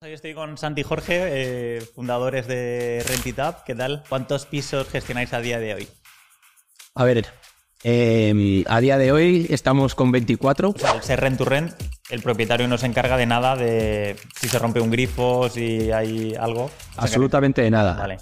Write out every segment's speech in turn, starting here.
Hoy estoy con Santi y Jorge, eh, fundadores de Rentitab. ¿Qué tal? ¿Cuántos pisos gestionáis a día de hoy? A ver, eh, a día de hoy estamos con 24. O sea, al ser rent to rent, el propietario no se encarga de nada de si se rompe un grifo, si hay algo. Absolutamente de nada. Vale.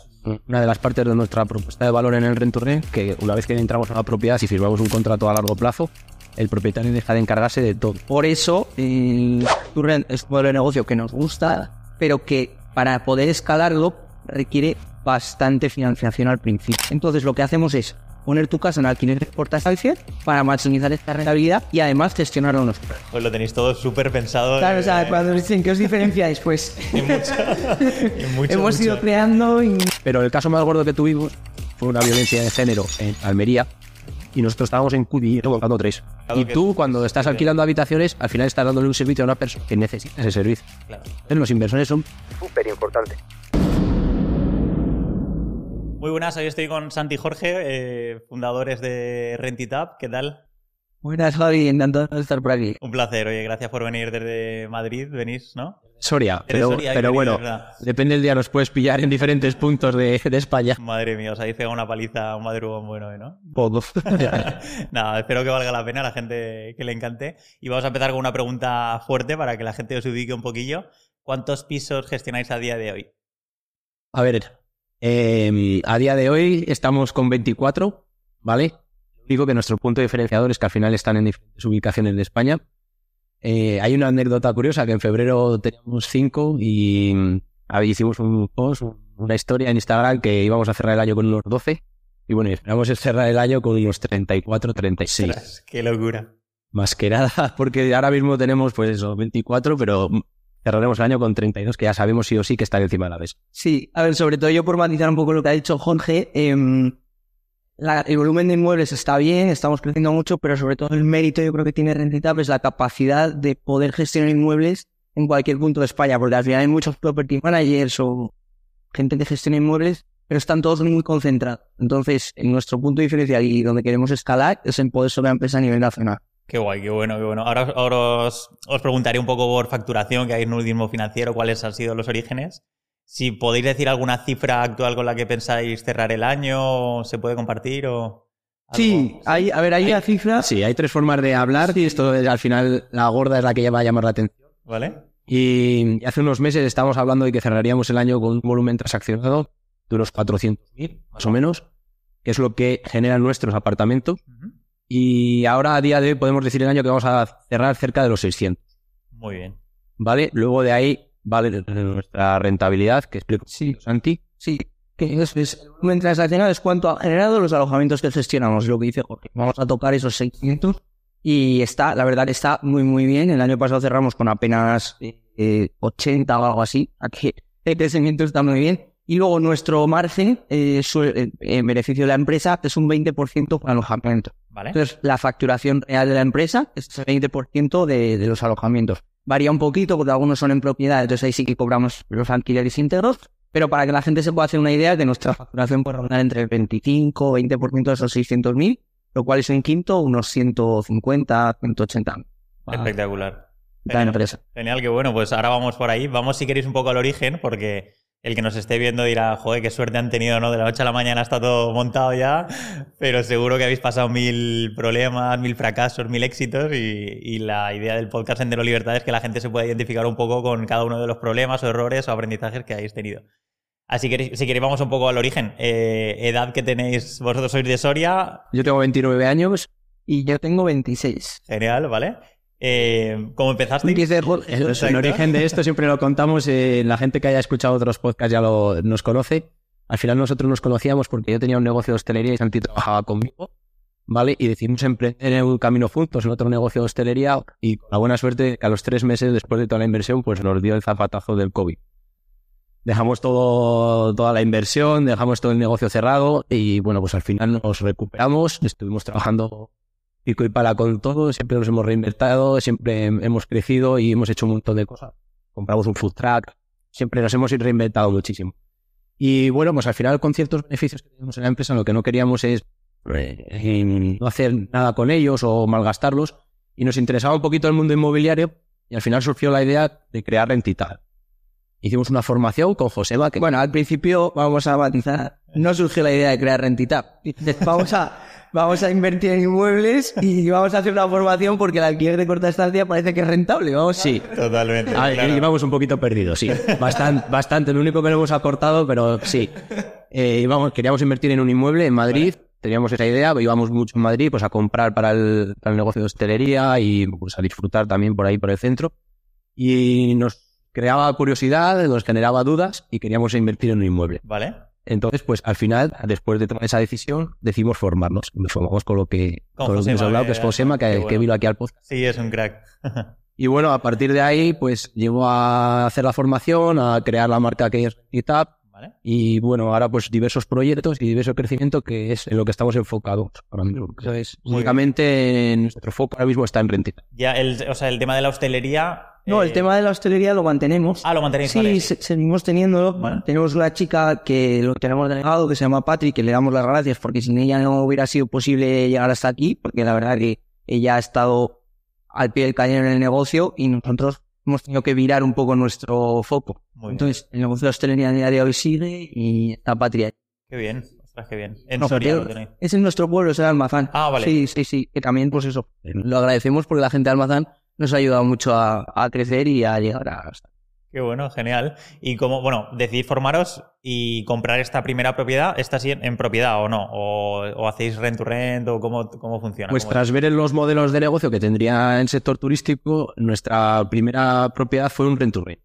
Una de las partes de nuestra propuesta de valor en el rent to rent, que una vez que entramos a la propiedad, si firmamos un contrato a largo plazo, el propietario deja de encargarse de todo. Por eso, el Turrent es un modelo de negocio que nos gusta, pero que para poder escalarlo requiere bastante financiación al principio. Entonces, lo que hacemos es poner tu casa en alquiler por tasación para maximizar esta rentabilidad y además gestionarlo nosotros. Pues lo tenéis todo súper pensado. Claro, o sea, eh, cuando dicen que os diferenciáis, pues y mucho, y mucho, hemos mucho. ido creando y Pero el caso más gordo que tuvimos fue una violencia de género en Almería y nosotros estábamos en Cudi buscando tres. Claro Y tú, cuando estás alquilando habitaciones, al final estás dándole un servicio a una persona que necesita ese servicio. Claro. Entonces, los inversores son súper importantes. Muy buenas, hoy estoy con Santi y Jorge, eh, fundadores de Rentitab. ¿Qué tal? buenas Javi, encantado de estar por aquí. Un placer, oye, gracias por venir desde Madrid, venís, ¿no? Soria, pero, Soria, pero querido, bueno, depende del día, nos puedes pillar en diferentes puntos de, de España. Madre mía, os habéis pegado una paliza, un madrugón bueno, ¿eh, ¿no? Nada, espero que valga la pena a la gente que le encante. Y vamos a empezar con una pregunta fuerte para que la gente os ubique un poquillo. ¿Cuántos pisos gestionáis a día de hoy? A ver, eh, a día de hoy estamos con 24, ¿vale? Digo que nuestro punto diferenciador es que al final están en diferentes ubicaciones de España. Eh, hay una anécdota curiosa que en febrero teníamos 5 y mm, a hicimos un post, un- una historia en Instagram que íbamos a cerrar el año con unos 12 y bueno, y esperamos cerrar el año con unos 34, 36. Ostras, ¡Qué locura! Más que nada, porque ahora mismo tenemos pues eso, 24, pero mm, cerraremos el año con 32 que ya sabemos sí o sí que están encima de la mesa. Sí, a ver, sobre todo yo por matizar un poco lo que ha dicho Jorge, em, la- el volumen de inmuebles está bien, estamos creciendo mucho, pero sobre todo el mérito yo creo que tiene Rentitab es la capacidad de poder gestionar inmuebles en cualquier punto de España, porque al final hay muchos property managers o gente que gestiona inmuebles, pero están todos muy concentrados. Entonces, en nuestro punto diferencial y donde queremos escalar es en poder ser una empresa a nivel nacional. Qué guay, qué bueno, qué bueno. Ahora, ahora os, os preguntaré un poco por facturación, que hay último financiero, cuáles han sido los orígenes. Si podéis decir alguna cifra actual con la que pensáis cerrar el año, ¿se puede compartir o...? algo? Sí, hay, a ver, hay una cifra. Sí, hay tres formas de hablar y esto es, al final la gorda es la que va a llamar la atención. ¿Vale? Y hace unos meses estábamos hablando de que cerraríamos el año con un volumen transaccionado de unos 400.000, más o menos, que es lo que generan nuestros apartamentos. Y ahora a día de hoy podemos decir el año que vamos a cerrar cerca de los 600, Muy bien. ¿vale? Luego de ahí vale nuestra rentabilidad, que explico Sí. Santi. Sí, que es, es el volumen transaccional es cuánto ha generado los alojamientos que gestionamos, es lo que dice Jorge. Vamos a tocar esos 600 y está, la verdad, está muy, muy bien. El año pasado cerramos con apenas eh, 80 o algo así, aquí el crecimiento está muy bien. Y luego nuestro margen, eh, su- eh, en beneficio de la empresa, es un 20% por alojamiento. ¿Vale? Entonces, la facturación real de la empresa es el 20% de, de los alojamientos. Varía un poquito porque algunos son en propiedad, entonces ahí sí que cobramos los alquileres íntegros, pero para que la gente se pueda hacer una idea de nuestra facturación puede rondar entre el 25 o 20% de esos 600.000, lo cual es un quinto, unos 150, 180 para Espectacular. la empresa. Genial, que bueno, pues ahora vamos por ahí. Vamos, si queréis, un poco al origen, porque el que nos esté viendo dirá, joder, qué suerte han tenido, ¿no? De la noche a la mañana está todo montado ya, pero seguro que habéis pasado mil problemas, mil fracasos, mil éxitos y, y la idea del podcast Sendero Libertad es que la gente se pueda identificar un poco con cada uno de los problemas o errores o aprendizajes que hayáis tenido. Así que si queréis vamos un poco al origen. Eh, edad que tenéis, vosotros sois de Soria, Yo tengo 29 años. Y yo tengo 26. genial, ¿vale? Eh. Dice Jorge. El, el origen de esto siempre lo contamos, eh, la gente que haya escuchado otros podcasts ya lo, nos conoce. Al final nosotros nos conocíamos porque yo tenía un negocio de hostelería y Santi trabajaba conmigo, ¿vale? Y decidimos emprender en un camino juntos en otro negocio de hostelería y con la buena suerte que a los tres meses después de toda la inversión pues nos dio el zapatazo del COVID. Dejamos todo, toda la inversión, dejamos todo el negocio cerrado y bueno, pues al final nos recuperamos, estuvimos trabajando pico y pala con todo, siempre nos hemos reinvertido, siempre hemos crecido y hemos hecho un montón de cosas. Compramos un food truck, siempre nos hemos reinventado muchísimo. Y bueno, pues al final con ciertos beneficios que tenemos en la empresa, lo que no queríamos es eh, no hacer nada con ellos o malgastarlos. Y nos interesaba un poquito el mundo inmobiliario y al final surgió la idea de crear Rentital. Hicimos una formación con Joseba, que Bueno, al principio vamos a matizar. No surgió la idea de crear Rentitap. Vamos a, vamos a invertir en inmuebles y vamos a hacer una formación porque el alquiler de corta estancia parece que es rentable. Vamos sí, Totalmente. A ver, claro. íbamos un poquito perdidos, sí. Bastante, bastante. Lo único que lo hemos acortado, pero sí. Eh, íbamos, queríamos invertir en un inmueble en Madrid. Teníamos esa idea, íbamos mucho en Madrid pues a comprar para el, para el negocio de hostelería y pues a disfrutar también por ahí por el centro. Y nos creaba curiosidad, nos generaba dudas y queríamos invertir en un inmueble. Vale. Entonces, pues al final, después de tomar esa decisión, decidimos formarnos. Nos formamos con lo que, Con con lo que hemos Josema, hablado, que es Josema, que, bueno. que vino aquí al podcast. Sí, es un crack. Y bueno, a partir de ahí, pues llegó a hacer la formación, a crear la marca que es GitHub. Vale. Y bueno, ahora pues diversos proyectos y diverso crecimiento que es en lo que estamos enfocados ahora mismo. Eso es, Muy únicamente nuestro foco ahora mismo está en Rentit. Ya, el, o sea, el tema de la hostelería. No, el eh, tema de la hostelería lo mantenemos. Ah, lo mantenéis, Sí, vale. se- seguimos teniéndolo. Tenemos una chica que lo tenemos delegado, que se llama Patrick, que le damos las gracias porque sin ella no hubiera sido posible llegar hasta aquí, porque la verdad que ella ha estado al pie del cañón en el negocio y nosotros hemos tenido que virar un poco nuestro foco. Muy bien. Entonces, el negocio de hostelería a día de hoy sigue y está Patria. Qué bien. Ostras, qué bien. En No, Soria lo tenéis. Es en nuestro pueblo, es el Almazán. Ah, vale. Sí, sí, sí. Que también, pues eso, lo agradecemos porque la gente de Almazán nos ha ayudado mucho a, a crecer y a llegar a... Qué bueno, genial. Y como, bueno, decidís formaros y comprar esta primera propiedad, ¿está así en, en propiedad o no? ¿O, o hacéis rent to rent o cómo, cómo funciona? Pues ¿Cómo- tras ver los modelos de negocio que tendría el sector turístico, nuestra primera propiedad fue un rent to rent.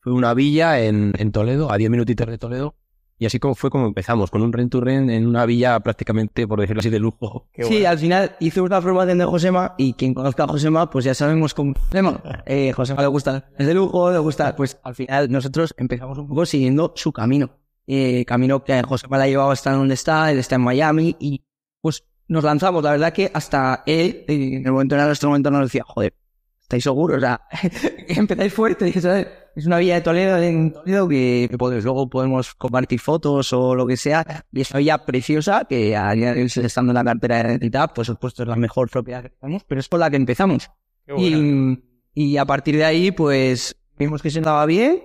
Fue una villa en, en Toledo, a 10 minutitos de Toledo. Y así como fue como empezamos, con un rent to rent en una villa prácticamente, por decirlo así, de lujo. Qué Sí, bueno. al final hice una formación de Josema y quien conozca a Josema, pues ya sabemos cómo Josema. Eh, Josema le gusta es de lujo, le gusta, pues al final nosotros empezamos un poco siguiendo su camino. Eh, camino que Josema la ha llevado hasta donde está, él está en Miami y pues nos lanzamos. La verdad que hasta él, en el momento en nuestro momento nos decía, joder, ¿estáis seguros? O sea, empezáis fuerte, ¿sabes? Es una villa de Toledo, en Toledo que pues, luego podemos compartir fotos o lo que sea. Y es una villa preciosa que a día de hoy, estando en la cartera de identidad, pues supuesto es la mejor propiedad que tenemos, pero es con la que empezamos. Y, y a partir de ahí, pues vimos que se andaba bien,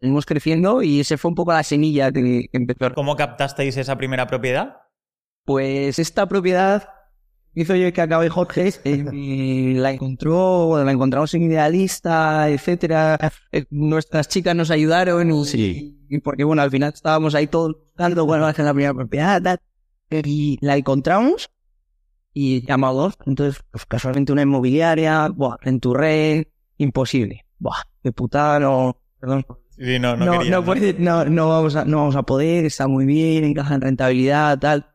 seguimos creciendo y ese fue un poco la semilla que, que empezó. ¿Cómo captasteis esa primera propiedad? Pues esta propiedad hizo yo que acabé Jorge, eh, y la encontró, bueno, la encontramos en Idealista, etcétera. Eh, nuestras chicas nos ayudaron y, Sí. y porque bueno, al final estábamos ahí todos buscando cuál va a ser la primera propiedad, tal. y la encontramos y llamamos, entonces pues, casualmente una inmobiliaria, buah, renturré, imposible, buah, de puta, no, perdón, Sí, no, no, no, quería, no, puede- no, no vamos a, no vamos a poder, está muy bien, encaja en rentabilidad, tal.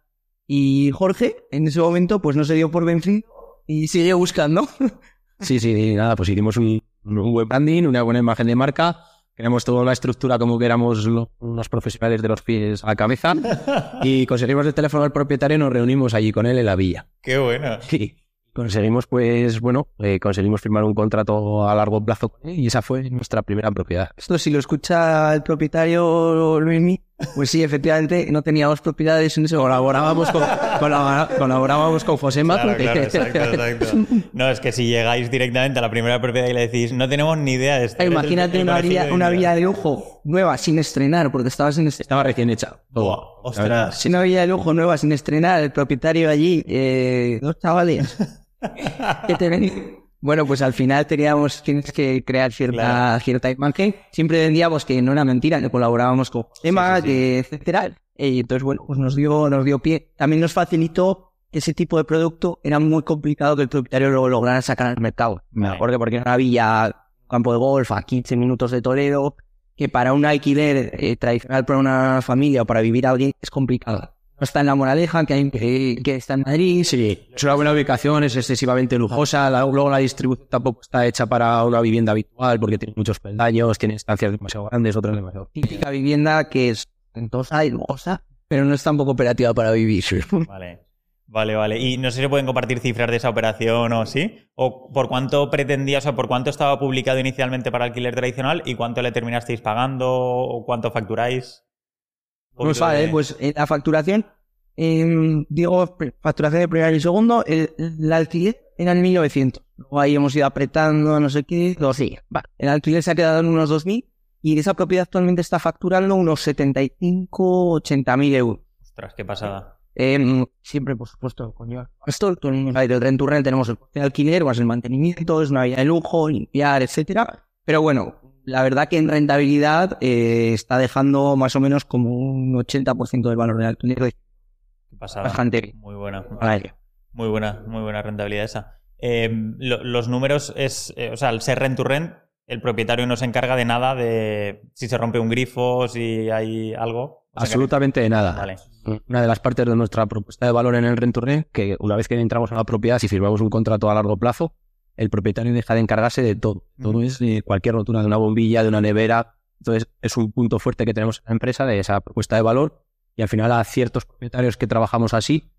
Y Jorge, en ese momento, pues no se dio por vencido y sigue buscando. Sí, sí, nada, pues hicimos un, un buen branding, una buena imagen de marca. Queremos toda la estructura como que éramos lo- unos profesionales de los pies a la cabeza. Y conseguimos el teléfono del propietario y nos reunimos allí con él en la villa. Qué bueno. Y conseguimos, pues, bueno, eh, conseguimos firmar un contrato a largo plazo con él y esa fue nuestra primera propiedad. Esto si lo escucha el propietario Luismi, pues sí, efectivamente, no teníamos propiedades en ese Colaborábamos con, colaborábamos con. Claro, claro, exacto, exacto. No, es que si llegáis directamente a la primera propiedad y le decís, no tenemos ni idea de esto. Eh, Imagínate una villa, una villa de lujo nueva, sin estrenar, porque estabas en Estaba recién hecha. La ostras. Si una villa de lujo nueva sin estrenar, el propietario allí, eh, dos chavales. que te ven- Bueno, pues al final teníamos, tienes que crear cierta, Claro. cierta imagen. Siempre vendíamos que no era mentira, que colaborábamos con temas, sí, sí. etcétera. Y entonces, bueno, pues nos dio, nos dio pie. También nos facilitó ese tipo de producto era muy complicado que el propietario lo lograra sacar al mercado. Vale. Porque, porque villa, un campo de golf a 15 minutos de Toledo, que para un alquiler eh, tradicional para una familia o para vivir a alguien es complicado. No está en la moraleja, que, hay, que, que está en Madrid. Sí, es una buena ubicación, es excesivamente lujosa. la- luego la distribución tampoco está hecha para una vivienda habitual porque tiene muchos peldaños, tiene estancias demasiado grandes, otras demasiado. Típica vivienda que es ostentosa y lujosa, pero no es tampoco operativa para vivir. Vale. Vale, vale. Y no sé si pueden compartir cifras de esa operación o sí. O por cuánto pretendía, o sea, por cuánto estaba publicado inicialmente para alquiler tradicional y cuánto le terminasteis pagando o cuánto facturáis. Pues vale, de- pues eh, la facturación, eh, digo, facturación de primero y segundo, el, el alquiler era en 1900. Luego ahí hemos ido apretando, no sé qué, 2000. Vale, el alquiler se ha quedado en unos 2000 y esa propiedad actualmente está facturando unos 75, 80 mil euros. Ostras, qué pasada. Eh, siempre, por supuesto, coño. Esto, hay del rent to rent tenemos el coste de alquiler, más el mantenimiento, es una vida de lujo, limpiar, etcétera. Pero bueno, la verdad que en rentabilidad eh, está dejando más o menos como un 80% del valor del alquiler. Qué pasada. Bastante bien. Muy buena. Vale. Muy buena, muy buena rentabilidad esa. Eh, lo- los números es, eh, o sea, al ser rent to rent, el propietario no se encarga de nada de si se rompe un grifo, si hay algo. Absolutamente de nada. Vale. Una de las partes de nuestra propuesta de valor en el rent to rent, que una vez que entramos en la propiedad, si firmamos un contrato a largo plazo, el propietario deja de encargarse de todo. Todo es eh, cualquier rotura de una bombilla, de una nevera. Entonces, es un punto fuerte que tenemos en la empresa de esa propuesta de valor. Y al final, a ciertos propietarios que trabajamos así,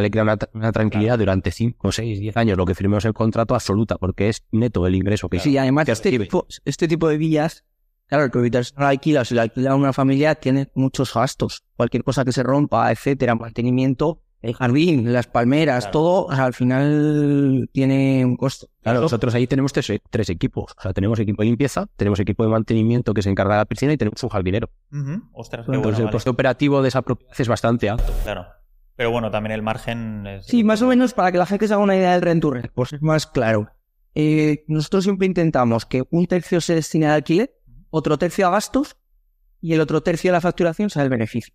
le crea una, una tranquilidad durante 5, 6, 10 años, lo que firmemos el contrato absoluta, porque es neto el ingreso que Sí, además que este tipo, este tipo de villas, claro, el propietario no la alquila si la alquila a una familia tiene muchos gastos. Cualquier cosa que se rompa, etcétera, mantenimiento, el jardín, las palmeras, Claro. todo, o sea, al final tiene un costo. Claro, Eso- nosotros ahí tenemos tres, tres equipos. O sea, tenemos equipo de limpieza, tenemos equipo de mantenimiento que se encarga de la piscina y tenemos un jardinero. Ostras, qué Entonces, bueno, el vale. coste operativo de esa propiedad es bastante alto. Claro. Pero bueno, también el margen es... Sí, más o menos para que la gente se haga una idea del rent to rent, pues es más claro. Eh, nosotros siempre intentamos que un tercio se destine al alquiler, otro tercio a gastos y el otro tercio de la facturación sea el beneficio.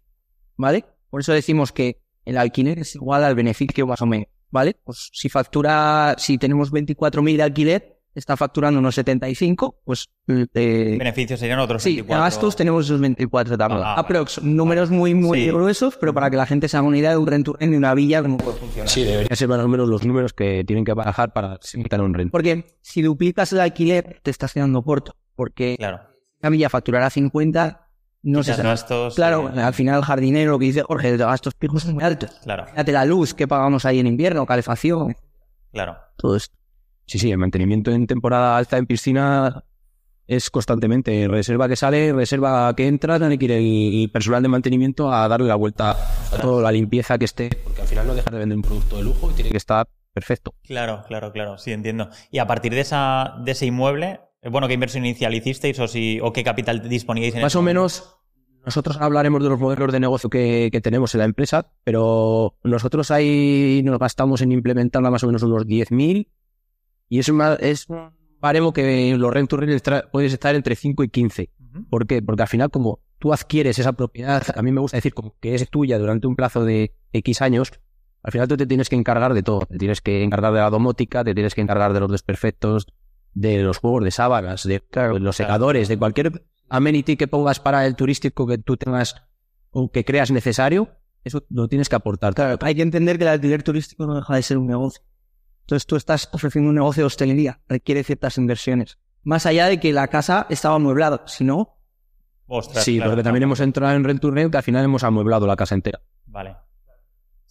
¿Vale? Por eso decimos que el alquiler es igual al beneficio más o menos. ¿Vale? Pues si factura, si tenemos 24.000 de alquiler, está facturando unos 75, pues eh, Beneficios serían otros Sí, 24. a gastos tenemos esos 24 también. Ah, Aprox, números muy, muy Sí. gruesos, pero para que la gente se haga una idea de un rent de una villa, cómo puede funcionar. Sí, deberían ser más o menos los números que tienen que barajar para simplificar un rent. Porque si duplicas el alquiler, te estás quedando corto. Porque Claro. la villa facturará 50, no sé. Gastos, Claro, eh, al final el jardinero, lo que dice Jorge, los gastos fijos son muy altos. Claro, Fíjate la luz que pagamos ahí en invierno, calefacción, claro. todo esto. Sí, sí, el mantenimiento en temporada alta en piscina es constantemente. Reserva que sale, reserva que entra, tiene que ir el, personal de mantenimiento a darle la vuelta a toda la limpieza que esté. Porque al final no deja de vender un producto de lujo y tiene que estar perfecto. Claro, claro, claro, sí, entiendo. Y a partir de, esa, de ese inmueble, bueno, ¿qué inversión inicial hicisteis o, si, o qué capital disponíais en Más o menos, nosotros hablaremos de los modelos de negocio que, que tenemos en la empresa, pero nosotros ahí nos gastamos en implementarla más o menos unos 10.000 y es, una- es un baremo que los rent to rent estra- puedes estar entre 5 y 15. Ujú. ¿Por qué? Porque al final, como tú adquieres esa propiedad, a mí me gusta decir como que es tuya durante un plazo de X años, al final tú te tienes que encargar de todo. Te tienes que encargar de la domótica, te tienes que encargar de los desperfectos, de los juegos de sábanas, de los secadores, de cualquier amenity que pongas para el turístico que tú tengas o que creas necesario, eso lo tienes que aportar. Claro, hay que entender que el alquiler turístico no deja de ser un negocio. Entonces tú estás ofreciendo un negocio de hostelería, requiere ciertas inversiones. Más allá de que la casa estaba amueblada, si no, Ostras, sí, claro, porque también hemos entrado en Rent to Rent que al final hemos amueblado la casa entera. Vale.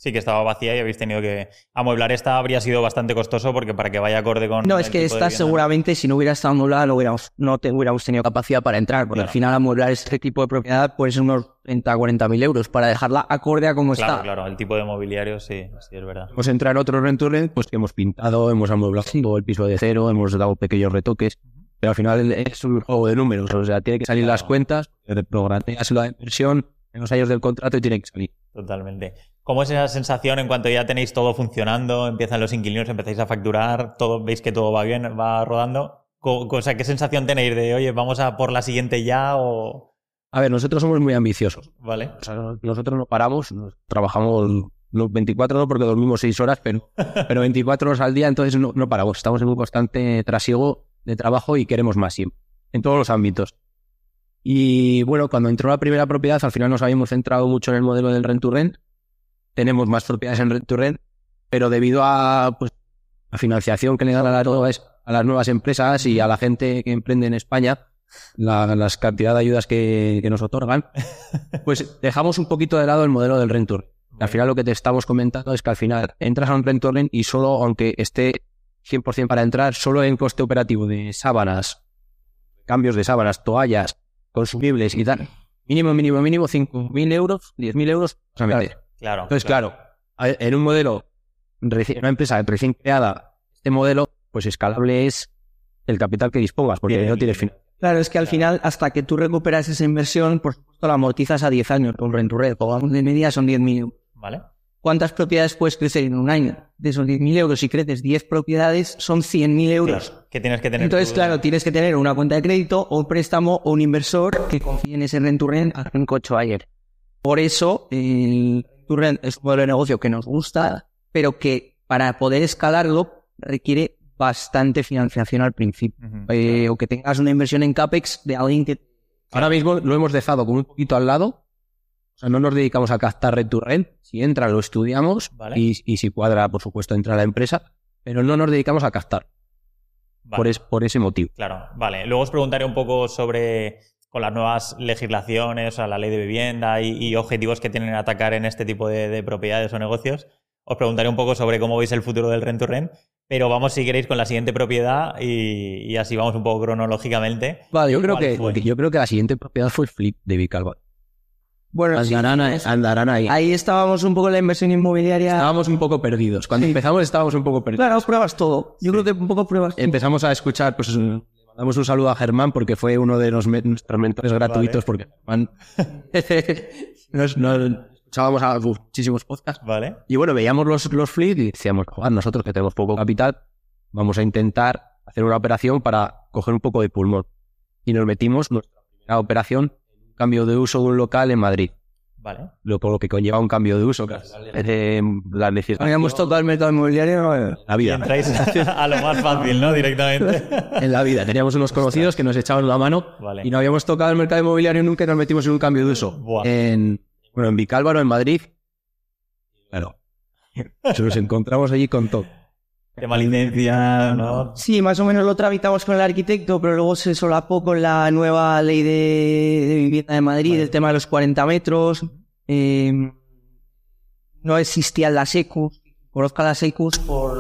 Sí que estaba vacía y habéis tenido que... Amueblar esta habría sido bastante costoso porque para que vaya acorde con... No, es que esta seguramente, si no hubiera estado amueblada, no, hubiéramos, no te, hubiéramos tenido capacidad para entrar, porque Claro. al final amueblar este tipo de propiedad puede ser unos 30 40 mil euros para dejarla acorde a cómo Claro, está. claro, el tipo de mobiliario sí, sí, es verdad. Hemos entrado en otro Rent to Rent, pues que hemos pintado, hemos amueblado todo el piso de cero, hemos dado pequeños retoques, pero al final es un juego de números, o sea, tiene que salir Claro. las cuentas, reprogrameas la inversión en los años del contrato y tiene que salir. Totalmente. ¿Cómo es esa sensación en cuanto ya tenéis todo funcionando, empiezan los inquilinos, empezáis a facturar, todo, veis que todo va bien, va rodando? O sea, ¿qué sensación tenéis de, oye, vamos a por la siguiente ya o...? A ver, nosotros somos muy ambiciosos. ¿Vale? O sea, no- nosotros no paramos, trabajamos los 24 no porque dormimos 6 horas, pero, pero 24 horas al día, entonces no, no paramos. Estamos en un constante trasiego de trabajo y queremos más siempre, en todos los ámbitos. Y bueno, cuando entró la primera propiedad, al final nos habíamos centrado mucho en el modelo del rent to rent. Tenemos más propiedades en rent to rent, pero debido a pues, la financiación que le dan a las nuevas, a las nuevas empresas y a la gente que emprende en España, la, las cantidad de ayudas que, que nos otorgan, pues dejamos un poquito de lado el modelo del rent to rent. Al final lo que te estamos comentando es que al final entras a un rent to rent y solo, aunque esté 100% para entrar, solo en coste operativo de sábanas, cambios de sábanas, toallas, consumibles y tal, mínimo, mínimo, mínimo 5.000 euros, 10.000 euros, vas a meter. Claro. Entonces, claro, a- en un modelo, reci- una empresa recién creada, este modelo, pues escalable es el capital que dispongas, porque Bien, no tienes bien. fin. Claro, es que al final, hasta que tú recuperas esa inversión, por supuesto, la amortizas a 10 años con rent to rent. Pongamos de media son 10.000 euros. ¿Vale? ¿Cuántas propiedades puedes crecer en un año? De esos 10.000 euros, si creces 10 propiedades, son 100.000 euros. Claro, que tienes que tener. Entonces, claro, tienes que tener una cuenta de crédito o un préstamo o un inversor que confíe en ese rent to rent a 5 ayer. Por eso, el rent to rent es un modelo de negocio que nos gusta, pero que para poder escalarlo requiere bastante financiación al principio. Eh, o que tengas una inversión en CAPEX de alguien que... Ahora mismo lo hemos dejado como un poquito al lado. O sea, no nos dedicamos a captar rent to rent. Si entra, lo estudiamos. Vale. Y, y si cuadra, por supuesto, entra la empresa. Pero no nos dedicamos a captar. Vale. Por, es- por ese motivo. Claro, vale. Luego os preguntaré un poco sobre con las nuevas legislaciones, o sea, la ley de vivienda y, y objetivos que tienen atacar en este tipo de, de propiedades o negocios. Os preguntaré un poco sobre cómo veis el futuro del rent to rent, pero vamos si queréis con la siguiente propiedad y, y así vamos un poco cronológicamente. Vale, yo creo, ¿Cuál que, fue? yo creo que la siguiente propiedad fue el flip de Vicalba. Bueno, sí, Andarán, a- es- andarán ahí. ahí estábamos un poco en la inversión inmobiliaria. Estábamos un poco perdidos. Cuando empezamos estábamos un poco perdidos. Claro, pruebas todo. Yo creo que un poco pruebas todo. Empezamos a escuchar, pues le mandamos un saludo a Germán porque fue uno de los me- nuestros mentores gratuitos porque Germán nos, nos escuchábamos a muchísimos podcasts. ¿Vale? Y bueno, veíamos los, los flips y decíamos, "Joder, nosotros que tenemos poco capital, vamos a intentar hacer una operación para coger un poco de pulmón. Y nos metimos nuestra primera operación, cambio de uso de un local en Madrid. Vale. Lo, por lo que conlleva un cambio de uso, eh, la necesidad Habíamos tocado el mercado inmobiliario. eh, la Y vida. entráis a lo más fácil, ¿no? Directamente. En la vida. Teníamos unos conocidos que nos echaban la mano Vale. y no habíamos tocado el mercado inmobiliario nunca y nos metimos en un cambio de uso. Buah. En, bueno, en Vicálvaro, en Madrid. Claro. Se nos encontramos allí con todo. Tema licencia, ¿no? Sí, más o menos lo tramitamos con el arquitecto, pero luego se solapó con la nueva ley de, de vivienda de Madrid, el tema de los 40 metros. Eh, no existían las ECUs. Conozco las ECUs por,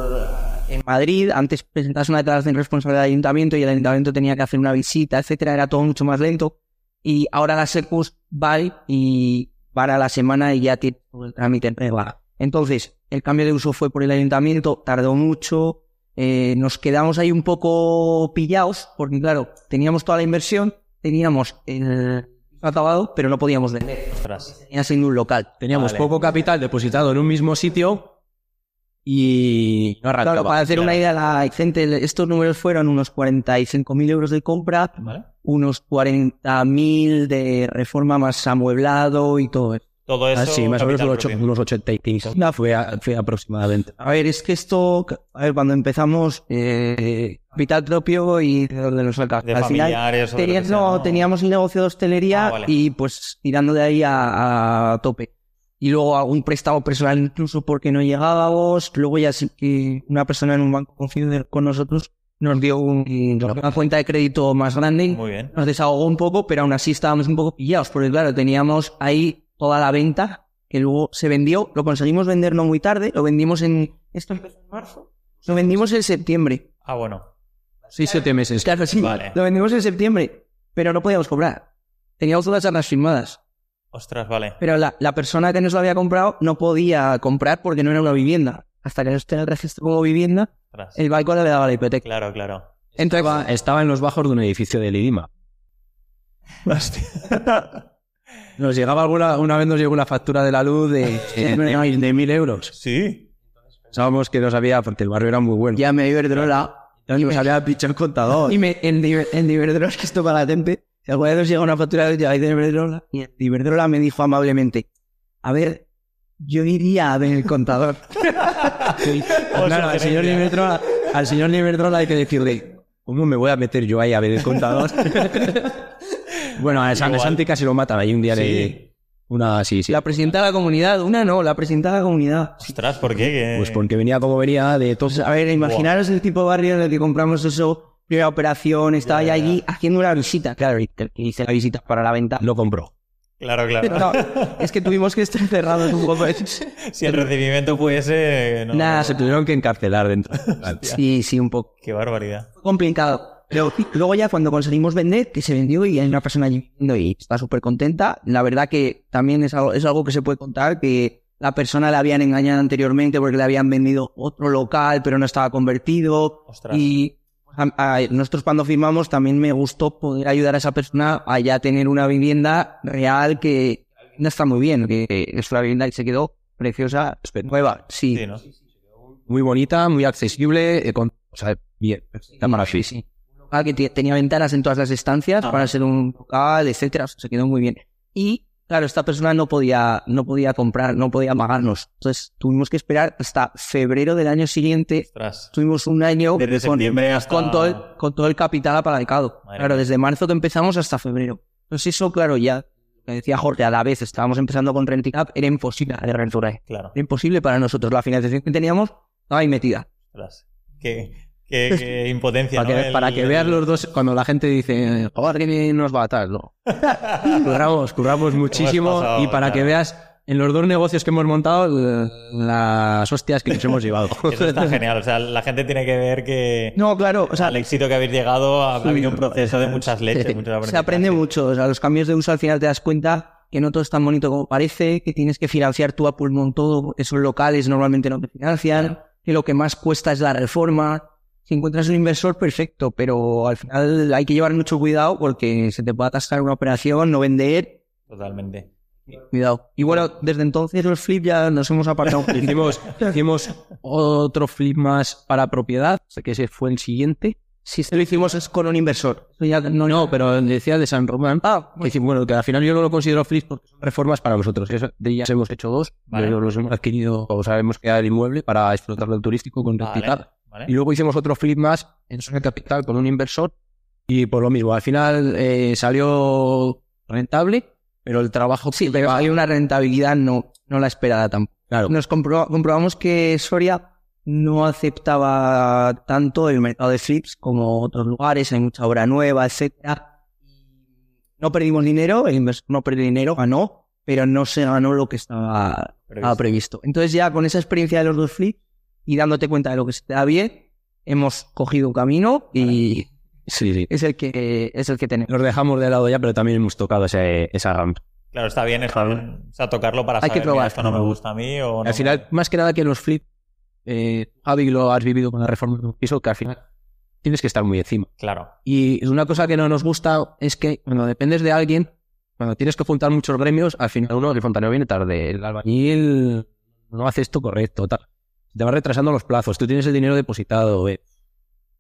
en Madrid. Antes presentabas una declaración de responsabilidad del ayuntamiento y el ayuntamiento tenía que hacer una visita, etcétera. Era todo mucho más lento. Y ahora las ECUs van y van a la semana y ya tiene todo el trámite en regla. Entonces, el cambio de uso fue por el ayuntamiento, tardó mucho. eh, nos quedamos ahí un poco pillados, porque claro, teníamos toda la inversión, teníamos el acabado, pero no podíamos vender. Tenía siendo un local. Teníamos Vale. poco capital depositado en un mismo sitio y no arrancaba. Claro, para hacer una idea, la gente, estos números fueron unos 45.000 euros de compra, ¿Vale? unos 40.000 de reforma más amueblado y todo eso. Todo eso. Ah, sí, más o menos unos, unos 85. No. Fue, a- fue aproximadamente. A ver, es que esto, a ver, cuando empezamos, eh, capital propio y de donde nos saca. De Al final, familiares o de lo tenía- que sea, no, ¿no? teníamos un negocio de hostelería Ah, vale. y pues tirando de ahí a, a tope. Y luego algún préstamo personal incluso porque no llegábamos. Luego ya sí que una persona en un banco confió con nosotros nos dio un- una cuenta de crédito más grande. Muy bien. Nos desahogó un poco, pero aún así estábamos un poco pillados, porque claro, teníamos ahí toda la venta que luego se vendió, lo conseguimos vender no muy tarde, lo vendimos en... Esto empezó en marzo. Lo vendimos en septiembre. Ah, bueno. Seis, siete meses. Claro, sí. Vale. Lo vendimos en septiembre, pero no podíamos cobrar. Teníamos todas las arras firmadas. Ostras, vale. Pero la, la persona que nos lo había comprado no podía comprar porque no era una vivienda. Hasta que no esté en el registro como vivienda, Ostras. el banco le daba la hipoteca. Claro, claro. Entonces, Estaba, estaba en los bajos de un edificio del IDIMA. Nos llegaba alguna, una vez nos llegó una factura de la luz de, de, de mil euros. Sí. Pensábamos que nos había, porque el barrio era muy bueno. ya me Iberdrola Ya nos había pinchado el contador. Y me, en, en Iberdrola, que esto para la tempe, si alguna vez nos llega una factura de de Iberdrola, y Iberdrola me dijo amablemente, a ver, yo iría a ver el contador. Claro, al señor, Iberdrola, al señor Iberdrola hay que decirle, ¿cómo me voy a meter yo ahí a ver el contador? Bueno, a San. Santi casi lo matan ahí un día Sí. de una, sí, sí. La presidenta de la comunidad, una no, la presidenta de la comunidad. Ostras, ¿por qué? Pues porque venía como venía de todos. A ver, imaginaros el tipo de barrio en el que compramos eso, primera operación, estaba Ya, ya ya. allí haciendo una visita. Claro, hice la visita para la venta. Lo compró. Claro, claro. No, es que tuvimos que estar cerrados un poco. Si el recibimiento pudiese. No, Nada, Se tuvieron que encarcelar dentro. Sí, sí, un poco. Qué barbaridad. complicado. Pero luego ya cuando conseguimos vender, que se vendió y hay una persona allí viviendo y está súper contenta, la verdad que también es algo, es algo que se puede contar, que la persona la habían engañado anteriormente porque le habían vendido otro local pero no estaba convertido Ostras. y a- a- nosotros cuando firmamos también me gustó poder ayudar a esa persona a ya tener una vivienda real que vivienda está muy bien, que es una vivienda que se quedó preciosa, nueva, sí. Sí, ¿no? Muy bonita, muy accesible, eh, con, o sea, bien, está para Sí, local que te- tenía ventanas en todas las estancias Ajá. para ser un local, etcétera, o sea, se quedó muy bien. Y claro, esta persona no podía, no podía comprar, no podía pagarnos. Entonces tuvimos que esperar hasta febrero del año siguiente. Ostras. Tuvimos un año Desde con, septiembre hasta... con todo el, con todo el capital apalancado. Claro, desde marzo que empezamos hasta febrero. Entonces eso, claro, ya, que decía Jorge, a la vez estábamos empezando con Renticap, era imposible hacer Renture. Claro. Era imposible para nosotros. La financiación que teníamos estaba ahí metida. Ostras. Qué, qué- qué impotencia, Para ¿no? que, El- para que el- veas los dos, cuando la gente dice, joder, que nos va a tal, no. curramos, curramos muchísimo pasado, y para claro. que veas en los dos negocios que hemos montado las hostias que nos hemos llevado. Eso está genial. O sea, la gente tiene que ver que No, claro, o sea, al éxito que habéis llegado ha, ha habido un proceso de muchas leches, muchos se aprendizajes. aprende mucho. O sea, los cambios de uso al final te das cuenta que no todo es tan bonito como parece, que tienes que financiar tú a pulmón todo, porque son locales, normalmente no te financian, que lo que más cuesta es la reforma. Si encuentras un inversor, perfecto, pero al final hay que llevar mucho cuidado porque se te puede atascar una operación, no vender. Totalmente. Cuidado. Y bueno, desde entonces los flip ya nos hemos apartado. hicimos, hicimos otro flip más para propiedad, que ese fue el siguiente. si se lo hicimos es con un inversor. Ya no, No, pero decía de San Román. Ah, Que bueno, que al final yo no lo considero flip porque son reformas para nosotros. Eso- De ellas hemos hecho dos. Vale. pero Los hemos adquirido, o sea, hemos quedado el inmueble para explotarlo turístico con Vale. Vale. Y luego hicimos otro flip más en zona capital con un inversor y por lo mismo, al final eh, salió rentable, pero el trabajo... Sí, pero hay una rentabilidad no, no la esperada tampoco. Claro, Nos compro- comprobamos que Soria no aceptaba tanto el mercado de flips como otros lugares, hay mucha obra nueva, etcétera. No perdimos dinero, el inversor no perdió dinero, ganó, pero no se ganó lo que estaba, estaba previsto. Entonces ya con esa experiencia de los dos flips y dándote cuenta de lo que se te da bien, hemos cogido un camino y sí, sí. es el que es el que tenemos. Los dejamos de lado ya, pero también hemos tocado ese, esa rampa. Claro, está bien, está bien. O sea, tocarlo para Hay que mira, probar. esto no me gusta a mí o no al final, más que nada que los flip, eh, Javi, lo has vivido con la reforma de un piso, que al final tienes que estar muy encima. Claro, Y una cosa que no nos gusta es que cuando dependes de alguien, cuando tienes que juntar muchos gremios, al final uno, el fontanero viene tarde, el albañil no hace esto correcto, tal. Te va retrasando los plazos, tú tienes el dinero depositado. eh.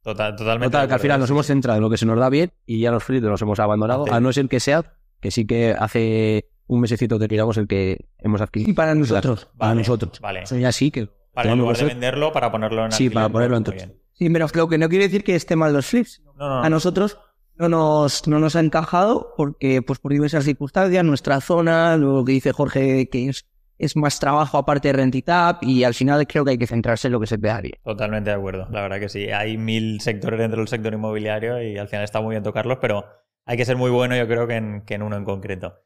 total, totalmente. Total, que al final nos hemos centrado en lo que se nos da bien y ya los fritos los hemos abandonado, a no ser que sea, que sí que hace un mesecito que tiramos el que hemos adquirido. Y para nosotros. Para nosotros. Vale. Eso ya sí que... Vale, en lugar de venderlo para ponerlo en Sí, alquiler, para ponerlo en tu- bien. Sí, pero lo que no quiere decir que esté mal los flips. No, no, a no. nosotros no nos, no nos ha encajado porque, pues por diversas circunstancias, nuestra zona, lo que dice Jorge, que es, es más trabajo aparte de Rentitap y al final creo que hay que centrarse en lo que se te bien. Totalmente de acuerdo, la verdad que sí. Hay mil sectores dentro del sector inmobiliario y al final está muy bien tocarlos, pero hay que ser muy bueno yo creo que en, que en uno en concreto.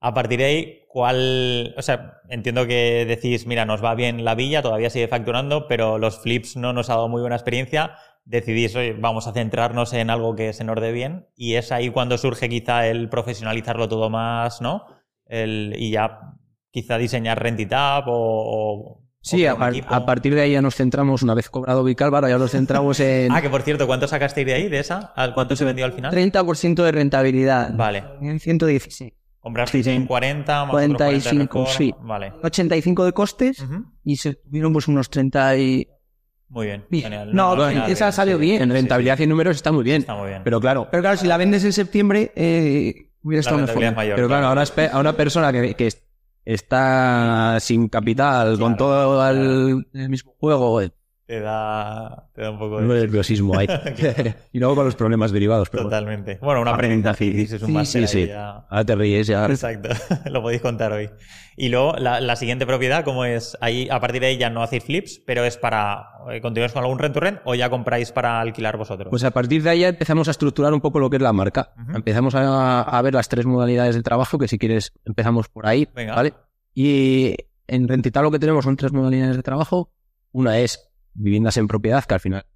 A partir de ahí, ¿cuál...? O sea, entiendo que decís, mira, nos va bien la villa, todavía sigue facturando, pero los flips no nos ha dado muy buena experiencia. Decidís, oye, vamos a centrarnos en algo que se nos dé bien y es ahí cuando surge quizá el profesionalizarlo todo más, ¿no? El, y ya quizá diseñar Rentitap o... o- Sí, a, un par- equipo. a partir de ahí ya nos centramos, una vez cobrado Vicálvaro, ya nos centramos en... Ah, que por cierto, ¿cuánto sacasteis de ahí, de esa? ¿Al- ¿Cuánto se vendió al final? 30% de rentabilidad. Vale. En 116. ¿Comprasteis Sí, sí. en 40 más otros 40 de 45, reforma? sí. Vale. 85 de costes y se tuvieron pues unos 30 y... Muy bien. Bien. Genial. No, final, esa salió bien. En sí, rentabilidad y números está muy bien. Está muy bien. Pero claro, Pero claro, si la vendes en septiembre, eh, hubiera La estado mejor. mayor. pero claro, ahora espe- a una persona que, está sin capital, con Claro, todo el, el mismo juego, Te da, te da un poco de... nerviosismo ahí. y luego con los problemas derivados. Pero bueno, Totalmente. Bueno, un aprendizaje. dices un Sí, máster sí, sí. ya. ahora te ríes ya. Exacto. Lo podéis contar hoy. Y luego, la, la siguiente propiedad, ¿cómo es? Ahí, a partir de ahí ya no hacéis flips, pero es para... eh, ¿Continuáis con algún rent to rent o ya compráis para alquilar vosotros? Pues a partir de ahí ya empezamos a estructurar un poco lo que es la marca. Empezamos a, a ver las tres modalidades de trabajo, que si quieres empezamos por ahí, Venga. ¿vale? Y en Rentital lo que tenemos son tres modalidades de trabajo. Una es viviendas en propiedad, que al final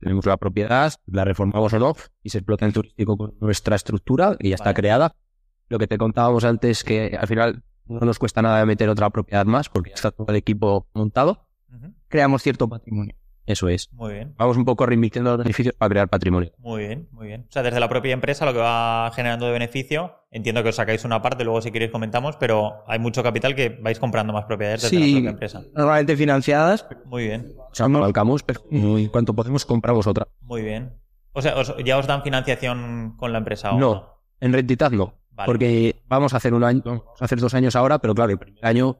tenemos la propiedad, la reformamos o no, y se explota en turístico con nuestra estructura, que ya está Vale. creada. Lo que te contábamos antes, que al final no nos cuesta nada meter otra propiedad más, porque ya está todo el equipo montado. Creamos cierto patrimonio. Eso es. Muy bien. Vamos un poco reinvirtiendo los beneficios para crear patrimonio. Muy bien, muy bien. O sea, desde la propia empresa lo que va generando de beneficio, entiendo que os sacáis una parte, luego si queréis comentamos, pero hay mucho capital que vais comprando más propiedades desde la propia empresa. normalmente financiadas. Muy bien, O sea, apalancamos, pero en cuanto podemos compramos otra. muy bien. O sea, os- ¿ya os dan financiación con la empresa o No, en Rentitat no. Vale. Porque vamos a hacer un año, vamos a hacer dos años ahora, pero claro, el primer año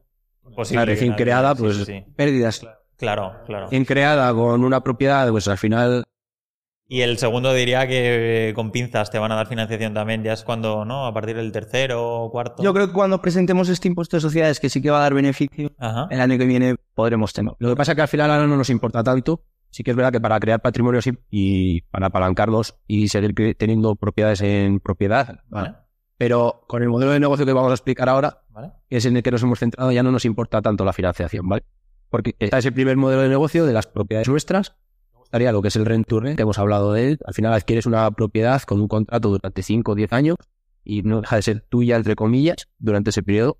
la recién creada, pues- sí, sí. Pérdidas. Claro, claro. recién creada con una propiedad, pues al final Y el segundo diría que con pinzas te van a dar financiación también, ya es cuando, ¿no? A partir del tercero o cuarto. Yo creo que cuando presentemos este impuesto de sociedades, que sí que va a dar beneficio, Ajá. el año que viene podremos tener. Lo que pasa es que al final ahora no nos importa tanto. Sí que es verdad que para crear patrimonio sí, y para apalancarlos y seguir teniendo propiedades en propiedad, Vale, pero con el modelo de negocio que vamos a explicar ahora, vale. que es en el que nos hemos centrado, ya no nos importa tanto la financiación, ¿vale? Porque está ese primer modelo de negocio de las propiedades nuestras. Me gustaría lo que es el rent to rent, que hemos hablado de él. Al final adquieres una propiedad con un contrato durante 5 o 10 años y no deja de ser tuya, entre comillas, durante ese periodo.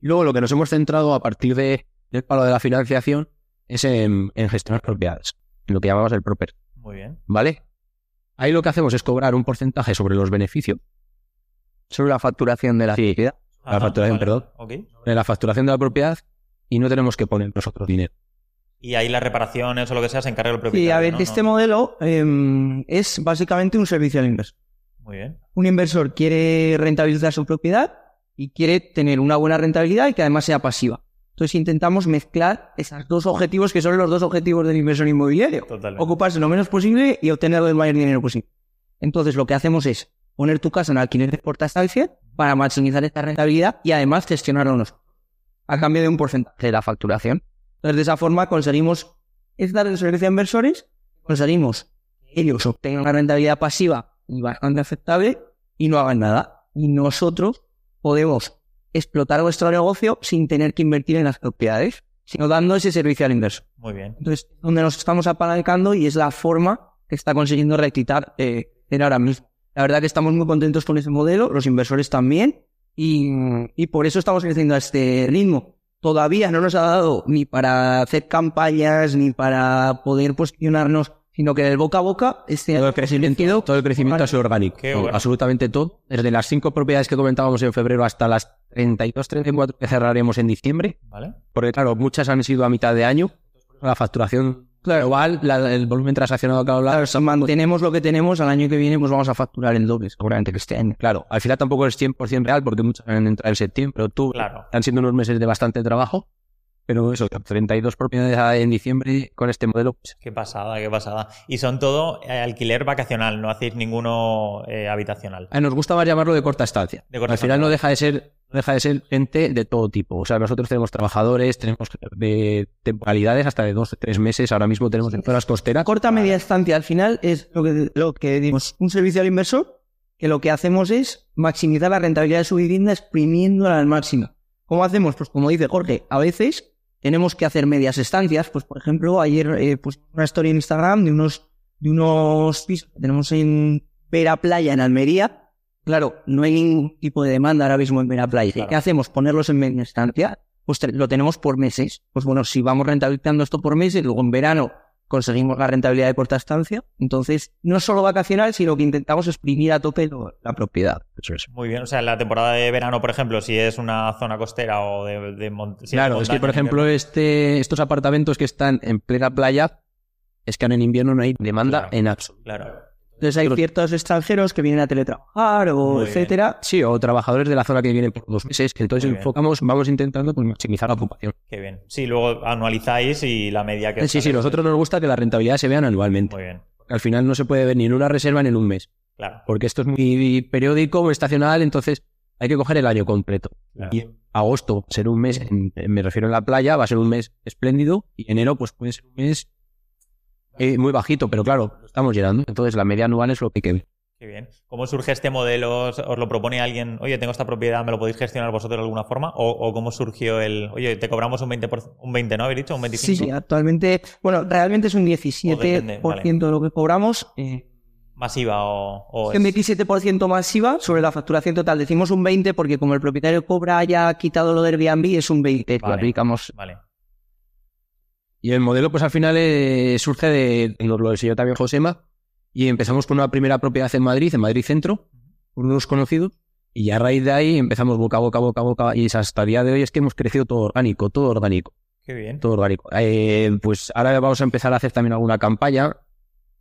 Luego lo que nos hemos centrado a partir de, del palo de la financiación es en, en gestionar propiedades, en lo que llamamos el proper, Muy bien. ¿vale? Ahí lo que hacemos es cobrar un porcentaje sobre los beneficios, Sobre la facturación de la Sí. actividad. La facturación, perdón. Ok. sobre la facturación de la propiedad y no tenemos que poner nosotros dinero. Y ahí las reparaciones o lo que sea se encarga el Sí, propietario. a ver, ¿no? este No. modelo eh, es básicamente un servicio al inversor. Muy bien. Un inversor quiere rentabilizar su propiedad y quiere tener una buena rentabilidad y que además sea pasiva. Entonces intentamos mezclar esos dos objetivos que son los dos objetivos del inversor inmobiliario. Totalmente. Ocuparse lo menos posible y obtener el mayor dinero posible. Entonces lo que hacemos es poner tu casa en alquiler de corta estancia para maximizar esta rentabilidad y además gestionarlo nosotros, a cambio de un porcentaje de la facturación. Entonces de esa forma conseguimos es dar el servicio a inversores, conseguimos que ellos obtengan una rentabilidad pasiva y bastante aceptable y no hagan nada. Y nosotros podemos explotar nuestro negocio sin tener que invertir en las propiedades, sino dando ese servicio al inversor. Muy bien. Entonces, donde nos estamos apalancando y es la forma que está consiguiendo rectitar eh, en ahora mismo. La verdad que estamos muy contentos con ese modelo, los inversores también, y, y por eso estamos creciendo a este ritmo. Todavía no nos ha dado ni para hacer campañas, ni para poder posicionarnos, sino que del boca a boca, este Todo el crecimiento, todo el crecimiento ha sido orgánico. Bueno. Absolutamente todo. Desde las cinco propiedades que comentábamos en febrero hasta las 32, 34 que cerraremos en diciembre. Vale. Porque claro, muchas han sido a mitad de año. La facturación global, la- el volumen transaccionado que ha hablado. Claro, Samando, tenemos lo que tenemos, al año que viene pues vamos a facturar el doble, seguramente que este año. Claro, al final tampoco es 100% real porque muchas han entrado en septiembre, octubre. Claro. Han sido unos meses de bastante trabajo. Pero eso, 32 propiedades en diciembre con este modelo, pues, Qué pasada, qué pasada. Y son todo eh, alquiler vacacional, no hacéis ninguno eh, habitacional. Eh, Nos gusta más llamarlo de corta estancia. De corta Al final estancia. no deja de ser no deja de ser gente de todo tipo. O sea, nosotros tenemos trabajadores, tenemos de temporalidades hasta de dos o tres meses. Ahora mismo tenemos en zonas costeras. corta media estancia al final es lo que, lo que dimos un servicio al inversor que lo que hacemos es maximizar la rentabilidad de su vivienda exprimiéndola al máximo. ¿Cómo hacemos? Pues como dice Jorge, a veces tenemos que hacer medias estancias. Pues por ejemplo, ayer eh, pues una historia en Instagram de unos, de unos pisos que tenemos en Vera Playa, en Almería. Claro, no hay ningún tipo de demanda ahora mismo en Vera Playa. Claro. ¿Qué hacemos? Ponerlos en media estancia. Pues te- lo tenemos por meses. Pues bueno, si vamos rentabilizando esto por meses, luego en verano conseguimos la rentabilidad de corta estancia. Entonces, no es solo vacacional, sino que intentamos exprimir a tope lo- la propiedad. Muy bien. O sea, en la temporada de verano, por ejemplo, si es una zona costera o de, de mont- si es Claro, es que montaña por ejemplo este, estos apartamentos que están en plena playa, es que en invierno no hay demanda Claro. en absoluto. Claro. Entonces hay ciertos extranjeros que vienen a teletrabajar o Muy bien. etcétera. Sí, o trabajadores de la zona que vienen por dos meses, que entonces Muy bien. enfocamos, vamos intentando pues, maximizar la ocupación. Qué bien. Sí, luego anualizáis y la media que. Sí, sí, nosotros nos gusta que la rentabilidad se vean anualmente. Muy bien. Al final no se puede ver ni en una reserva ni en un mes, Claro. porque esto es muy periódico, muy estacional, entonces hay que coger el año completo. Claro. Y agosto va a ser un mes, me refiero en la playa, va a ser un mes espléndido y enero pues puede ser un mes eh, muy bajito, pero claro, lo estamos llenando. Entonces la media anual es lo que que. Qué bien. ¿Cómo surge este modelo? ¿Os lo propone alguien? Oye, tengo esta propiedad, ¿me lo podéis gestionar vosotros de alguna forma? ¿O, o cómo surgió el. Oye, te cobramos un 20%, por- un 20 ¿no? ¿Habéis dicho? ¿Un 25%? Sí, sí, actualmente, bueno, realmente es un 17% depende, vale. de lo que cobramos. Eh, ¿Masiva o.? o un es- 17% masiva sobre la facturación total. Decimos un 20 porque como el propietario cobra haya quitado lo del Airbnb, es un 20 que Vale. aplicamos. Vale. Y el modelo, pues al final eh, surge de, nos lo enseñó también Josema, y empezamos con una primera propiedad en Madrid, en Madrid Centro, por unos conocidos, y a raíz de ahí empezamos boca a boca, boca a boca, y hasta el día de hoy es que hemos crecido todo orgánico, todo orgánico, Qué bien. todo orgánico. Eh, pues ahora vamos a empezar a hacer también alguna campaña.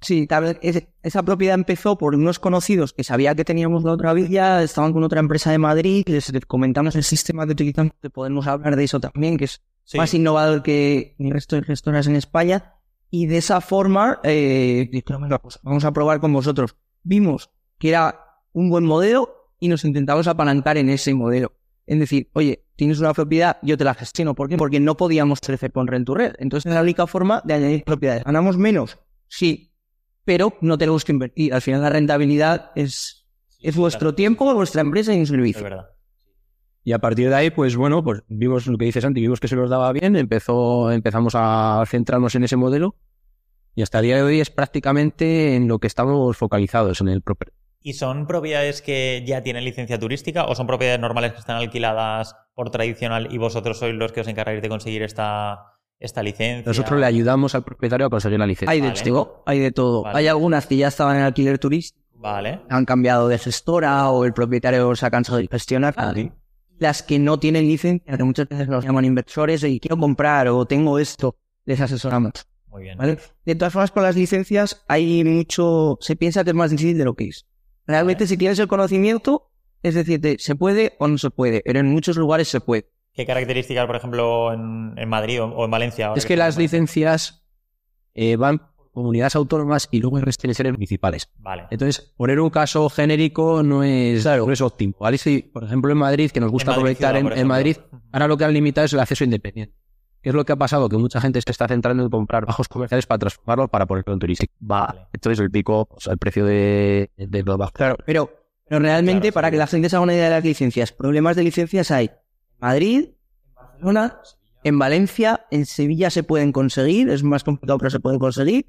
Sí, tal vez ese- esa propiedad empezó por unos conocidos que sabía que teníamos la otra villa, estaban con otra empresa de Madrid, les comentamos el sistema que utilizamos, que podemos hablar de eso también, que es Sí. más innovador que el resto de gestoras en España. Y de esa forma, eh, dijeron, "Venga, pues vamos a probar con vosotros. Vimos que era un buen modelo y nos intentamos apalancar en ese modelo. Es decir, oye, tienes una propiedad, yo te la gestiono. ¿Por qué? Porque no podíamos crecer con Rent to Rent. Entonces es la única forma de añadir propiedades. ¿Ganamos menos? Sí, pero no tenemos que invertir. Al final la rentabilidad es, es vuestro claro. tiempo, vuestra empresa y un Es servicio. verdad. Y a partir de ahí, pues bueno, pues vimos lo que dices Santi, vimos que se nos daba bien, empezó, empezamos a centrarnos en ese modelo y hasta el día de hoy es prácticamente en lo que estamos focalizados, en el proper. ¿Y son propiedades que ya tienen licencia turística o son propiedades normales que están alquiladas por tradicional y vosotros sois los que os encargáis de conseguir esta, esta licencia? Nosotros le ayudamos al propietario a conseguir la licencia. Hay de Vale. todo, hay de todo. Vale. Hay algunas que ya estaban en alquiler turístico, Vale. han cambiado de gestora o el propietario se ha cansado de gestionar. Las que no tienen licencia, que muchas veces nos llaman inversores y quiero comprar o tengo esto, les asesoramos. Muy bien. ¿vale? De todas formas, con las licencias hay mucho, se piensa que es más difícil de lo que es. Realmente, Vale. si tienes el conocimiento, es decir, de se puede o no se puede, pero en muchos lugares se puede. ¿Qué características, por ejemplo, en, en Madrid o, o en Valencia? Es que las licencias eh, van por comunidades autónomas y luego hay restricciones municipales. Vale. Entonces, poner un caso genérico no es, no es óptimo. ¿vale? Si, por ejemplo, en Madrid, que nos gusta En Madrid proyectar ciudad, en. Madrid, ahora lo que han limitado es el acceso independiente. ¿Qué es lo que ha pasado? Que mucha gente se está centrando en comprar bajos comerciales para transformarlos para ponerlo en turístico. Vale. Entonces el pico, o sea, el precio de, de los bajos. Claro, pero, pero realmente, Claro, para sí. que la gente se haga una idea de las licencias, problemas de licencias hay Madrid, en Barcelona, en Valencia, en Sevilla se pueden conseguir, es más complicado, pero se pueden conseguir.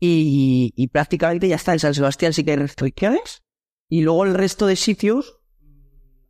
Y, y prácticamente ya está. En San Sebastián sí que hay restricciones. Y luego el resto de sitios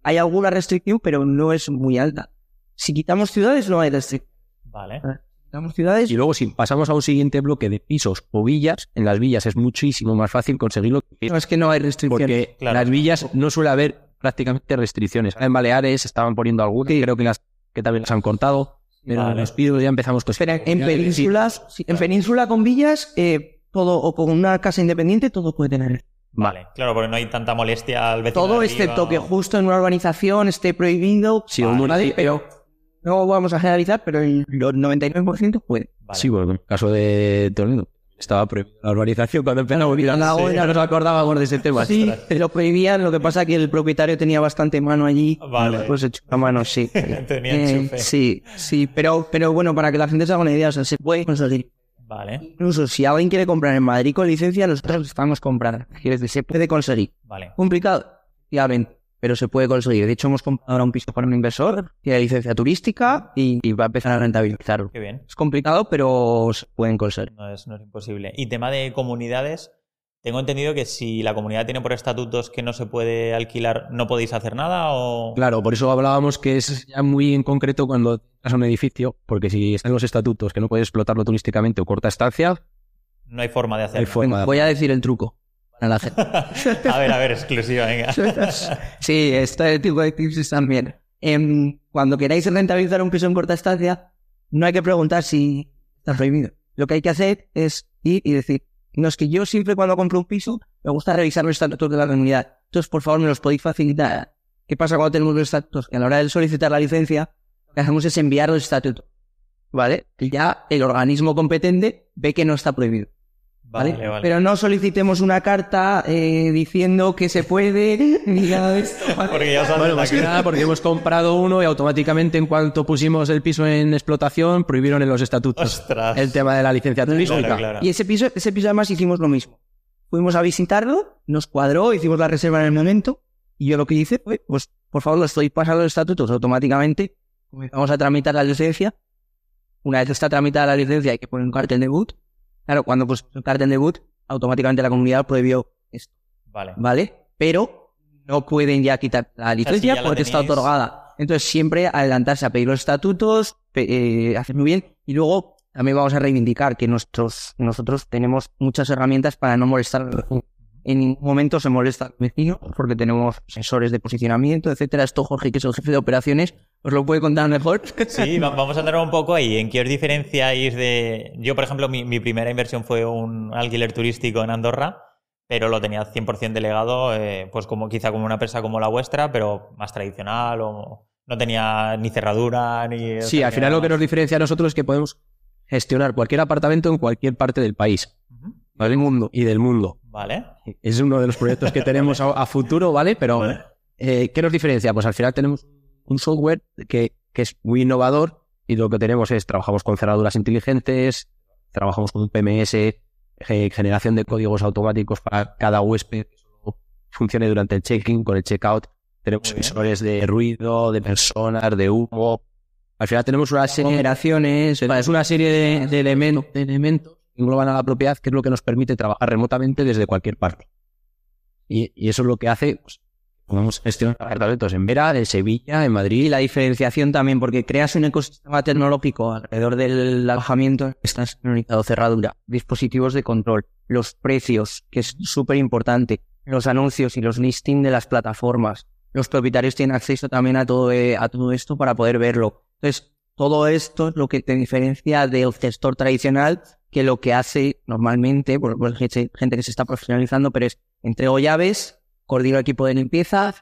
hay alguna restricción, pero no es muy alta. Si quitamos ciudades, no hay restricción. Vale. Quitamos ciudades, Y luego, si pasamos a un siguiente bloque de pisos o villas, en las villas es muchísimo más fácil conseguirlo. no es que no hay restricciones. Porque Claro. las villas no suele haber prácticamente restricciones. En Baleares estaban poniendo algunas, creo que las que también las han cortado. Pero Vale. en los ya empezamos con Espera, en penínsulas, sí, en península con villas, eh, todo, o con una casa independiente, todo puede tener. Vale. Claro, porque no hay tanta molestia al vecino. Todo excepto que justo en una urbanización esté prohibido. Sí, Vale. un municipio. Pero no vamos a generalizar, pero el 99% puede. Vale. Sí, bueno, en el caso de Toledo. Estaba prohibida la urbanización cuando empezamos a vivir lado, Sí. ya nos acordábamos de ese tema. Sí, lo prohibían, lo que pasa que el propietario tenía bastante mano allí. Vale. Pues echó la mano, sí. Tenía Eh, sí, sí, pero, pero bueno, para que la gente se haga una idea, o sea, se puede conseguir. Vale. Incluso si alguien quiere comprar en Madrid con licencia, nosotros estamos comprando. Quiere decir, se puede conseguir. Vale. Complicado, efectivamente, pero se puede conseguir. De hecho, hemos comprado ahora un piso para un inversor, tiene licencia turística y, y va a empezar a rentabilizarlo. Qué bien. Es complicado, pero se pueden conseguir. No es, no es imposible. Y tema de comunidades, tengo entendido que si la comunidad tiene por estatutos que no se puede alquilar, ¿no podéis hacer nada o...? Claro, por eso hablábamos que es ya muy en concreto cuando estás un edificio, porque si están los estatutos que no puedes explotarlo turísticamente o corta estancia, No hay forma de hacerlo. Voy a decir el truco para la gente. a ver, a ver, exclusiva, venga. Sí, este tipo de tips están bien. Em, cuando queráis rentabilizar un piso en corta estancia, no hay que preguntar si está prohibido. Lo que hay que hacer es ir y decir, no es que yo siempre cuando compro un piso me gusta revisar los estatutos de la comunidad. Entonces, por favor, me los podéis facilitar. ¿Qué pasa cuando tenemos los estatutos? Que a la hora de solicitar la licencia, lo que hacemos es enviar los estatutos. ¿Vale? Y ya el organismo competente ve que no está prohibido. ¿Vale? Vale, vale. Pero no solicitemos una carta eh, diciendo que se puede ni nada de esto. ¿vale? Porque ya Bueno, más que nada porque hemos comprado uno y automáticamente en cuanto pusimos el piso en explotación prohibieron en los estatutos Ostras. el tema de la licencia turística. Claro, claro. Y ese piso, ese piso además hicimos lo mismo. Fuimos a visitarlo, nos cuadró, hicimos la reserva en el momento, y yo lo que hice fue, pues, por favor, lo estoy pasando los estatutos automáticamente, comenzamos a tramitar la licencia. Una vez está tramitada la licencia, hay que poner un cartel de boot. Claro, cuando pues un cartel de boot, automáticamente la comunidad prohibió esto, Vale. ¿vale? Pero no pueden ya quitar la licencia porque está otorgada. Entonces siempre adelantarse a pedir los estatutos, eh, hacer muy bien, y luego también vamos a reivindicar que nuestros, nosotros tenemos muchas herramientas para no molestar al vecino. En ningún momento se molesta al vecino porque tenemos sensores de posicionamiento, etcétera. Esto Jorge, que es el jefe de operaciones, os lo puede contar mejor. Sí, va- vamos a entrar un poco ahí. ¿En qué os diferenciáis de...? Yo, por ejemplo, mi, mi primera inversión fue un alquiler turístico en Andorra, pero lo tenía 100% delegado, eh, pues como quizá como una empresa como la vuestra, pero más tradicional o no tenía ni cerradura ni... Sí, al final lo que nos diferencia a nosotros es que podemos gestionar cualquier apartamento en cualquier parte del país Ujú. del mundo y del mundo. Vale. Es uno de los proyectos que tenemos a, a futuro, ¿vale? Pero Vale. eh, ¿qué nos diferencia? Pues al final tenemos un software que, que es muy innovador y lo que tenemos es, trabajamos con cerraduras inteligentes, trabajamos con un PMS, generación de códigos automáticos para cada huésped que solo funcione durante el check-in, con el check-out. Tenemos sensores de ruido, de personas, de humo. Al final tenemos una serie Generaciones, es una serie de, de elementos, de elementos que engloban a la propiedad, que es lo que nos permite trabajar remotamente desde cualquier parte. Y, y eso es lo que hace, pues, podemos gestionar apartamentos en Vera, en Sevilla, en y Madrid. la diferenciación también, porque creas un ecosistema tecnológico alrededor del alojamiento, está sincronizado, cerradura, dispositivos de control, los precios, que es súper importante, los anuncios y los listings de las plataformas. Los propietarios tienen acceso también a todo, eh, a todo esto para poder verlo. Entonces, todo esto es lo que te diferencia del gestor tradicional, que lo que hace normalmente, por, por gente que se está profesionalizando, pero es entrego llaves, coordino equipo de limpieza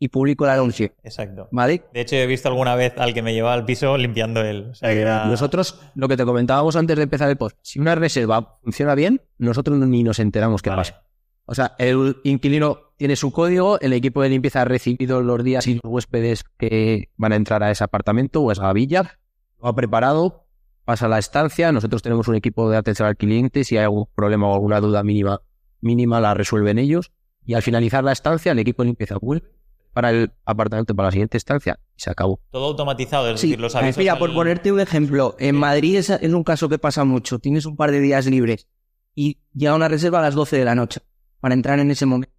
y publico el anuncio. Exacto. ¿Vale? De hecho, he visto alguna vez al que me llevaba al piso limpiando él. O sea, que era... Nosotros, lo que te comentábamos antes de empezar el post, si una reserva funciona bien, nosotros ni nos enteramos qué Vale. pasa. O sea, el inquilino tiene su código, el equipo de limpieza ha recibido los días y los huéspedes que van a entrar a ese apartamento o a esa villa, lo ha preparado, pasa a la estancia, nosotros tenemos un equipo de atención al cliente, si hay algún problema o alguna duda mínima, mínima la resuelven ellos, y al finalizar la estancia, el equipo de limpieza vuelve para el apartamento para la siguiente estancia y se acabó. Todo automatizado, es Sí, decir, los avisos... mira, al- por ponerte un ejemplo, en Madrid es, es un caso que pasa mucho. Tienes un par de días libres y llega una reserva a las 12 de la noche para entrar en ese momento.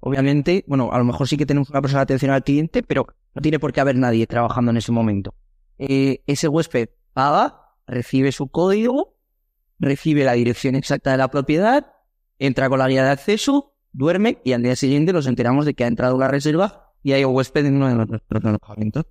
Obviamente, bueno, a lo mejor sí que tenemos una persona de atención al cliente, pero no tiene por qué haber nadie trabajando en ese momento. Eh, ese huésped paga, recibe su código, recibe la dirección exacta de la propiedad, entra con la guía de acceso, duerme y al día siguiente nos enteramos de que ha entrado una reserva y hay un huésped en uno de nuestros alojamientos.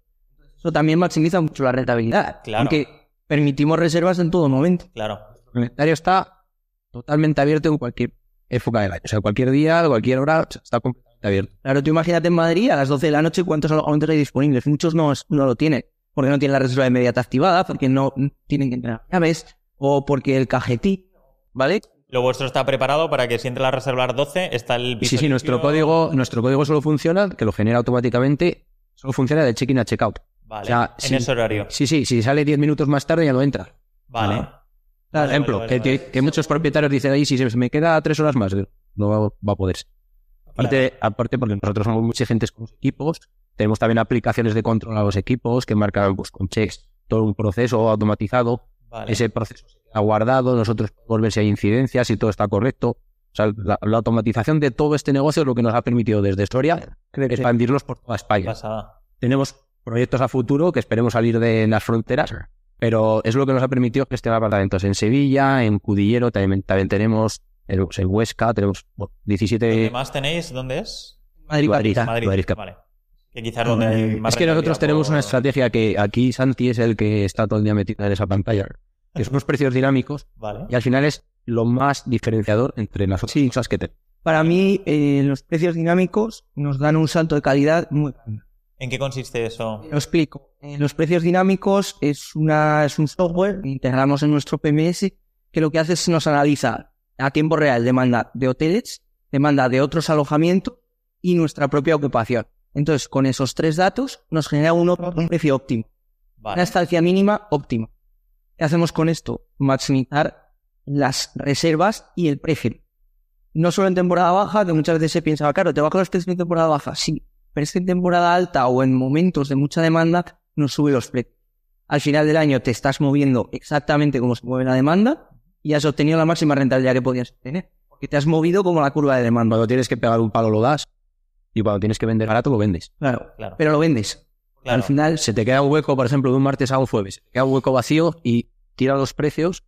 Eso también maximiza mucho la rentabilidad. Claro. Porque permitimos reservas en todo momento. Claro. El calendario está totalmente abierto en cualquier época del año. O sea, cualquier día, cualquier hora, o sea, está completamente abierto. Claro, tú imagínate en Madrid a las 12 de la noche cuántos alojamientos hay disponibles. Muchos no, no lo tienen. Porque no tienen la reserva inmediata activada, porque no tienen que entrar llaves, o porque el cajetí, ¿vale? Lo vuestro está preparado para que si entra a las 12, está el piso Sí, sí, nuestro código, nuestro código solo funciona, que lo genera automáticamente, solo funciona de check-in a check-out. Vale, O sea, en sí. ese horario. Sí, sí, si sale 10 minutos más tarde ya no entra. Vale. Ah. Por Vale, ejemplo, vale, que, vale, que- que muchos propietarios dicen ahí, si se me queda tres horas más, no va, va a poder. Aparte, aparte, porque nosotros somos muy exigentes con los equipos, tenemos también aplicaciones de control a los equipos que marcan pues, con checks todo un proceso automatizado. Vale. Ese proceso se guardado, nosotros podemos ver si hay incidencias, si todo está correcto. O sea, la, la automatización de todo este negocio es lo que nos ha permitido desde Soria expandirnos por toda España. pasada. Tenemos proyectos a futuro que esperemos salir de las fronteras, pero es lo que nos ha permitido gestionar apartamentos en Sevilla, en Cudillero, también, también tenemos en, en Huesca, tenemos bueno, ¿Dónde 17... más tenéis? ¿Dónde es? Madrid, Madrid. Madrid. Madrid. Vale. Que quizás donde hay más Es que nosotros tenemos por- una estrategia que aquí Santi es el que está todo el día metido en esa pantalla, que son los precios dinámicos Vale. y al final es lo más diferenciador entre las otras cosas que tenemos. Para mí, eh, los precios dinámicos nos dan un salto de calidad muy grande. ¿En qué consiste eso? Lo explico. Eh, los precios dinámicos es, una, es un software que integramos en nuestro PMS que lo que hace es nos analiza a tiempo real demanda de hoteles, demanda de otros alojamientos y nuestra propia ocupación. Entonces, con esos tres datos nos genera un, un precio óptimo. Una Vale. estancia mínima óptima. ¿Qué hacemos con esto? Maximizar las reservas y el precio. No solo en temporada baja, que muchas veces se piensa, claro, te bajo los precios en temporada baja, sí, pero es que en temporada alta o en momentos de mucha demanda nos sube los precios. Al final del año te estás moviendo exactamente como se mueve la demanda y has obtenido la máxima rentabilidad que podías tener. Porque te has movido como la curva de demanda. Cuando tienes que pegar un palo lo das y cuando tienes que vender barato lo vendes. Claro. Claro. Pero lo vendes. Claro. Al final, Se te queda un hueco, por ejemplo, de un martes a un jueves, se te queda un hueco vacío y tira los precios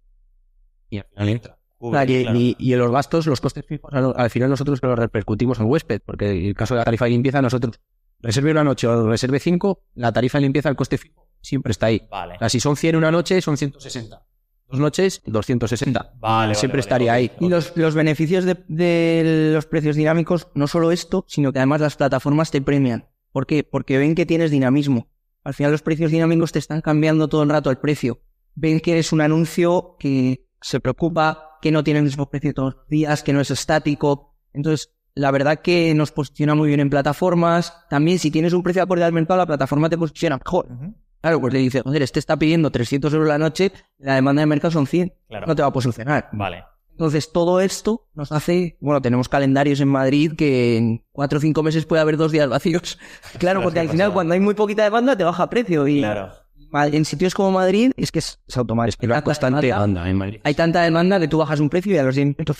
y al final entra. Ah, y, claro. y- y en los gastos, los costes fijos, al, al final nosotros los repercutimos al huésped, porque en el caso de la tarifa de limpieza, nosotros reserve una noche o reserve cinco, la tarifa de limpieza, el coste fijo, siempre está ahí. Vale. O sea, si son 100 una noche, son 160. Dos noches, 260. Vale, siempre vale, estaría vale, ahí. Y los, los beneficios de, de los precios dinámicos, no solo esto, sino que además las plataformas te premian. ¿Por qué? Porque ven que tienes dinamismo. Al final los precios dinámicos te están cambiando todo el rato el precio. Ven que es un anuncio que se preocupa, que no tiene el mismo precio todos los días, que no es estático. Entonces, la verdad que nos posiciona muy bien en plataformas. También si tienes un precio acorde al mercado, la plataforma te posiciona mejor. Claro, pues le dice, joder, este está pidiendo 300 euros la noche, la demanda de mercado son 100. Claro. No te va a posicionar. Vale. Entonces, todo esto nos hace, bueno, tenemos calendarios en Madrid que en cuatro o cinco meses puede haber dos días vacíos. claro, porque al final, cuando hay muy poquita demanda, te baja precio. Y Claro. En sitios como Madrid, es que es, es automático. Pero hay Tanta bastante demanda- anda en Madrid. hay tanta demanda que tú bajas un precio y a los 10 minutos.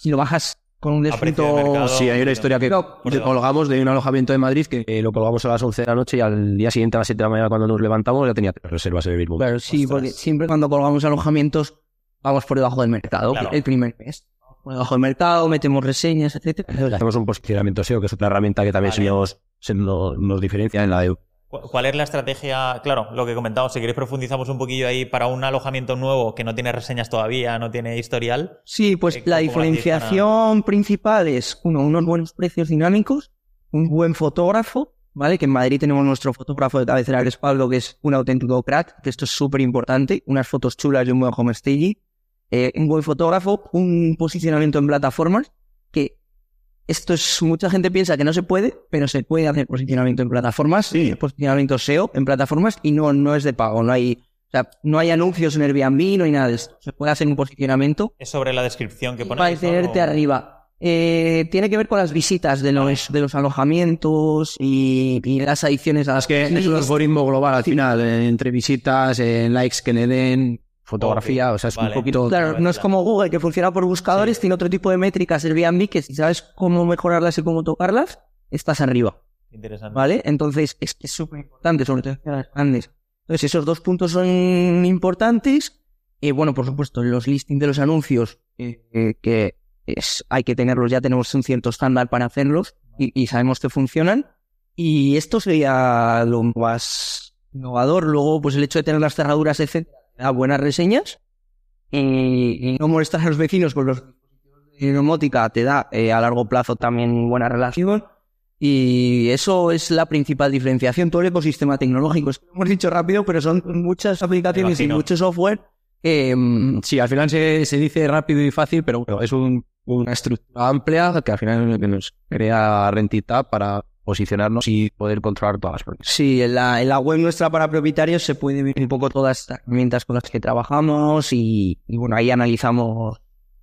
Si lo bajas con un de descuento... mercado. Sí, hay una historia que, No, colgamos de un alojamiento de Madrid que eh, lo colgamos a las 11 de la noche y al día siguiente a las 7 de la mañana cuando nos levantamos ya tenía reservas en el mismo. Claro, sí, Ostras. porque siempre cuando colgamos alojamientos vamos por debajo del mercado Claro. el primer mes. Por debajo del mercado, metemos reseñas, etcétera. Hacemos un posicionamiento SEO, que es otra herramienta que también Vale. se nos, se nos, nos diferencia en la de... ¿Cu- ¿Cuál es la estrategia? Claro, lo que comentamos, si queréis profundizamos un poquillo ahí para un alojamiento nuevo que no tiene reseñas todavía, no tiene historial. Sí, pues Eh, la ¿cómo lo hacéis diferenciación principal es, uno, unos buenos precios dinámicos, un buen fotógrafo, ¿vale? Que en Madrid tenemos nuestro fotógrafo de cabecera, que es Pablo, que es un auténtico crack, que esto es súper importante, unas fotos chulas y un buen home staging, eh, un buen fotógrafo, un posicionamiento en plataformas, esto es, mucha gente piensa que no se puede, pero se puede hacer posicionamiento en plataformas, Sí. posicionamiento SEO en plataformas y no, no es de pago, no hay, o sea, no hay anuncios en Airbnb, no hay nada de esto. Se puede hacer un posicionamiento Es sobre la descripción que y ponéis. para tenerte O- arriba. Eh, tiene que ver con las visitas de los, de los alojamientos y, y las adiciones a las Es que es un algoritmo global al final, eh, entre visitas, eh, likes que le den, fotografía, o sea, es vale. un poquito... Claro, no es como Google que funciona por buscadores, tiene otro tipo de métricas Airbnb que si sabes cómo mejorarlas y cómo tocarlas, estás arriba, Interesante. ¿vale? Entonces es que es súper importante, sobre todo en ciudades grandes. Entonces esos dos puntos son importantes. Y bueno, por supuesto, los listings de los anuncios, eh, eh, que es, hay que tenerlos, ya tenemos un cierto estándar para hacerlos y, y sabemos que funcionan. Y esto sería lo más innovador. Luego, pues el hecho de tener las cerraduras, etcétera, te da buenas reseñas. Y, y no molestar a los vecinos con los de domótica te da eh, a largo plazo también buena relación. Y eso es la principal diferenciación, todo el ecosistema tecnológico. Es que hemos dicho rápido, pero son muchas aplicaciones y mucho software mm, Sí, al final se, se dice rápido y fácil, pero bueno, es un- una estructura amplia que al final nos crea rentita para posicionarnos y poder controlar todas las cosas. Sí, en la, en la web nuestra para propietarios se puede ver un poco todas estas herramientas con las que trabajamos y, y bueno, ahí analizamos,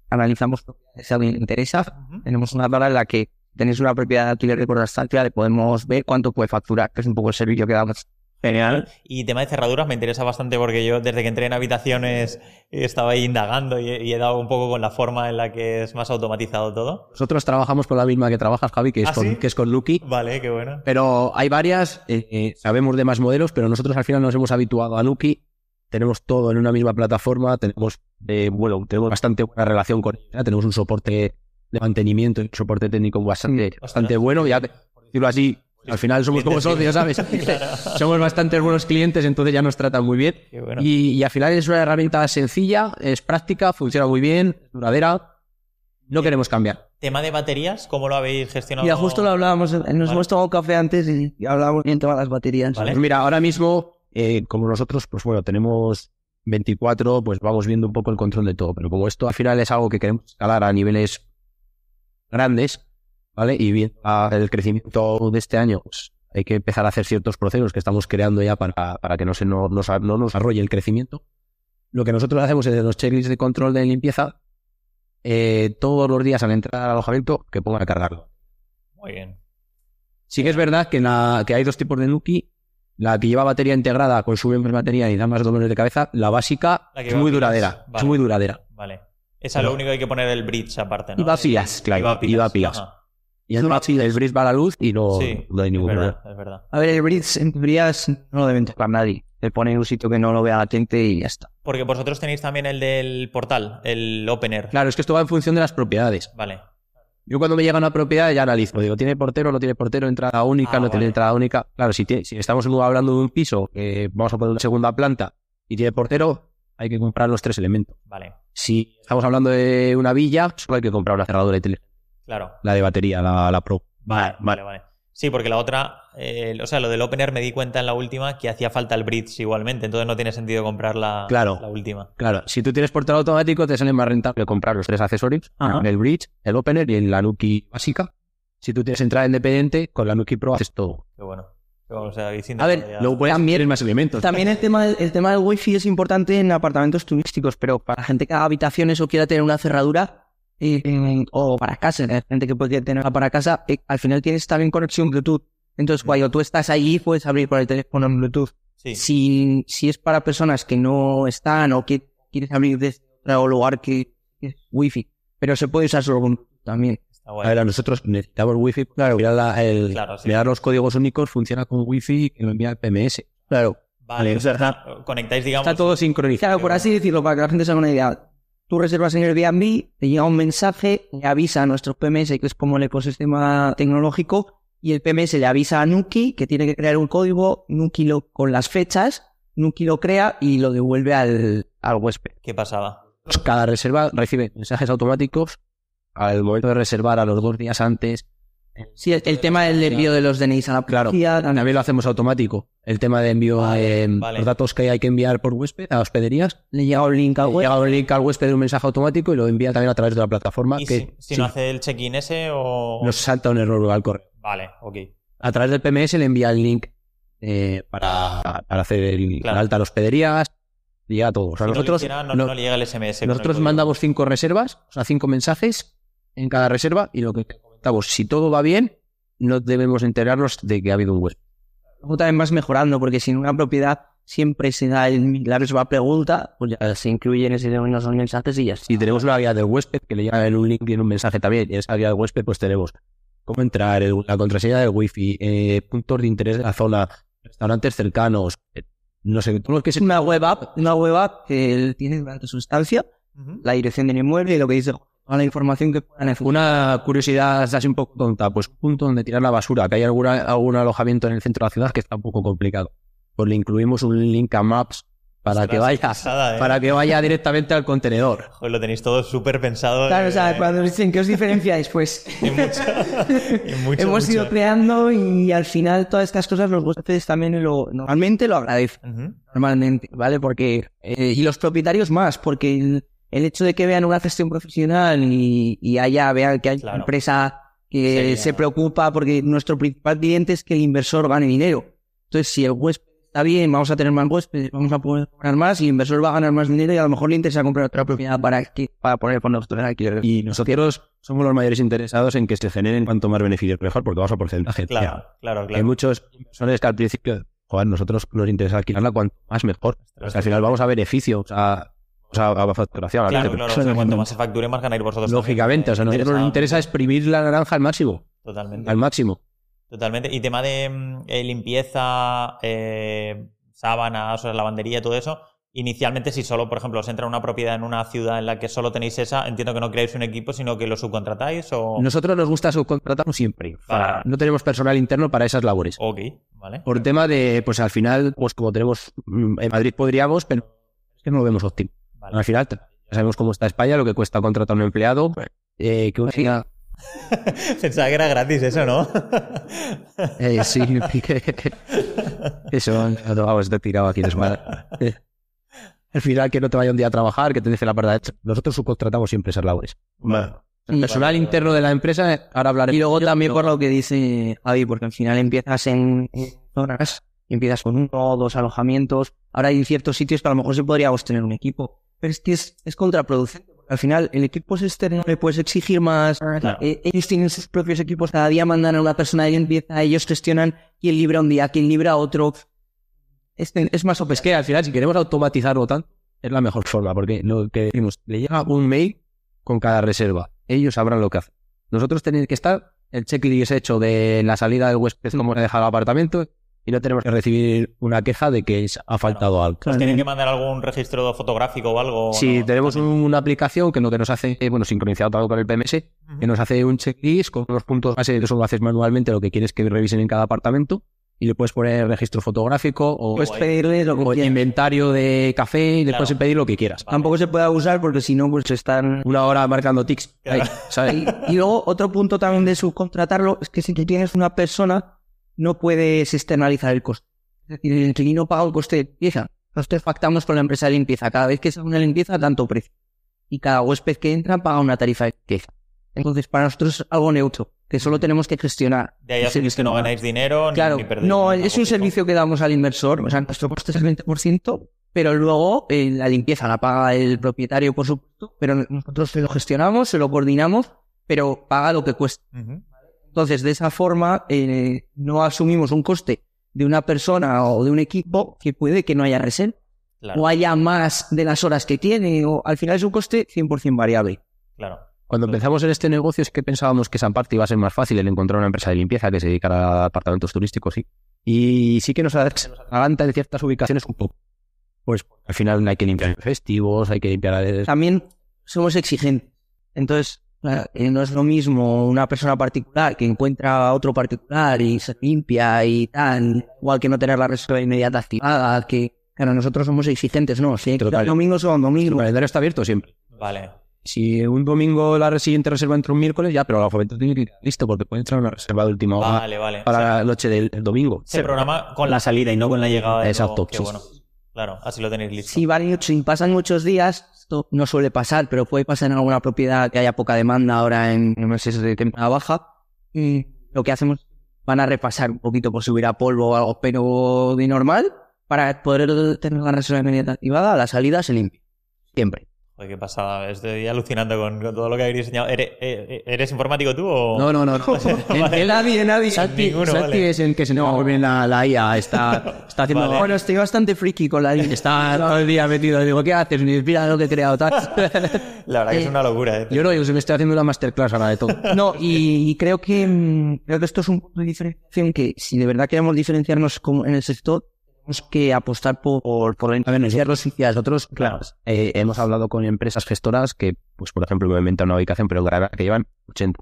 analizamos propiedades si a alguien le interesa. Tenemos una tabla en la que tenéis una propiedad de alquiler de constancia, le podemos ver cuánto puede facturar, que es un poco el servicio que damos. Genial. Y tema de cerraduras me interesa bastante porque yo desde que entré en habitaciones estaba ahí indagando y, he- y he dado un poco con la forma en la que es más automatizado todo. Nosotros trabajamos con la misma que trabajas, Javi, que es, ¿Ah, con, sí? que es con Lucky. Vale, qué bueno. Pero hay varias, eh, eh, sabemos de más modelos, pero nosotros al final nos hemos habituado a Nuki. Tenemos todo en una misma plataforma, tenemos, eh, bueno, tenemos bastante buena relación con ella, tenemos un soporte de mantenimiento y un soporte técnico bastante, bastante bueno. Ya, por decirlo así, al final somos como socios, ¿sabes? somos bastante buenos clientes, entonces ya nos tratan muy bien. Bueno. Y, y al final es una herramienta sencilla, es práctica, funciona muy bien, duradera. No queremos cambiar. Tema de baterías, ¿cómo lo habéis gestionado? Mira, justo lo hablábamos, nos Vale. hemos tomado café antes y y hablábamos bien todas las baterías. Vale. Pues mira, ahora mismo, eh, como nosotros, pues bueno, tenemos 24, pues vamos viendo un poco el control de todo. Pero como esto al final es algo que queremos escalar a niveles grandes, ¿vale? Y viendo ah, el crecimiento de este año, pues hay que empezar a hacer ciertos procesos que estamos creando ya para, para que no, se nos, nos- no nos arrolle el crecimiento. Lo que nosotros hacemos es en los checklists de control de limpieza, eh, todos los días al entrar al alojamiento, que pongan a cargarlo. Muy bien. Sí que es verdad que, la, que hay dos tipos de Nuki. La que lleva batería integrada consume más batería y da más dolores de cabeza. La básica La es muy pilas. duradera. Vale. Es muy duradera. Vale. Esa Pero- lo único que hay que poner el bridge aparte, ¿no? Y va pilas, claro, Y va pilas. y va a pilas. Y el, el bridge va a la luz y no, Sí, no hay es ningún verdad, problema. es verdad. A ver, el Bridge en teoría no lo deben tocar nadie. te pone en un sitio que no lo vea la gente y ya está. Porque vosotros tenéis también el del portal, el opener. Claro, es que esto va en función de las propiedades. Vale. Yo cuando me llega una propiedad ya analizo. Digo, ¿tiene portero no tiene portero? ¿Entrada única? Ah, ¿No tiene entrada única? Claro, si, tiene- si estamos hablando de un piso que vamos a poner una segunda planta y tiene portero, hay que comprar los tres elementos. Vale. Si estamos hablando de una villa, solo hay que comprar una cerradura inteligente. Claro. La de batería, la, la Pro. Vale, vale, vale. Sí, porque la otra, eh, o sea, lo del opener me di cuenta en la última que hacía falta el bridge igualmente, entonces no tiene sentido comprar la, Claro. la última. Claro, si tú tienes portero automático, te sale más rentable comprar los tres accesorios, Ajá. el bridge, el opener y la Nuki básica. Si tú tienes entrada independiente, con la Nuki Pro haces todo. Qué bueno. Qué bueno, o sea, habéis A ver, ya- Luego puedes También- más elementos. También el tema, del- el tema del wifi es importante en apartamentos turísticos, pero para gente que haga habitaciones o quiera tener una cerradura, o para casa, gente que puede tenerla para casa, al final tienes también conexión Bluetooth. Entonces, cuando tú estás allí, puedes abrir por el teléfono en Bluetooth. Sí. Si, si es para personas que no están o que quieres abrir desde otro lugar que, que es wifi, pero se puede usar solo con Bluetooth también. Está A ver, a nosotros necesitamos wifi. Claro, mirar, la- el, Claro, sí. mirar los códigos únicos funciona con wifi que lo envía el PMS. Claro. Vale, o sea, conectáis, digamos. Está todo sincronizado. Claro, por así decirlo, para que la gente se haga una idea. Tú reservas en Airbnb, te llega un mensaje, le avisa a nuestro PMS, que es como el ecosistema tecnológico, y el PMS le avisa a Nuki que tiene que crear un código, Nuki lo, con las fechas, Nuki lo crea y lo devuelve al, al huésped. Qué pasada. Cada reserva recibe mensajes automáticos al momento de reservar a los dos días antes. Sí, el, el tema del envío de los DNIs a la Claro, policía, también. También lo hacemos automático. El tema de envío Vale, eh, vale. los datos que hay que enviar por huésped a hospederías. le llega un link al web. Llega un link al huésped de un mensaje automático y lo envía también a través de la plataforma ¿Y que si, si sí, no hace el check-in ese o...? nos salta un error al correo. Vale, ok. A través del PMS le envía el link eh, para, para hacer el, Claro. la alta a las hospederías. Llega todo. O sea, Si no lo nosotros, hiciera, no, no- no le llega el SMS. con el nosotros mandamos cinco reservas, o sea, cinco mensajes en cada reserva y lo que si todo va bien, no debemos enterarnos de que ha habido un huésped. Luego también vas mejorando, porque si en una propiedad siempre se da el- la misma pregunta, pues ya se incluyen ese los mensajes y ya está. Si tenemos una guía del huésped que le llega en un link y en un mensaje también, y en esa guía del huésped pues tenemos cómo entrar, el- la contraseña del wifi, eh, puntos de interés de la zona, restaurantes cercanos, eh, no sé, todo lo que Es una web app, una web app que tiene durante su estancia Ujú. la dirección del inmueble y lo que dice toda la información que puedan necesitar. Una curiosidad así un poco tonta, pues un punto donde tirar la basura, que hay alguna, algún alojamiento en el centro de la ciudad que está un poco complicado. Pues le incluimos un link a Maps para que vaya, ¿eh? para que vaya directamente al contenedor. Joder, lo tenéis todo súper pensado. Claro, o sea, eh, cuando dicen que os diferenciáis, pues en mucho- en mucho, hemos mucho. ido creando y al final todas estas cosas los huéspedes también lo, normalmente lo agradecen. Normalmente, ¿vale? Porque, eh, y los propietarios más, porque el, hecho de que vean una gestión profesional y, y haya, vean que hay Claro. una empresa que Sería- se preocupa porque nuestro principal cliente es que el inversor gane dinero. Entonces, si el huésped está bien, vamos a tener más huéspedes, vamos a poder cobrar más y el inversor va a ganar más dinero y a lo mejor le interesa comprar otra propiedad para, que, para poner fondos de alquiler. Y nosotros somos los mayores interesados en que se generen cuanto más beneficios mejor, porque vamos a porcentaje. Claro, claro, Hay claro. muchos inversores que al principio, joder, nosotros nos interesa alquilarla cuanto más mejor. Porque al final vamos a beneficio, o sea, vamos a, a facturación. Claro, claro. o sea, cuanto más se facture, más ganáis vosotros. Lógicamente, o sea, a nosotros nos Interesa- exprimir la naranja al máximo. Totalmente. Al máximo. Totalmente. Y tema de mm, eh, limpieza, eh, sábanas, o sea, lavandería, todo eso. Inicialmente, si solo, por ejemplo, os entra una propiedad en una ciudad en la que solo tenéis esa, entiendo que no creáis un equipo, sino que lo subcontratáis o. Nosotros nos gusta subcontratarnos siempre. O sea. No tenemos personal interno para esas labores. Ok, vale. Por tema de, pues al final, pues como tenemos mm, en Madrid podríamos, pero es que no lo vemos óptimo. Vale. Al final, ya sabemos cómo está España, lo que cuesta contratar a un empleado. eh, que una diga, Pensaba que era gratis eso, ¿no? eh, sí, eso, no vamos, te he tirado aquí desmadre. Al final, que no te vaya un día a trabajar, que te deje la parada hecha. Nosotros subcontratamos siempre esas labores. El personal interno de la empresa, ahora hablaré. Y luego también por lo que dice Javi, porque al final empiezas en, zonas, y empiezas con uno o dos alojamientos. Ahora hay ciertos sitios que a lo mejor sí podríamos tener un equipo. Pero es que es, es contraproducente. Al final, el equipo es externo, le puedes exigir más. Claro. Eh, ellos tienen sus propios equipos, cada día mandan a una persona y empieza, ellos gestionan quién libra un día, quién libra otro. Este, es más Es que al final, si queremos automatizarlo tanto, es la mejor forma, porque lo que decimos, le llega un mail con cada reserva. Ellos sabrán lo que hacen. Nosotros tenemos que estar el checklist hecho de la salida del huésped, cómo se deja el apartamento, y no tenemos que recibir una queja de que ha faltado algo. ¿Os tienen que mandar algún registro fotográfico o algo? Sí, ¿no? tenemos También. una aplicación que lo que nos hace, eh, bueno, sincronizado todo con el PMS, que nos hace un checklist con los puntos base, eso lo haces manualmente, lo que quieres que revisen en cada apartamento, y le puedes poner registro fotográfico o, Puedes lo que o inventario de café y le Claro. puedes pedir lo que quieras. Vale. Tampoco se puede abusar porque si no, pues están Una hora marcando tics. Claro. ahí, ¿sabes? Y, y luego otro punto también de subcontratarlo es que si tú tienes una persona no puedes externalizar el coste. Es decir, el inquilino paga un coste de limpieza. Nosotros pactamos con la empresa de limpieza. Cada vez que se hace una limpieza, tanto precio. Y cada huésped que entra paga una tarifa de limpieza. Entonces, para nosotros es algo neutro, que solo tenemos que gestionar. De ahí el asumís que no ganáis dinero ni- Claro, ni perdéis. no, es un servicio que damos al inversor. O sea, nuestro coste es el 20%, pero luego eh, la limpieza la paga el propietario, por supuesto, pero nosotros se lo gestionamos, se lo coordinamos, pero paga lo que cuesta. Entonces, de esa forma, eh, no asumimos un coste de una persona o de un equipo que puede que no haya reserva Claro, o haya más de las horas que tiene, o al final es un coste 100% variable. claro. Cuando empezamos en este negocio es que pensábamos que esa parte iba a ser más fácil el encontrar una empresa de limpieza que se dedicara a apartamentos turísticos, sí. Y sí que nos a- se nos atraganta en ciertas ubicaciones un poco. Pues al final hay que limpiar en festivos, hay que limpiar... También somos exigentes. Entonces, no es lo mismo una persona particular que encuentra a otro particular y se limpia y tal, igual que no tener la reserva inmediata activada, que, claro, nosotros somos exigentes, ¿no? Si Total. domingos son El domingos. calendario está abierto siempre. Vale. Si un domingo la siguiente reserva entra un miércoles, ya, pero la fomento tiene que ir listo porque puede entrar una reserva de última hora Vale, vale. O para sea, la noche del, domingo. se programa con la salida y no con la llegada. de Exacto. Qué sí, bueno. Claro, así lo tenéis listo. Si, pasan muchos días, esto no suele pasar, pero puede pasar en alguna propiedad que haya poca demanda ahora en, meses de temporada baja. Y lo que hacemos, van a repasar un poquito por subir a polvo o algo, pero de normal, para poder tener la reserva inmediata activada, la salida se limpia. Siempre. Qué pasada. Estoy alucinando con, con todo lo que habéis diseñado. ¿Eres, eh, ¿eres informático tú o...? No, no, no. no. Vale. En- nadie, nadie. Santi, Ninguno, Santi vale. es el que se nos va bien la, la IA. Está, está haciendo. Vale. Bueno, estoy bastante friki con la Está todo el día metido. Digo, ¿qué haces? Ni mira lo que he creado. tal. La verdad que es Eh, una locura, ¿eh? Yo no, yo se me estoy haciendo una masterclass ahora de todo. No, y, y creo que mm, creo que esto es un punto de diferenciación que si de verdad queremos diferenciarnos como en el sector, tenemos que apostar por, por la A ver, nosotros, Claro. eh, hemos hablado con empresas gestoras que, pues por ejemplo, me inventan una ubicación, pero en Granada, que llevan 80.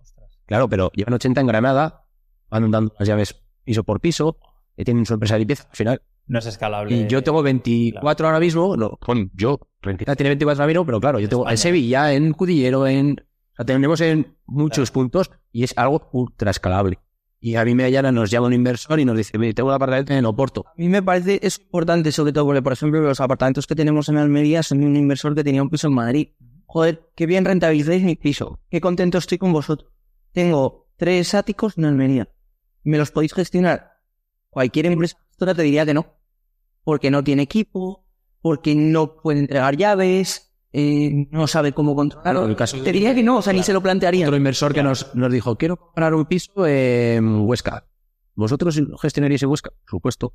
Ostras. Claro, pero llevan 80 en Granada, van dando las llaves piso por piso, eh, tienen su empresa de limpieza al final. No es escalable. Y yo tengo 24 ahora mismo, no, con yo, Rentica tiene 24 ahora mismo, pero claro, yo tengo en Sevilla, en Cudillero, en. O sea, tenemos en muchos puntos y es algo ultra escalable. Y a mí me llama, nos llama un inversor y nos dice, "Mire, tengo un apartamento en Oporto. A mí me parece es importante, sobre todo porque, por ejemplo, los apartamentos que tenemos en Almería son de un inversor que tenía un piso en Madrid. Joder, qué bien rentabilizáis mi piso. Qué contento estoy con vosotros. Tengo tres áticos en Almería. ¿Me los podéis gestionar? Cualquier empresa te diría que no. Porque no tiene equipo, porque no puede entregar llaves, eh, no sabe cómo controlarlo. Claro, el caso de- Te diría que no, o sea, ni se lo plantearía. Otro inversor que nos, nos dijo, quiero comprar un piso en Huesca. ¿Vosotros gestionaríais en Huesca? Por supuesto.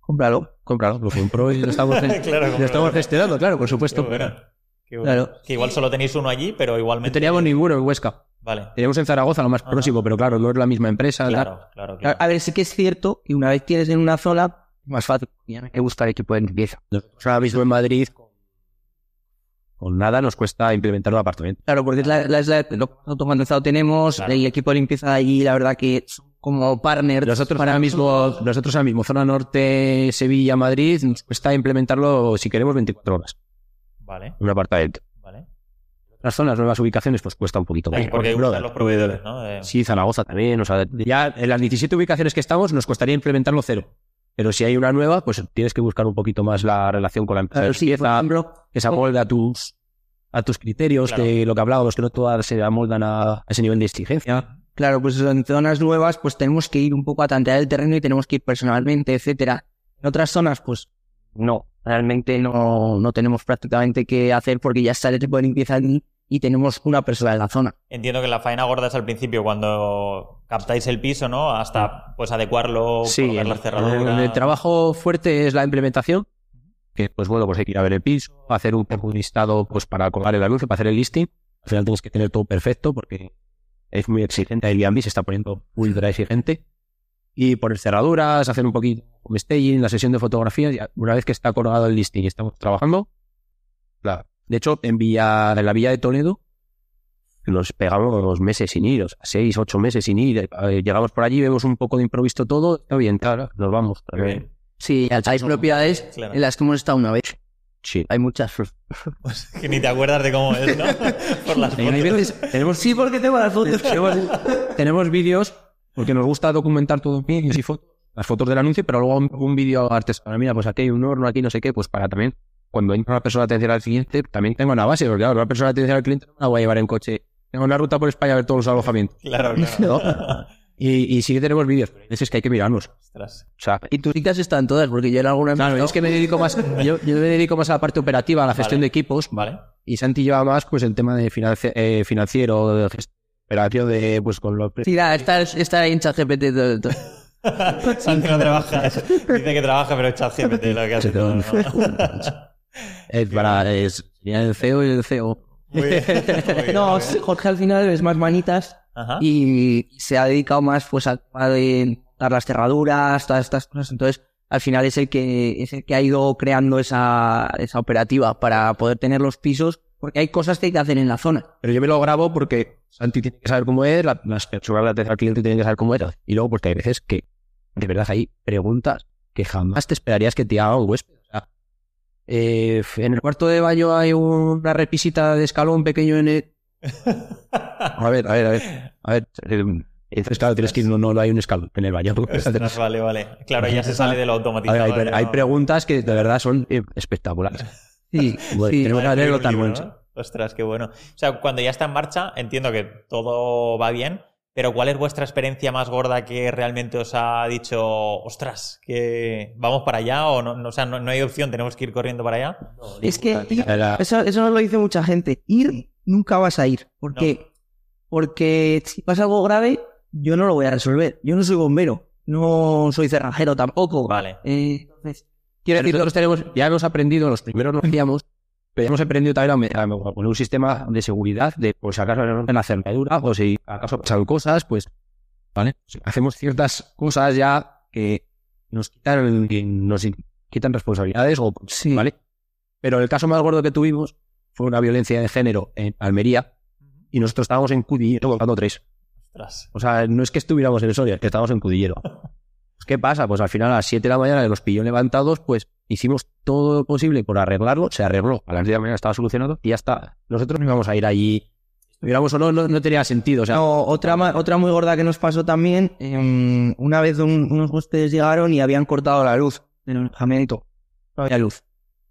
Cómpralo. Cómpralo, lo compró y lo estamos, Claro, lo estamos gestionando, claro, por Qué supuesto. bueno. Qué bueno. Claro. Que igual solo tenéis uno allí, pero No igualmente... teníamos ninguno en Huesca. Vale. Teníamos en Zaragoza lo más Ajá. próximo, pero claro, no es la misma empresa. Claro, claro, claro. A ver, sí que es cierto que una vez tienes en una zona, más fácil. Ya me gusta el equipo de limpieza. Nosotros ahora mismo en Madrid, con, nada nos cuesta implementar un apartamento. Claro, porque es la, la- es la- lo que automatizado tenemos, Claro. el equipo de limpieza de allí, la verdad que son como partners. Nosotros ahora mismo, nosotros ahora mismo, zona norte, Sevilla, Madrid, nos cuesta implementarlo, si queremos, 24 horas. Vale, Un apartamento. vale. Las zonas, nuevas ubicaciones, pues cuesta un poquito más. Sí, porque Por los proveedores, ¿no? Eh, Sí, Zaragoza también. O sea, ya en las 17 ubicaciones que estamos nos costaría implementarlo cero. Pero si hay una nueva, pues tienes que buscar un poquito más la relación con la empresa. De sí, por limpieza, ejemplo, que se amolde a tus, a tus criterios, Claro. que lo que hablábamos, que no todas se amoldan a, a ese nivel de exigencia. claro, pues en zonas nuevas, pues tenemos que ir un poco a tantear el terreno y tenemos que ir personalmente, etcétera. En otras zonas, pues no, realmente no, no tenemos prácticamente qué hacer porque ya está el equipo de limpieza allí y tenemos una persona en la zona. Entiendo que la faena gorda es al principio, cuando captáis el piso, ¿no? Hasta pues adecuarlo, Sí, colocar el, las cerraduras. el trabajo fuerte es la implementación. Que, pues bueno, pues hay que ir a ver el piso, hacer un poco un listado pues para colgar el anuncio, para hacer el listing. Al final tienes que tener todo perfecto porque es muy exigente. Airbnb se está poniendo ultra exigente. y poner cerraduras, hacer un poquito de staging, la sesión de fotografía. una vez que está colgado el listing y estamos trabajando, la- de hecho, en, Villa, en la villa de Toledo nos pegamos los meses sin ir, o sea, seis, ocho meses sin ir. Eh, Llegamos por allí, vemos un poco de improviso todo, está bien, claro, nos vamos. Bien. Sí, hay propiedades Claro. en las que hemos estado una vez. Sí. Hay muchas. Pues que ni te acuerdas de cómo es, ¿no? Por las fotos. veces- tenemos Sí, porque tengo las fotos. tenemos, tenemos vídeos, porque nos gusta documentar todo en vídeos y fotos, las fotos del anuncio, pero luego un, un vídeo artesanal. Mira, pues aquí hay un horno, aquí no sé qué, pues para también, cuando entra una persona de atención al cliente, también tengo una base, porque claro, una persona de atención al cliente no me la voy a llevar en coche. Tengo una ruta por España a ver todos los alojamientos. Claro, claro. Y, y sí que tenemos vídeos, pero veces que hay que mirarlos. Ostras. O sea, Y tus chicas están todas, porque yo en alguna claro, es que me dedico más, yo, yo me dedico más a la parte operativa, a la gestión Vale. de equipos, Vale. y Santi lleva más pues el tema de financi- eh, financiero, de operación de pues con los Sí, nada, está, está ahí en ChatGPT todo, todo. Santi no trabaja. Dice que trabaja, pero echa GPT lo que hace todo. ¿no? Es para es, sería el CEO y el CEO. Muy bien, muy bien, No. Jorge al final es más manitas Ajá. y se ha dedicado más pues a, dar las cerraduras, todas estas cosas. Entonces, al final es el que es el que ha ido creando esa, esa operativa para poder tener los pisos, porque hay cosas que hay que hacer en la zona. Pero yo me lo grabo porque Santi tiene que saber cómo es, la- las personas de al cliente tienen que saber cómo es. Y luego porque hay veces que de verdad hay preguntas que jamás te esperarías que te haga un huésped. Eh, en el cuarto de baño hay una repisita de escalón pequeño en el... A ver, a ver, a ver. A ver, eh, entonces, claro, tienes que ir, no, no hay un escalón en el baño. Ostras, vale, vale. Claro, ya se sale de lo automatizado. ver, hay, ¿no? hay preguntas que de verdad son eh, espectaculares. Sí, Bueno, sí. tenemos Vale, anécdotas un libro, buenas. ¿no? Ostras, qué bueno. O sea, cuando ya está en marcha, entiendo que todo va bien, pero ¿cuál es vuestra experiencia más gorda que realmente os ha dicho, ostras, que vamos para allá o no, no- o sea, no, no hay opción, tenemos que ir corriendo para allá? Es que ir- eso, eso nos lo dice mucha gente. Ir, nunca vas a ir. ¿Por No. qué? Porque si pasa algo grave, yo no lo voy a resolver. Yo no soy bombero. No soy cerrajero tampoco. Vale. Eh, entonces, Quiero decir, nosotros tenemos, ya hemos aprendido, los primeros lo hacíamos, pero hemos aprendido también a poner un sistema de seguridad de, pues, si acaso en la cerradura o si acaso pasan cosas, pues, ¿vale? Hacemos ciertas cosas ya que nos quitan, que nos quitan responsabilidades o, Sí. ¿vale? Pero el caso más gordo que tuvimos fue una violencia de género en Almería y nosotros estábamos en Cudillero buscando tres. Ostras. O sea, no es que estuviéramos en Soria, es que estábamos en Cudillero. Pues, ¿Qué pasa? Pues al final a las 7 de la mañana los pilló levantados, pues hicimos todo lo posible por arreglarlo. Se arregló. A las 10 de la mañana estaba solucionado y ya está. Nosotros no íbamos a ir allí. Estuviéramos o no, no, no tenía sentido. O sea, No, otra, otra muy gorda que nos pasó también, em, una vez un- unos huéspedes llegaron y habían cortado la luz del alojamiento. No había luz.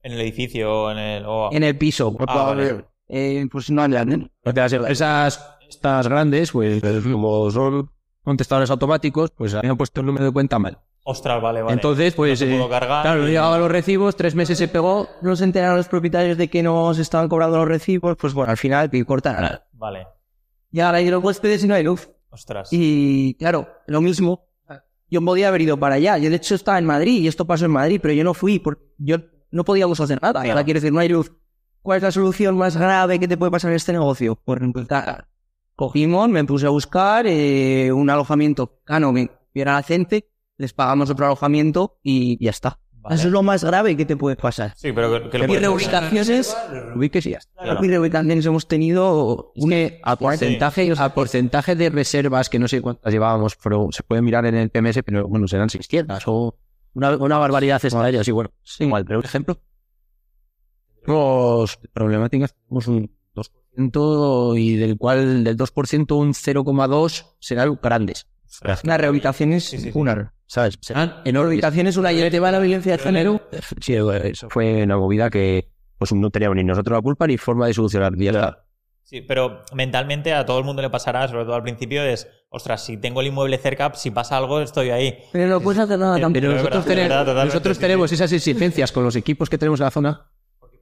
En el edificio, en el... o- En el piso. Ah, vale. Eh, pues no había. las empresas estas grandes, pues como son contestadores automáticos, pues habían puesto el número de cuenta mal. Ostras, vale, vale. Entonces, pues, No se eh, pudo cargar claro, no y- llegaban los recibos, tres meses se pegó. No se enteraron los propietarios de que nos estaban cobrando los recibos, pues bueno, al final que cortaron. Vale. Y ahora hay los huéspedes y no hay luz. Ostras. Y claro, lo mismo. Yo podía haber ido para allá. Yo de hecho estaba en Madrid y esto pasó en Madrid, pero yo no fui porque yo no podíamos hacer nada. Ahora quiero decir, no hay luz. ¿Cuál es la solución más grave que te puede pasar en este negocio? Pues. Cogimos, me puse a buscar eh, un alojamiento cercano que viera la gente, les pagamos otro alojamiento y ya está. Vale. Eso es lo más grave que te puede pasar. Sí, pero que, que lo Y reubicaciones, Ubiques y ya está. Claro. y reubicaciones hemos tenido Es que a porcentaje, a porcentaje de reservas, que no sé cuántas llevábamos, pero se puede mirar en el PMS, pero bueno, serán 600 o una, una barbaridad esta de ellas. Y bueno, es igual, pero por ejemplo, tenemos problemáticas, tenemos un 2% y del cual del 2% un 0,2 serán grandes. Las reubicaciones, Sí, sí, sí. una. ¿Sabes? Serán enormes. Reubicaciones, una de la violencia de género. Sí, eso fue una movida que pues no teníamos ni nosotros la culpa ni forma de solucionar. Ya está. Sí, pero mentalmente a todo el mundo le pasará, sobre todo al principio, es, ostras, si tengo el inmueble cerca, si pasa algo, estoy ahí. Pero no puedes hacer nada tampoco. Nosotros, verdad, tenemos, verdad, nosotros tenemos esas exigencias con los equipos que tenemos en la zona.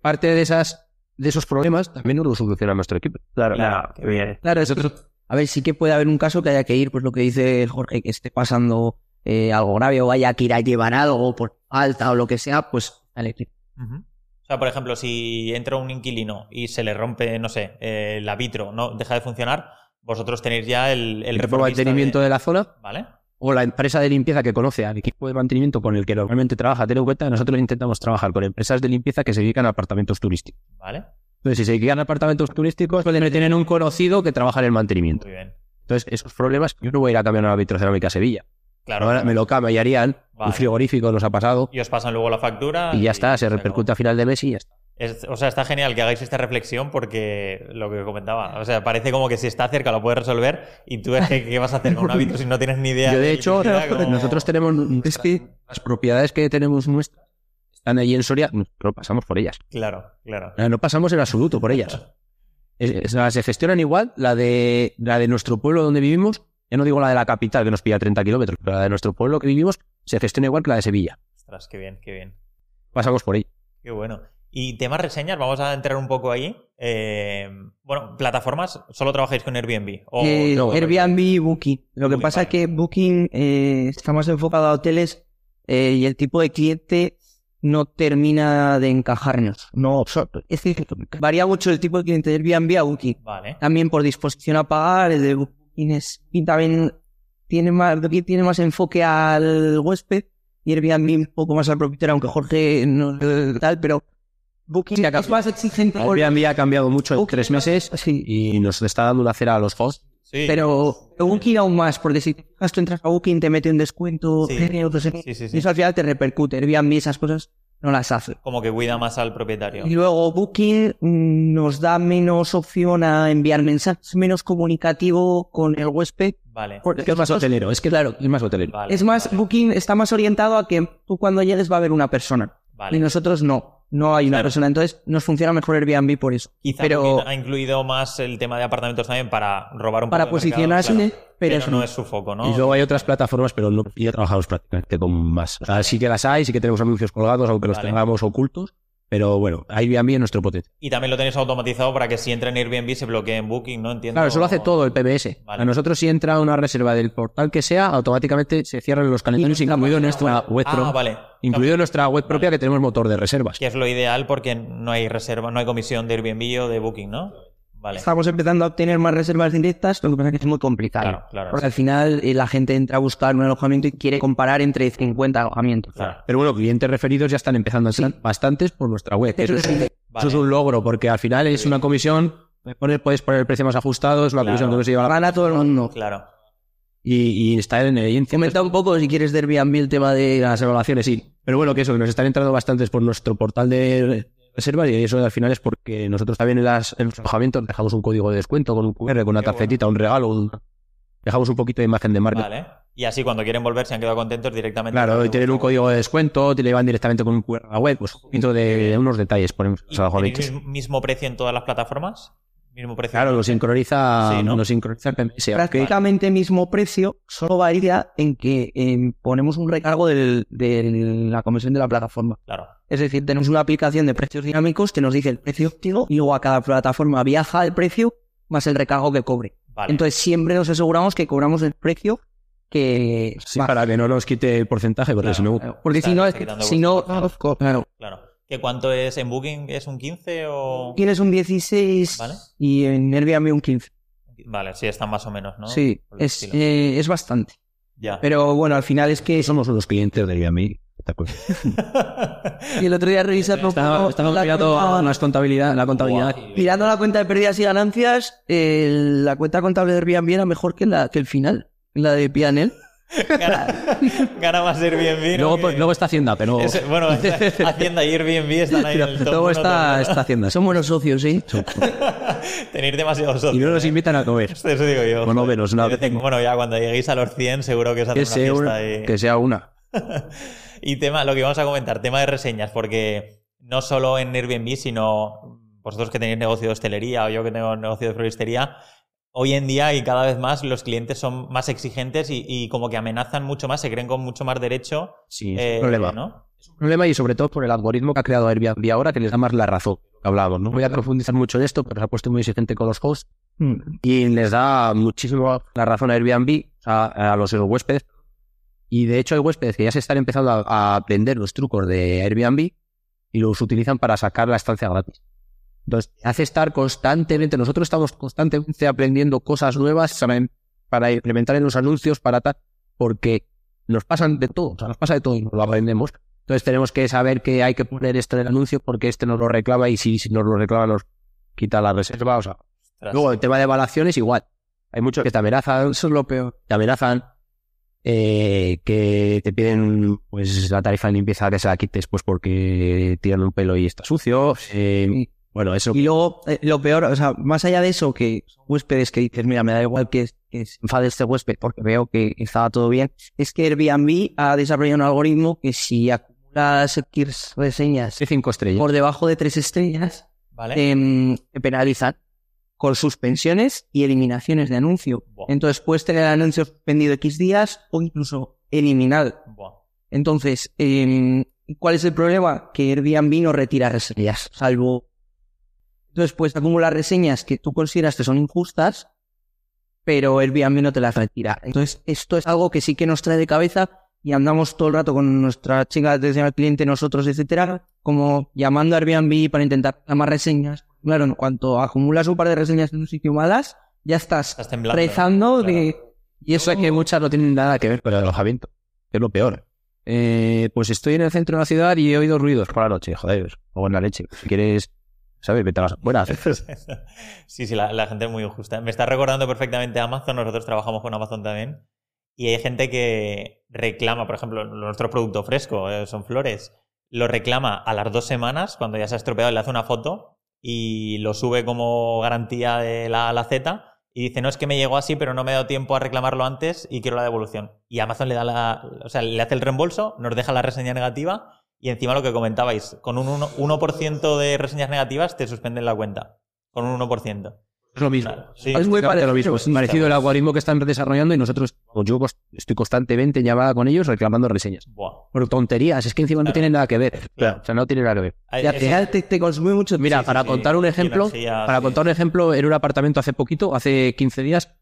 Parte de esas de esos problemas también nos lo soluciona nuestro equipo. Claro, Claro, qué bien. Claro, es que- a ver, sí que puede haber un caso que haya que ir, pues lo que dice el Jorge, que esté pasando eh, algo grave o haya que ir a llevar algo por falta o lo que sea, pues vale. Ujú. O sea, por ejemplo, si entra un inquilino y se le rompe, no sé, eh, la vitro, no deja de funcionar, vosotros tenéis ya el, el el mantenimiento de- de la zona ¿Vale? o la empresa de limpieza que conoce al equipo de mantenimiento con el que normalmente trabaja, ten en cuenta, nosotros intentamos trabajar con empresas de limpieza que se dedican a apartamentos turísticos. Vale. Entonces, si se dedican a apartamentos turísticos, pueden tener un conocido que trabaja en el mantenimiento. Muy bien. Entonces, esos problemas, yo no voy a ir a cambiar una vitrocerámica a Sevilla. Claro. Ahora me lo cambiarían, Vale. un frigorífico nos ha pasado, Y os pasan luego la factura. y ya está, se acabó. repercute a final de mes y ya está. Es- o sea, está genial que hagáis esta reflexión porque lo que comentaba, o sea, parece como que si está cerca lo puedes resolver y tú es que qué vas a hacer con un hábito si no tienes ni idea. Yo, de de hecho, como- nosotros tenemos. Es que las propiedades que tenemos nuestras están allí en Soria, no pasamos por ellas. Claro, claro. No pasamos en absoluto por ellas. Es- es- las se gestionan igual, la de, la de nuestro pueblo donde vivimos, ya no digo la de la capital que nos pilla 30 kilómetros, pero la de nuestro pueblo que vivimos se gestiona igual que la de Sevilla. Ostras, qué bien, qué bien. Pasamos por ella. Qué bueno. Y temas reseñas, vamos a entrar un poco ahí. Eh, bueno, plataformas, ¿solo trabajáis con Airbnb? O- Eh, no, Airbnb y Booking. Lo que pasa es que Booking eh, está más enfocado a hoteles y el tipo de cliente no termina de encajarnos. No, es decir, varía mucho el tipo de cliente de Airbnb a Booking. Vale. También por disposición a pagar, el de Booking es, y también tiene más, Booking tiene más enfoque al huésped y Airbnb un poco más al propietario, aunque Jorge no tal, pero Booking Sí, es más exigente. Airbnb ha cambiado mucho en Booking- tres meses Sí, y nos está dando una cera a los hosts. Sí. Pero Booking aún más, porque si tú entras a Booking, te mete un descuento, Sí. tiene otros- Sí, sí, sí. y eso al final te repercute. Airbnb esas cosas no las hace. Como que cuida más al propietario. Y luego Booking mm, nos da menos opción a enviar mensajes, menos comunicativo con el huésped. Vale. Porque Es que es más hotelero, es que claro, es más hotelero. Vale. Es más, vale, Booking está más orientado a que tú cuando llegues va a haber una persona. Vale. Y nosotros no. No hay una Claro. persona. Entonces nos funciona mejor Airbnb por eso. Quizá pero ha incluido más el tema de apartamentos también para robar un para poco de mercado, posicionarse, claro. pero, pero eso no es su foco, ¿no? Y luego hay otras plataformas, pero no, ya trabajamos prácticamente con más. O sea, sí que las hay, sí que tenemos anuncios colgados, aunque los tengamos ocultos. Pero bueno, Airbnb es nuestro potente. Y también lo tenéis automatizado para que si entra en Airbnb se bloquee en Booking, ¿no? Entiendo. Claro, eso lo hace todo el PBS. Vale. A nosotros si entra una reserva del portal que sea, automáticamente se cierran los calendarios, incluido nuestra web, Ah, vale. incluido nuestra web propia que tenemos motor de reservas. Que es lo ideal porque no hay reserva, no hay comisión de Airbnb o de Booking, ¿no? Vale. Estamos empezando a obtener más reservas directas, lo que pasa es que es muy complicado. Claro, claro. Porque al final eh, la gente entra a buscar un alojamiento y quiere comparar entre 50 alojamientos. Claro. Pero bueno, clientes referidos ya están empezando a ser bastantes por nuestra web. Eso es, eso Vale. es un logro, porque al final es una comisión, puedes poner el precio más ajustado, es una Claro. comisión que no se lleva la... Gana todo el mundo. Claro. Y, y está en evidencia. Comenta un poco si quieres Airbnb el tema de Las evaluaciones, sí. Pero bueno, que eso, que nos están entrando bastantes por nuestro portal de reservas y eso al final es porque nosotros también en, las, en los alojamientos dejamos un código de descuento con un QR, con una Qué tarjetita, un regalo, un- dejamos un poquito de imagen de marca. Vale. Y así cuando quieren volver se han quedado contentos directamente. Claro, y tienen un código de descuento, te le van directamente con un QR a la web, pues un poquito de, de unos detalles ponemos en ¿Y los alojamientos. mismo precio en todas las plataformas? ¿Mismo precio? Claro, lo sincroniza, Sí, ¿no? lo sincroniza el PMS. prácticamente mismo precio, solo varía en que eh, ponemos un recargo del- de la comisión de la plataforma. Claro. Es decir, tenemos una aplicación de precios dinámicos que nos dice el precio óptimo y luego a cada plataforma viaja el precio más el recargo que cobre. Vale. Entonces siempre nos aseguramos que cobramos el precio que Sí, para que no nos quite el porcentaje, porque Claro. si no... Porque Está- si no, si no, Claro. ¿Qué cuánto es en Booking? ¿Es un 15 o...? tienes un 16 Vale. y en Airbnb un 15. Vale, sí, están más o menos, ¿no? Sí, es, eh, es bastante. Ya. Pero bueno, al final es que Somos unos clientes de Airbnb. y el otro día revisando Estamos estamos la mirando cuenta- las contabilidad, la contabilidad. mirando la cuenta de pérdidas y ganancias, eh, la cuenta contable de Airbnb era mejor que la que el final, la de Pianel. gana, gana más Airbnb. ¿no? Luego, pues, luego está Hacienda, pero... es- bueno, Hacienda y Airbnb están ahí en el top Luego está, está Hacienda. Son buenos socios, ¿sí? Tenéis demasiados socios. Y no nos ¿eh? invitan a comer. Eso digo yo. Bueno, menos en- Bueno, ya cuando lleguéis a los 100 seguro que os hacen Que una sea, fiesta. una, y... que sea una. Y tema, lo que vamos a comentar, tema de reseñas, porque no solo en Airbnb, sino vosotros que tenéis negocio de hostelería o yo que tengo negocio de floristería, hoy en día y cada vez más los clientes son más exigentes y, y como que amenazan mucho más, se creen con mucho más derecho. Sí, es eh, un problema. ¿no? Es un problema y sobre todo por el algoritmo que ha creado Airbnb ahora que les da más la razón. Hablábamos. No voy a profundizar mucho en esto, pero se ha puesto muy exigente con los hosts y les da muchísimo la razón a Airbnb, a los huéspedes. Y de hecho hay huéspedes que ya se están empezando a, a aprender los trucos de Airbnb y los utilizan para sacar la estancia gratis. Entonces, hace estar constantemente, nosotros estamos constantemente aprendiendo cosas nuevas para, para implementar en los anuncios, para tal. porque nos pasan de todo, o sea, nos pasa de todo y nos lo aprendemos. Entonces tenemos que saber que hay que poner esto en el anuncio porque este nos lo reclama y si, si nos lo reclama nos quita la reserva. O sea, luego el tema de evaluaciones igual. Hay muchos que te amenazan, Eso es lo peor. te amenazan, eh, que te piden pues la tarifa de limpieza que se la quites pues porque tiran un pelo y está sucio. eh, bueno, eso Y luego, eh, lo peor, o sea, más allá de eso, que son huéspedes que dices, mira, me da igual que, que se enfade este huésped porque veo que estaba todo bien, es que Airbnb ha desarrollado un algoritmo que si acumulas reseñas de cinco estrellas. por debajo de tres estrellas, ¿Vale? em, te penalizan con suspensiones y eliminaciones de anuncio. Entonces puedes tener el anuncio suspendido X días o incluso eliminado. Entonces, em, ¿cuál es el problema? Que Airbnb no retira reseñas, salvo... Entonces puedes acumular reseñas que tú consideras que son injustas, pero Airbnb no te las retira. Entonces, esto es algo que sí que nos trae de cabeza y andamos todo el rato con nuestra chica de atención al cliente, nosotros, etcétera, como llamando a Airbnb para intentar más reseñas. Claro, en cuanto acumulas un par de reseñas en un sitio malas, ya estás, Estás temblando. rezando Claro. de... Y eso es que muchas no tienen nada que ver con el alojamiento, que es lo peor. Eh, pues estoy en el centro de la ciudad y he oído ruidos por la noche, joder, o en la leche. Si quieres, ¿sabes? Vete a las buenas. Sí, sí, la, gente es muy injusta. Me está recordando perfectamente Amazon, nosotros trabajamos con Amazon también. Y hay gente que reclama, por ejemplo, nuestro producto fresco, eh, son flores, lo reclama a las dos semanas, cuando ya se ha estropeado, le hace una foto y lo sube como garantía de la la Z y dice, no es que me llegó así, pero no me he dado tiempo a reclamarlo antes y quiero la devolución. Y Amazon le da la, o sea, le hace el reembolso, nos deja la reseña negativa y encima lo que comentabais, con un 1%, 1 de reseñas negativas te suspenden la cuenta. Con un 1%. Es lo mismo. Claro, sí. Es muy Exactamente lo parecido. mismo. Es parecido el algoritmo que están desarrollando y nosotros, pues yo cos- estoy constantemente en llamada con ellos reclamando reseñas. Buah. Por tonterías, es que encima no tienen nada que ver. Claro. O sea, no tiene nada que ver. Hay- Y al eso- final te, te consume mucho. Mira, Sí, sí, para sí. contar un ejemplo, energía, para sí. contar un ejemplo, en un apartamento hace poquito, hace 15 días,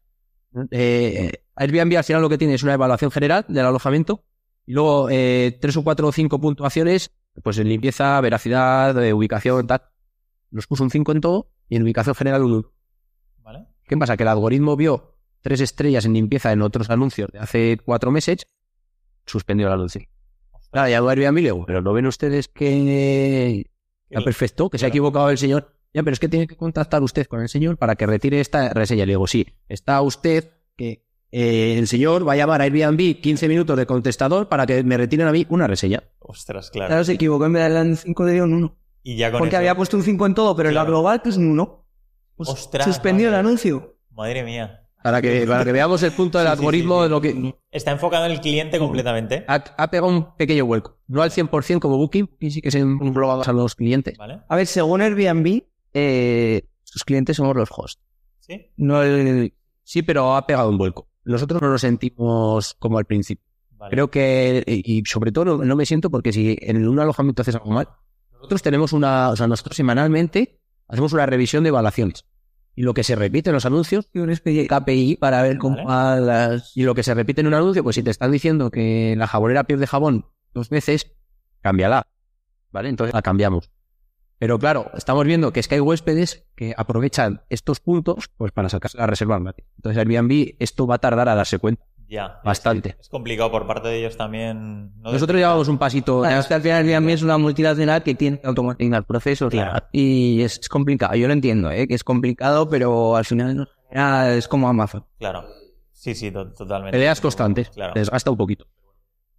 eh, Airbnb al final lo que tiene es una evaluación general del alojamiento y luego eh, tres o cuatro o cinco puntuaciones, pues en limpieza, veracidad, eh, ubicación, tal. Nos puso un 5 en todo y en ubicación general un 1. ¿Vale? ¿Qué pasa? Que el algoritmo vio tres estrellas en limpieza en otros anuncios de hace cuatro meses, suspendió el anuncio. Nada, ya a Airbnb le digo, pero ¿no ven ustedes que está perfecto, que se ha Claro. equivocado el señor? Ya, pero es que tiene que contactar usted con el señor para que retire esta reseña. Le digo, sí, está usted que eh, el señor va a llamar a Airbnb 15 minutos de contestador para que me retiren a mí una reseña. Ostras, claro. Claro, se equivocó en vez de darle un 5 de un 1. Y ya con Porque eso- había puesto un 5 en todo, pero en la Claro. global pues un 1. Pues Ostras, suspendió el anuncio. Madre mía. Para que, para que veamos el punto del Sí, sí, sí, algoritmo sí. de lo que Está enfocado en el cliente completamente. ha, ha pegado un pequeño vuelco. No al 100% como Booking, que sí que se engloba a los clientes. ¿Vale? A ver, según Airbnb, eh, sus clientes somos los hosts. Sí. No el... Sí, pero ha pegado un vuelco. Nosotros no lo sentimos como al principio. Vale. Creo que, y sobre todo no, no me siento porque si en un alojamiento haces algo mal, nosotros tenemos una, o sea, nosotros semanalmente hacemos una revisión de evaluaciones. Y lo que se repite en los anuncios, de KPI para ver cómo Vale. las... y lo que se repite en un anuncio, pues si te están diciendo que la jabonera pierde jabón dos veces, cámbiala. ¿Vale? Entonces la cambiamos. Pero claro, estamos viendo que es que hay huéspedes que aprovechan estos puntos pues para sacarse la reserva gratis. Entonces Airbnb esto va a tardar a darse cuenta. Ya. Bastante. Es, es complicado por parte de ellos también. ¿no? Nosotros llevamos un pasito. Es que al final Airbnb es una multinacional que tiene que automatizar procesos Claro. y es, es complicado. Yo lo entiendo, ¿eh? que es complicado, pero al final es como Amazon. Claro. Sí, sí, to- totalmente. Peleas constantes. Claro. Desgasta un poquito.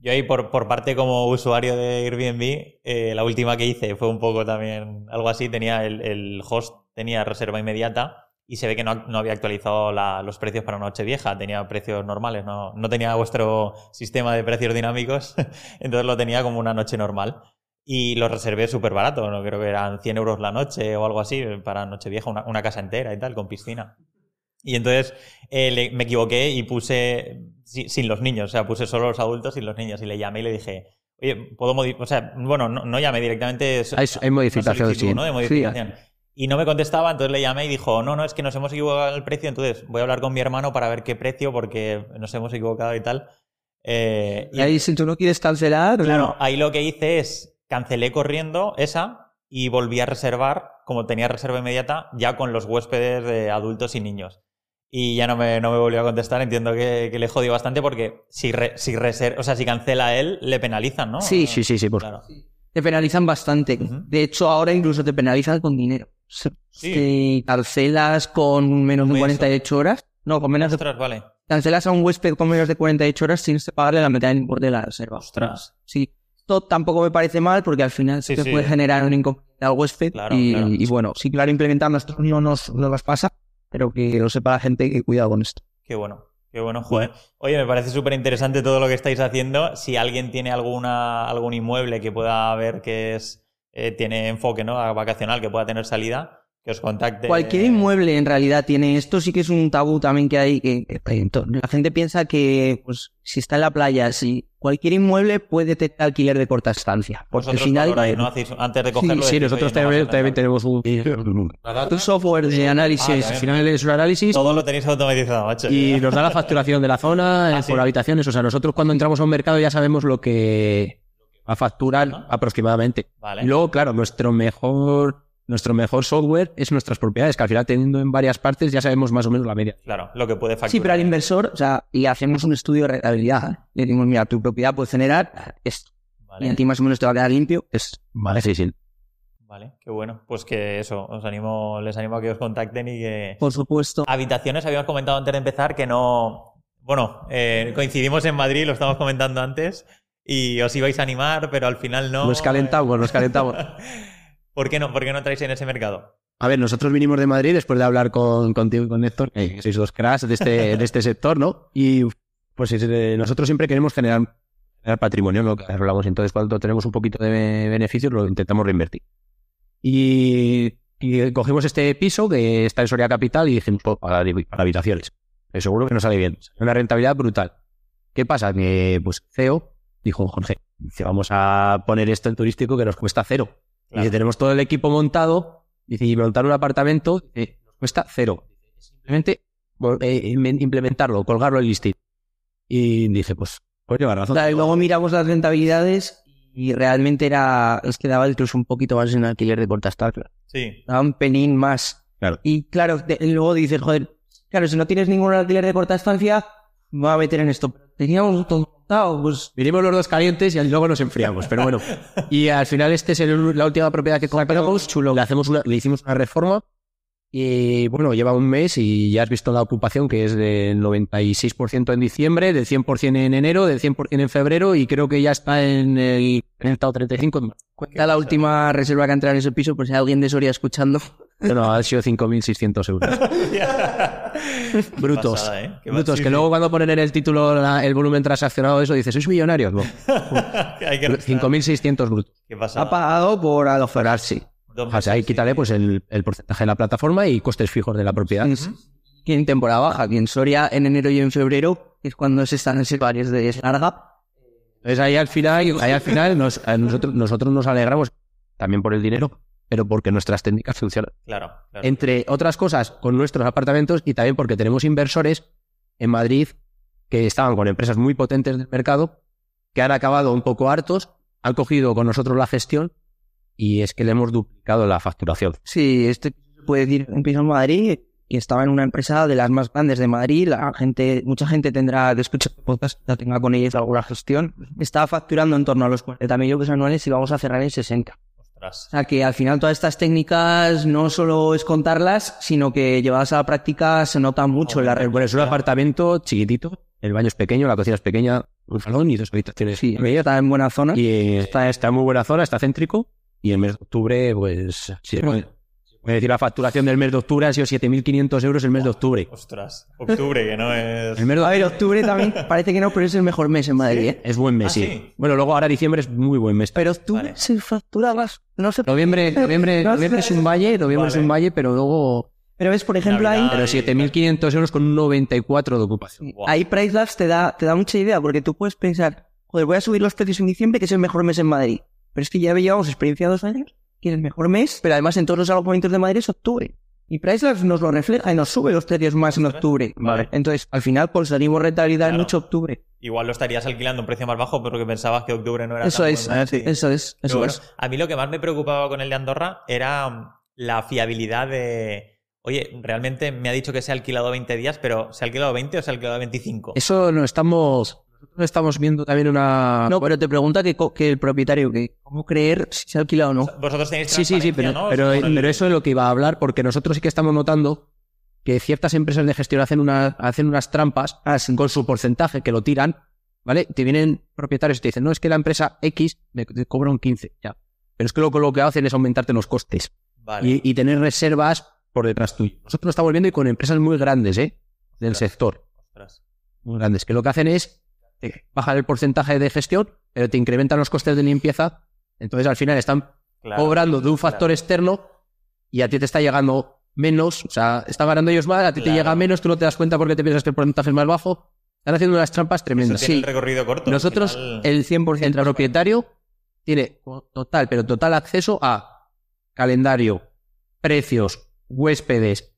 Yo ahí por, por parte como usuario de Airbnb, eh, la última que hice fue un poco también algo así. Tenía el, el host, tenía reserva inmediata y se ve que no, no había actualizado la- los precios para Nochevieja. Tenía precios normales, no, no tenía vuestro sistema de precios dinámicos. Entonces lo tenía como una noche normal. Y lo reservé súper barato, ¿no? creo que eran 100 euros la noche o algo así para Nochevieja, una, una casa entera y tal, con piscina. Y entonces eh, le- me equivoqué y puse si- sin los niños, o sea, puse solo los adultos y los niños. Y le llamé y le dije, oye, ¿puedo modificar? O sea, bueno, no, no llamé directamente. Hay- hay una modificación, sí. ¿no? De modificación. Y no me contestaba, entonces le llamé y dijo, no, no, es que nos hemos equivocado el precio, entonces voy a hablar con mi hermano para ver qué precio, porque nos hemos equivocado y tal. Eh, Y ahí, si tú no quieres cancelar, Claro, ahí lo que hice es cancelé corriendo esa y volví a reservar, como tenía reserva inmediata, ya con los huéspedes de adultos y niños. Y ya no me, no me volvió a contestar. Entiendo que, que le jodió bastante porque si, re- si, reser- o sea, si cancela él, le penalizan, ¿no? Sí, Sí, sí, sí, por Claro. Te penalizan bastante. De hecho, ahora incluso te penalizan con dinero. Sí. Te cancelas con menos de Muy 48 horas. No, con menos de... Ostras, vale. Cancelas a un huésped con menos de 48 horas tienes que pagarle la mitad del importe de la reserva. Ostras. Sí. Esto tampoco me parece mal porque al final Sí, se sí. puede generar un inconveniente al huésped. Claro, y, claro. y bueno, sí, claro, implementar nosotros no nos, no nos pasa, pero que lo sepa la gente que cuidado con esto. Qué bueno, qué bueno, joder. Oye, me parece súper interesante todo lo que estáis haciendo. Si alguien tiene alguna, algún inmueble que pueda ver que es, eh, tiene enfoque ¿no? a vacacional, que pueda tener salida, que os contacte. Cualquier inmueble en realidad tiene esto, sí que es un tabú también que hay, que, la gente piensa que pues si está en la playa, si cualquier inmueble puede tener alquiler de corta estancia, porque al final valoráis, ¿no? Hacéis- antes de cogerlo. Sí, decís, nosotros "Oye, no también, vas a también entrar". tenemos un, un software de análisis Ah, al también. final es un análisis Todo lo tenéis automatizado, macho. y nos da la facturación de la zona Ah, eh, sí. por habitaciones. O sea, nosotros cuando entramos a un mercado ya sabemos lo que va a facturar aproximadamente. Vale. Y luego, claro, nuestro mejor, nuestro mejor software es nuestras propiedades, que al final teniendo en varias partes ya sabemos más o menos la media. Claro, lo que puede facturar. Sí, pero al inversor, o sea, y hacemos un estudio de rentabilidad. ¿eh? Le decimos, mira, tu propiedad puede generar esto. Y a ti más o menos te va a quedar limpio. Es, vale, sí, sí. vale, qué bueno. Pues que eso, os animo, les animo a que os contacten y que... Por supuesto. Habitaciones, habíamos comentado antes de empezar que no. Bueno, eh, coincidimos en Madrid, lo estamos comentando antes, y os ibais a animar, pero al final no. Nos calentamos, nos calentamos. ¿Por qué no? ¿Por qué no traéis en ese mercado? A ver, nosotros vinimos de Madrid después de hablar con, contigo y con Héctor, que sois dos cracks de este, de este sector, ¿no? Y pues eh, nosotros siempre queremos generar, generar patrimonio, lo que hablamos. Entonces, cuando tenemos un poquito de beneficios, lo intentamos reinvertir. Y, y cogimos este piso que está en Soria Capital y dijimos, pues, para, para habitaciones. Seguro que nos sale bien. Una rentabilidad brutal. ¿Qué pasa? Que, pues, CEO dijo, Jorge, vamos a poner esto en turístico que nos cuesta cero. Y Claro. dice, tenemos todo el equipo montado, dice, y montar un apartamento dice, nos cuesta cero. Simplemente eh, im- implementarlo, colgarlo en listing. Y dije, pues, pues lleva razón. Claro, y luego miramos las rentabilidades y realmente era, es que daba incluso un poquito más en alquiler de corta estancia. Sí. Daba un pelín más. Claro. Y claro, de- luego dices, joder, claro, si no tienes ningún alquiler de corta estancia, me voy a meter en esto. Teníamos todo montado, pues Vinimos los dos calientes y luego nos enfriamos, pero bueno. Y al final este es el- la última propiedad que compramos, chulo. Le, hacemos una, le hicimos una reforma y bueno, lleva un mes y ya has visto la ocupación que es del 96% en diciembre, del 100% en enero, del 100% en febrero y creo que ya está en el 30 o 35 en marzo. cuenta la última reserva que entra en ese piso, por si hay alguien de Soria escuchando. No, han sido 5.600 euros. Brutos. Pasada, ¿eh? Qué Brutos, sí, que sí. luego cuando ponen en el título la- el volumen transaccionado eso dices, ¿sois millonarios? No, Hay que restar. 5.600 brutos. Qué. Ha pagado por aloferarse. O sea, ahí quítale pues el, el porcentaje de la plataforma y costes fijos de la propiedad. Que en temporada baja, aquí en Soria en enero y en febrero, que es cuando se están reservarios de larga. Entonces ahí al final, ahí al final nos- nosotros, nosotros nos alegramos también por el dinero, pero porque nuestras técnicas funcionan. Claro, claro. Entre otras cosas, con nuestros apartamentos y también porque tenemos inversores en Madrid que estaban con empresas muy potentes del mercado, que han acabado un poco hartos, han cogido con nosotros la gestión y es que le hemos duplicado la facturación. Sí, este puede decir un piso en Madrid que estaba en una empresa de las más grandes de Madrid. La gente, mucha gente tendrá que escuchar podcast, ya tenga con ellos alguna gestión. Estaba facturando en torno a los 40.000 euros anuales y vamos a cerrar en 60. O sea que al final todas estas técnicas no solo es contarlas, sino que llevadas a la práctica se nota mucho en la Bueno, es un apartamento chiquitito, el baño es pequeño, la cocina es pequeña, un salón y dos habitaciones. Sí, está en buena zona. Y eh, está, está en muy buena zona, está céntrico. Y el mes de octubre, pues. Sí, puede puede decir, la facturación del mes de octubre ha sido 7.500 euros el mes de octubre. Ostras. Octubre, que no es. El mes de- A ver, octubre también parece que no, pero es el mejor mes en Madrid. ¿eh? Es buen mes, Ah, sí. sí. Bueno, luego ahora diciembre es muy buen mes. Pero octubre Vale. se factura más. No sé. Noviembre, noviembre, No sé. noviembre es un valle, noviembre es un valle, pero luego. Pero ves, por ejemplo, ahí, Navidad. Pero 7.500 euros con un 94 de ocupación. Guau. ahí PriceLabs te da, te da mucha idea, porque tú puedes pensar, joder, voy a subir los precios en diciembre, que es el mejor mes en Madrid. Pero es que ya llevamos experiencia dos años, que es el mejor mes, pero además en todos los alojamientos de Madrid es octubre. Y PriceLabs nos lo refleja y nos sube los precios más en octubre. Vale. Entonces, al final conseguimos rentabilidad en Claro. mucho octubre. Igual lo estarías alquilando a un precio más bajo porque pensabas que octubre no era Eso tan es, sí. eso es, Pero eso bueno, es. a mí lo que más me preocupaba con el de Andorra era mm, la fiabilidad de. Oye, realmente me ha dicho que se ha alquilado 20 días, pero ¿se ha alquilado 20 o se ha alquilado 25? Eso no estamos. Nosotros estamos viendo también una. No, pero te pregunta que, que el propietario, que cómo creer si se ha alquilado o no. Vosotros tenéis Sí, sí, sí, pero, ¿no? pero, el- pero eso es lo que iba a hablar, porque nosotros sí que estamos notando que ciertas empresas de gestión hacen, una, hacen unas trampas con su porcentaje, que lo tiran, ¿vale? Te vienen propietarios y te dicen, no, es que la empresa X me te cobra un 15, ya. Pero es que lo, lo que hacen es aumentarte los costes Vale. y, y tener reservas por detrás tuyo. Nosotros lo estamos viendo y con empresas muy grandes, ¿eh? Del Ostras. sector, Ostras. muy grandes, que lo que hacen es eh, bajar el porcentaje de gestión, pero te incrementan los costes de limpieza. Entonces al final están Claro. cobrando de un factor Claro. externo y a ti te está llegando menos, o sea, están ganando ellos más, a ti te llega menos, tú no te das cuenta porque te piensas que el porcentaje es más bajo. Están haciendo unas trampas Eso tremendas. tiene Sí, el recorrido corto. nosotros, final- el 100%, el propietario tiene total, pero total acceso a calendario, precios, huéspedes,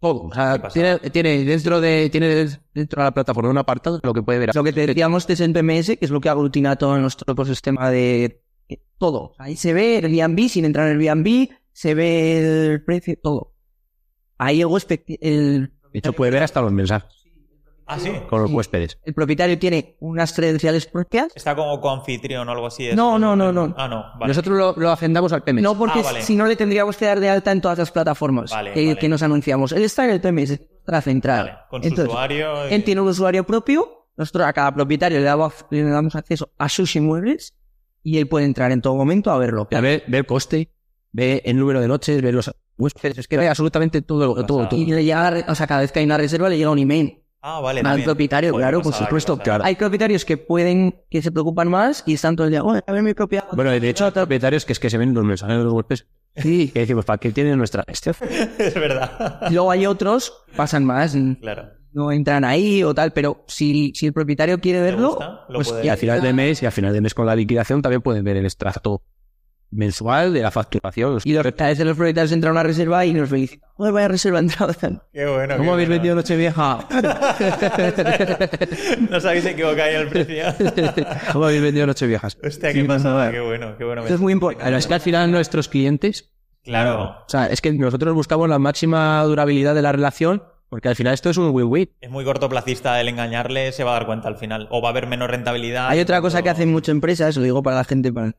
todo. O sea, tiene, tiene dentro de tiene dentro de la plataforma un apartado de lo que puede ver. Lo que te decíamos es el PMS, que es lo que aglutina todo nuestro ecosistema de de todo. Ahí se ve el Airbnb sin entrar en el Airbnb, se ve el precio, todo. Ahí el huésped, el, De hecho, puede ver hasta los mensajes Ah, sí. con los Sí. huéspedes. el propietario tiene unas credenciales propias. Está como coanfitrión o algo así. No, no, no, no. Ah, no. Vale. Nosotros lo, lo agendamos al PMS. No, porque Ah, vale. si no le tendríamos que dar de alta en todas las plataformas Vale, que, vale. que nos anunciamos. Él está en el PMS, la central. Vale, Con su Entonces, usuario. y- Él tiene un usuario propio, nosotros a cada propietario le damos, le damos acceso a sus inmuebles y él puede entrar en todo momento a verlo. A ver, ve el coste, ve el número de noches, ve los huéspedes, es que ve absolutamente todo, todo, todo. Y le llega, o sea, cada vez que hay una reserva le llega un email. Ah, vale. al propietario, claro, por supuesto. Claro. Hay propietarios que pueden, que se preocupan más y están todo el día, "Oye, a ver mi propiedad. Bueno, de hecho, hay propietarios que es que se ven los mensajes de los huéspedes. Sí. Que decimos, ¿para qué tienen nuestra gestión? es verdad. Y luego hay otros, pasan más, claro. no entran ahí o tal, pero si, si el propietario quiere ¿Te verlo, gusta? Pues Y al final de mes, y al final de mes con la liquidación también pueden ver el extracto mensual de la facturación. y los, a veces los propietarios entran a una reserva y nos felicitan. Joder, vaya reserva entrada. Qué bueno. ¿Cómo qué habéis bueno. vendido Nochevieja? no equivocado en el precio. ¿Cómo habéis vendido Nocheviejas? Hostia, qué Sí, pasada. Qué bueno, qué bueno. Esto es muy importante. Es que al final nuestros clientes, Claro. o sea, es que nosotros buscamos la máxima durabilidad de la relación porque al final esto es un win-win. Es muy cortoplacista el engañarle, se va a dar cuenta al final. O va a haber menos rentabilidad. Hay otra cosa que hacen muchas empresas, lo digo para la gente, para-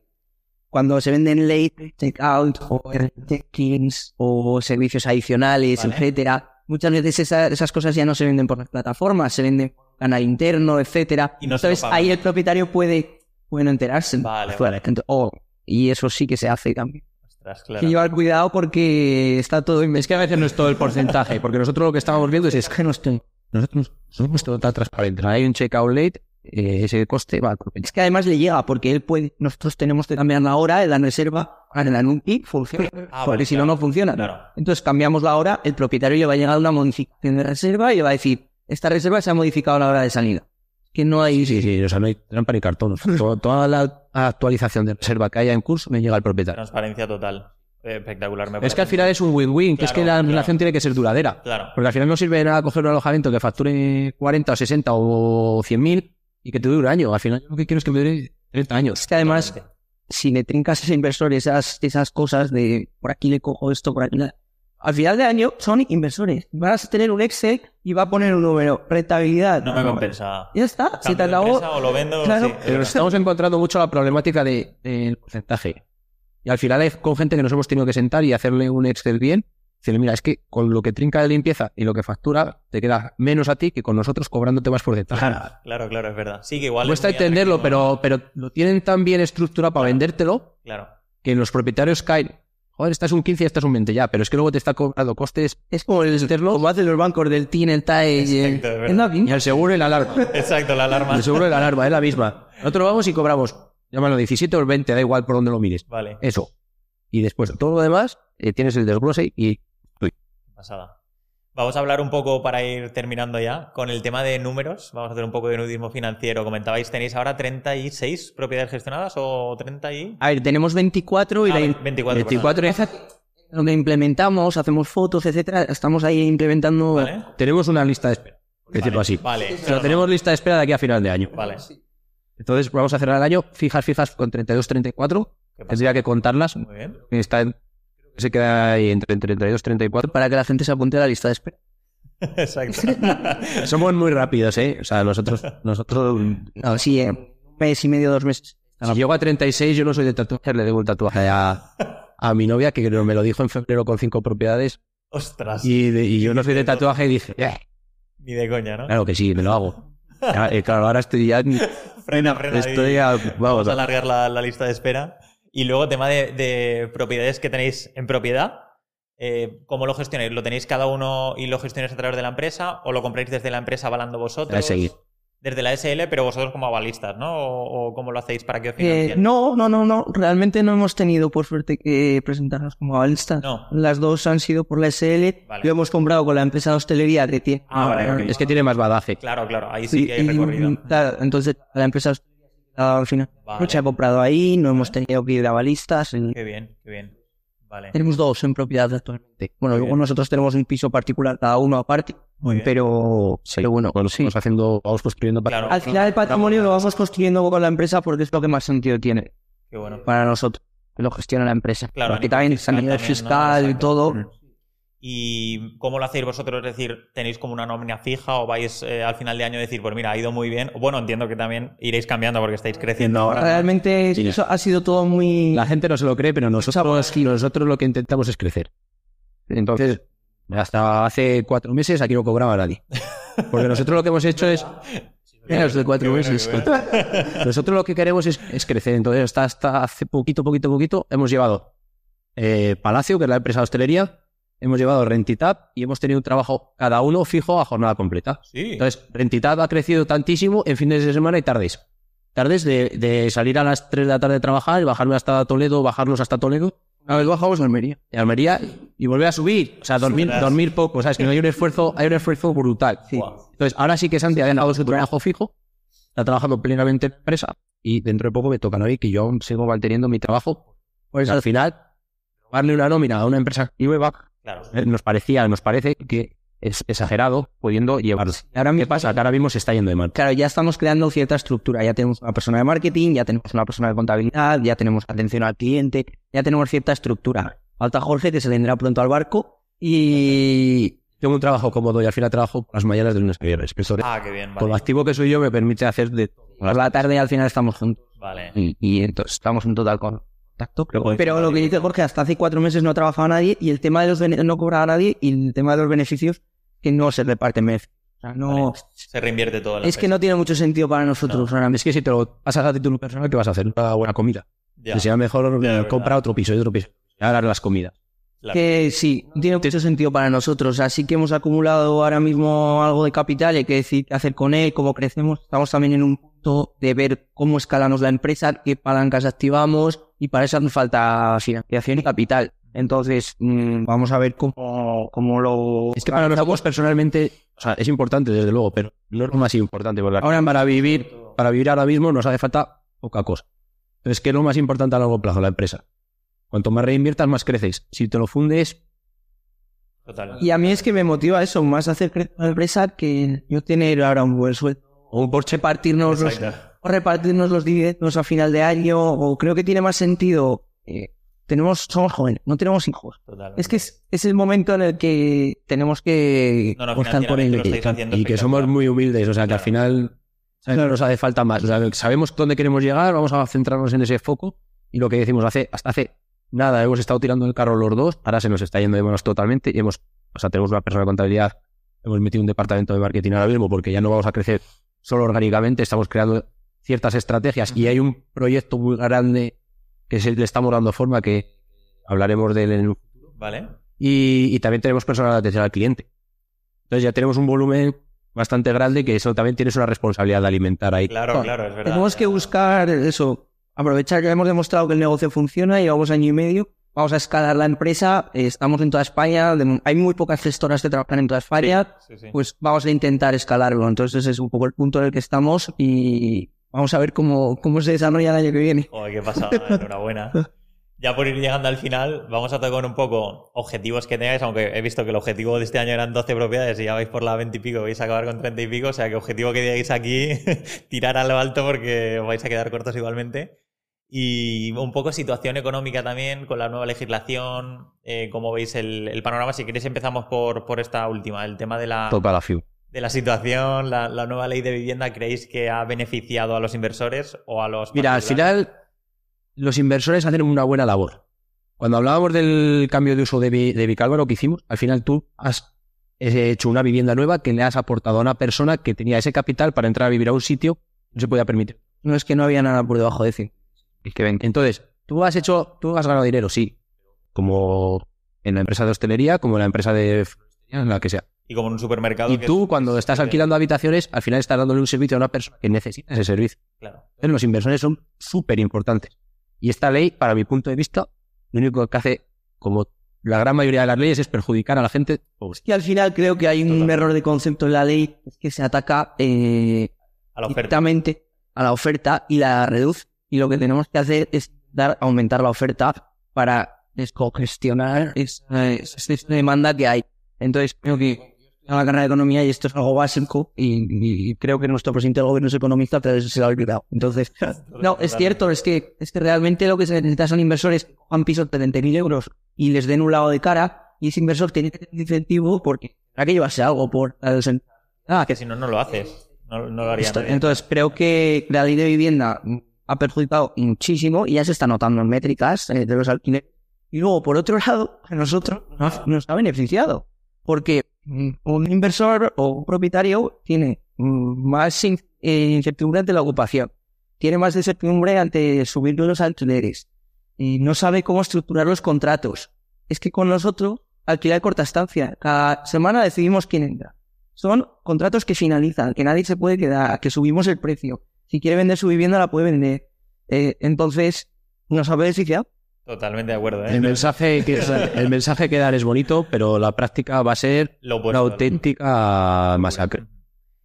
cuando se venden late checkout o check-ins o servicios adicionales, Vale. etcétera, muchas veces esa- esas cosas ya no se venden por las plataformas, se venden por canal interno, etcétera. Y no Entonces ahí el propietario puede, puede no enterarse. Vale. Entonces, oh, y eso sí que se hace también. Ostras, Hay claro. que llevar cuidado porque está todo Es que a veces no es todo el porcentaje, porque nosotros lo que estamos viendo es, es que no estoy- nosotros somos todo tan transparentes. Hay un checkout late, ese coste va al propietario. Es que además le llega, porque él puede, nosotros tenemos que cambiar la hora en la reserva, para que la NUNPI funcione, Ah, porque si claro. no, no funciona. Claro. Entonces cambiamos la hora, el propietario le va a llegar una modificación de reserva y le va a decir, esta reserva se ha modificado la hora de salida. Que no hay... Sí, sí, o sea, no hay trampa ni cartón. Toda la actualización de reserva que haya en curso me llega al propietario. Transparencia total. Eh, Espectacular. Me Es que al final es un win-win, que es que la claro. relación tiene que ser duradera. Claro. Porque al final no sirve de nada coger un alojamiento que facture 40 o 60 o 100 mil y que te dure un año. Al final yo lo que quiero es que me dure 30 años. Es que además, si le trincas a ese inversor esas, esas cosas de por aquí le cojo esto, por aquí la- Al final de año son inversores. Vas a tener un Excel y va a poner un número. Rentabilidad. No me compensa. Ya está. Se te Cambio de acabó. o lo vendo. Claro. sí, Pero estamos encontrando mucho la problemática de- del porcentaje. Y al final hay con gente que nos hemos tenido que sentar y hacerle un Excel bien. Decirle, mira, es que con lo que trinca de limpieza y lo que factura, te queda menos a ti que con nosotros cobrándote más porcentaje. Claro, claro, es verdad. Sí, que igual. es Cuesta entenderlo, atractivo. pero, pero lo tienen tan bien estructurado para Claro. vendértelo Claro. que los propietarios caen. Joder, esta es un 15 y esta es un 20 ya, pero es que luego te está cobrando costes Es como el externo, como hacen los bancos del TIN, el TAE y y el seguro y la alarma. Exacto, la alarma. El seguro y la alarma es la misma. Nosotros vamos y cobramos, llámalo 17 o 20, da igual por donde lo mires. Vale, Eso. Y después, todo lo demás, eh, tienes el desglose y pasada. Vamos a hablar un poco para ir terminando ya con el tema de números. Vamos a hacer un poco de nudismo financiero. Comentabais, tenéis ahora 36 propiedades gestionadas o 30 y. A ver, tenemos 24 y Ah, la... 24. 24 esa- donde implementamos, hacemos fotos, etcétera, estamos ahí implementando... Vale. tenemos una lista de espera. por decirlo Vale, así. Vale. O sea, tenemos lista de espera de aquí a final de año. Vale. Entonces, vamos a cerrar el año fijas, fijas con 32, 34. ¿Qué pasa? Tendría que contarlas. Muy bien. Está en- se queda ahí entre 32 y 34. Para que la gente se apunte a la lista de espera. Exacto. Somos muy rápidos, ¿eh? O sea, nosotros, nosotros No, sí, eh, un mes y medio, dos meses. si llego a 36, yo no soy de tatuajes, le debo un tatuaje a, a mi novia, que me lo dijo en febrero con cinco propiedades, Ostras. y, de- y yo no soy de tatuaje y dije, "Eh, Ni de coña, ¿no? claro que sí, me lo hago. Eh, claro, ahora estoy ya, Frena, frena. estoy a, Vamos vamos, a alargar la, la lista de espera. Y luego, tema de, de propiedades que tenéis en propiedad. eh, ¿Cómo lo gestionáis? ¿Lo tenéis cada uno y lo gestionáis a través de la empresa? ¿O lo compráis desde la empresa avalando vosotros? SL. Desde la SL, pero vosotros como avalistas, ¿no? ¿O, o cómo lo hacéis para que os Eh, financien? no, no, no, no. Realmente no hemos tenido, por suerte, que presentarnos como avalistas. No. Las dos han sido por la SL. Vale. Lo hemos comprado con la empresa de hostelería que tiene. Ah, vale, ok. es que tiene más badaje. Claro, claro. Ahí sí Sí, que hay y, recorrido. claro, entonces la empresa de hostelería al final Vale. se ha comprado ahí, no hemos tenido que ir a avalistas. y- Qué bien, qué bien. Vale. Tenemos dos en propiedad actualmente. Bueno, luego nosotros tenemos un piso particular cada uno aparte, Muy bien. pero, Sí, pero bueno, bueno, sí. vamos haciendo, vamos construyendo Claro. Al final el patrimonio lo vamos construyendo con la empresa porque es lo que más sentido tiene Qué bueno. para nosotros, que lo gestiona la empresa. Claro, porque también nivel fiscal ¿no? y todo. ¿Y cómo lo hacéis vosotros? Es decir, ¿tenéis como una nómina fija o vais eh, al final de año a decir, pues mira, ha ido muy bien? Bueno, entiendo que también iréis cambiando porque estáis creciendo ahora. Realmente Sí. eso ha sido todo muy... La gente no se lo cree, pero nosotros, nosotros lo que intentamos es crecer. Entonces, hasta hace cuatro meses aquí no cobraba nadie. Porque nosotros lo que hemos hecho es... Menos de cuatro bueno, meses. bueno. Nosotros lo que queremos es, es crecer. Entonces, hasta, hasta hace poquito, poquito, poquito, hemos llevado eh, Palacio, que es la empresa de hostelería, hemos llevado Rentitab y hemos tenido un trabajo cada uno fijo a jornada completa. Sí. Entonces, Rentitab ha crecido tantísimo en fines de semana y tardes. Tardes de, de salir a las 3 de la tarde a trabajar y bajarme hasta Toledo, bajarnos hasta Toledo, A ver, bajamos a Almería. y Almería y volver a subir. O sea, dormir, Ostras. dormir poco. ¿Sabes? Que no hay un esfuerzo, hay un esfuerzo brutal. Guau. Entonces, ahora sí que Santi ha ganado su trabajo fijo, está trabajando plenamente en la empresa y dentro de poco me toca a mí que yo aún sigo manteniendo mi trabajo. Pues al final, darle una nómina a una empresa nueva Claro. eh, nos parecía, nos parece que es exagerado pudiendo llevarlo. Ahora ¿Qué pasa? Que ahora mismo se está yendo de mal. claro, ya estamos creando cierta estructura. Ya tenemos una persona de marketing, ya tenemos una persona de contabilidad, ya tenemos atención al cliente, ya tenemos cierta estructura. Falta Jorge, que se vendrá pronto al barco. Y Tengo un trabajo cómodo y al final trabajo por las mañanas de lunes a viernes. Ah, qué bien. Con lo Vale. activo que soy yo me permite hacer de por la tarde al final estamos juntos. Vale. Y, y entonces estamos en total contacto. Joder, Pero lo que dice Jorge, hasta hace cuatro meses no trabajaba nadie y el tema de los no cobraba nadie y el tema de los beneficios que no se reparten mes. O sea, no, Vale. Se reinvierte todo. es que no tiene mucho sentido para nosotros No. Es que si te lo pasas a título personal, ¿qué vas a hacer? Una buena comida. Ya, sea mejor Ya, eh, comprar otro piso y otro piso. Ahora las comidas. Que sí, no tiene mucho sentido para nosotros. Así que hemos acumulado ahora mismo algo de capital y hay que decir qué hacer con él, cómo crecemos. Estamos también en un punto de ver cómo escalamos la empresa, qué palancas activamos y para eso hace falta financiación y capital. Entonces, mm, vamos a ver cómo, cómo lo... Es que para nosotros personalmente, o sea, es importante desde luego, pero no es lo más importante. Porque ahora para vivir, para vivir ahora mismo nos hace falta poca cosa. Entonces, ¿qué es lo más importante a largo plazo? La empresa. Cuanto más reinviertas, más creces. Si te lo fundes, Total. Y a mí es que me motiva eso, más hacer crecer la empresa que yo tener ahora un buen sueldo. O un Porsche los, Exacto. O repartirnos los dividendos a final de año, o creo que tiene más sentido. eh, tenemos, somos jóvenes, no tenemos hijos. Total. Es que es, es el momento en el que tenemos que No, no, apostar por estáis haciendo y que somos muy humildes, o sea, que al final ¿sabes? nos hace falta más. O sea, sabemos dónde queremos llegar, vamos a centrarnos en ese foco y lo que decimos hace, hasta hace nada, hemos estado tirando el carro los dos, ahora se nos está yendo de manos totalmente y hemos, o sea, tenemos una persona de contabilidad, hemos metido un departamento de marketing ahora mismo porque ya no vamos a crecer solo orgánicamente, estamos creando ciertas estrategias y hay un proyecto muy grande que se le estamos dando forma que hablaremos de él en un Vale. y, y también tenemos personal de atención al cliente. Entonces ya tenemos un volumen bastante grande que eso también tienes una responsabilidad de alimentar ahí. Claro, No, claro, es verdad. Tenemos que buscar eso, aprovechar que hemos demostrado que el negocio funciona, llevamos año y medio, vamos a escalar la empresa, eh, estamos en toda España, hay muy pocas gestoras que trabajan en toda España, Sí, sí. pues vamos a intentar escalarlo. Entonces ese es un poco el punto en el que estamos y vamos a ver cómo, cómo se desarrolla el año que viene. Joder, qué pasada, enhorabuena. Ya por ir llegando al final, vamos a tocar un poco objetivos que tengáis, aunque he visto que el objetivo de este año eran 12 propiedades y ya vais por la 20 y pico, vais a acabar con 30 y pico, o sea que objetivo que digáis aquí, tirar a lo alto porque os vais a quedar cortos igualmente. Y un poco situación económica también con la nueva legislación, eh, cómo veis el, el panorama. Si queréis empezamos por, por esta última, el tema de la, Toca la FIU. De la situación, la, la nueva ley de vivienda, ¿creéis que ha beneficiado a los inversores o a los... Mira, al final los inversores hacen una buena labor. Cuando hablábamos del cambio de uso de, de Vicalva, lo que hicimos, al final tú has hecho una vivienda nueva que le has aportado a una persona que tenía ese capital para entrar a vivir a un sitio que no se podía permitir. No es que no había nada por debajo de 100. Es que ven. Entonces, tú has hecho, tú has ganado dinero, sí, como en la empresa de hostelería, como en la empresa de en la que sea. Y como en un supermercado... Y que tú, es- cuando estás alquilando habitaciones, al final estás dándole un servicio a una persona que necesita ese servicio. Claro. Entonces, los inversores son súper importantes. Y esta ley, para mi punto de vista, lo único que hace, como la gran mayoría de las leyes, es perjudicar a la gente pobre. Es que al final creo que hay un Total. error de concepto en la ley, es que se ataca eh, A la oferta. directamente a la oferta y la reduce. Y lo que tenemos que hacer es dar, aumentar la oferta para descongestionar esa, esa- esa demanda que hay. Entonces creo que en la carrera de economía y esto es algo básico y, y creo que nuestro presidente del gobierno es economista, pero se lo ha olvidado. Entonces, no, es cierto, es que, es que realmente lo que se necesita son inversores que cojan pisos de 30.000 euros y les den un lado de cara y ese inversor tiene que tener incentivo porque tendrá que llevarse algo por Ah, Que si no, no lo haces. No, no lo haría esto-. Entonces, creo que la ley de vivienda ha perjudicado muchísimo y ya se está notando en métricas eh, de los alquileres. Y luego, por otro lado, a nosotros nos, nos ha beneficiado. Porque mm, un inversor o un propietario tiene mm, más eh, incertidumbre ante la ocupación. Tiene más incertidumbre ante subir los alquileres. Y no sabe cómo estructurar los contratos. Es que con nosotros, alquiler corta estancia. Cada semana decidimos quién entra. Son contratos que finalizan, que nadie se puede quedar, que subimos el precio. Si quiere vender su vivienda, la puede vender. Eh, entonces, nos ha beneficiado. Totalmente de acuerdo. ¿eh? El mensaje, que, el mensaje que dar es bonito, pero la práctica va a ser Lo una auténtica masacre.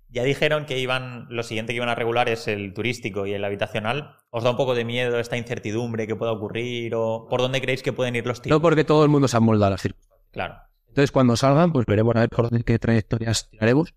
Ya dijeron que iban, lo siguiente que iban a regular es el turístico y el habitacional. ¿Os da un poco de miedo esta incertidumbre que pueda ocurrir o por dónde creéis que pueden ir los tiros? No porque todo el mundo se amolda a las circunstancias. Claro. Entonces, cuando salgan, pues veremos a ver por qué trayectorias tiraremos.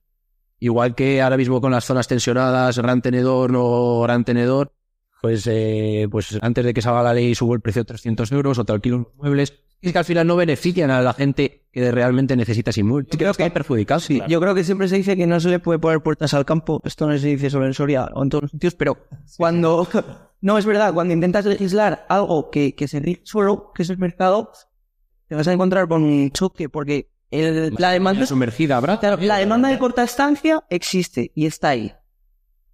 Igual que ahora mismo con las zonas tensionadas, gran tenedor, no gran tenedor, pues, eh, pues antes de que salga la ley subo el precio a 300 euros o te alquilo unos muebles. Es que al final no benefician a la gente que realmente necesita ese inmueble. Creo que hay perjudicados. Sí. Claro. Yo creo que siempre se dice que no se le puede poner puertas al campo. Esto no se dice sobre el Soria o en todos los sitios, pero cuando... No, es verdad, cuando intentas legislar algo que, que se rige solo, que es el mercado, te vas a encontrar con un choque, porque el- la demanda... sumergida, ¿habrá? Claro, la demanda de corta estancia existe y está ahí.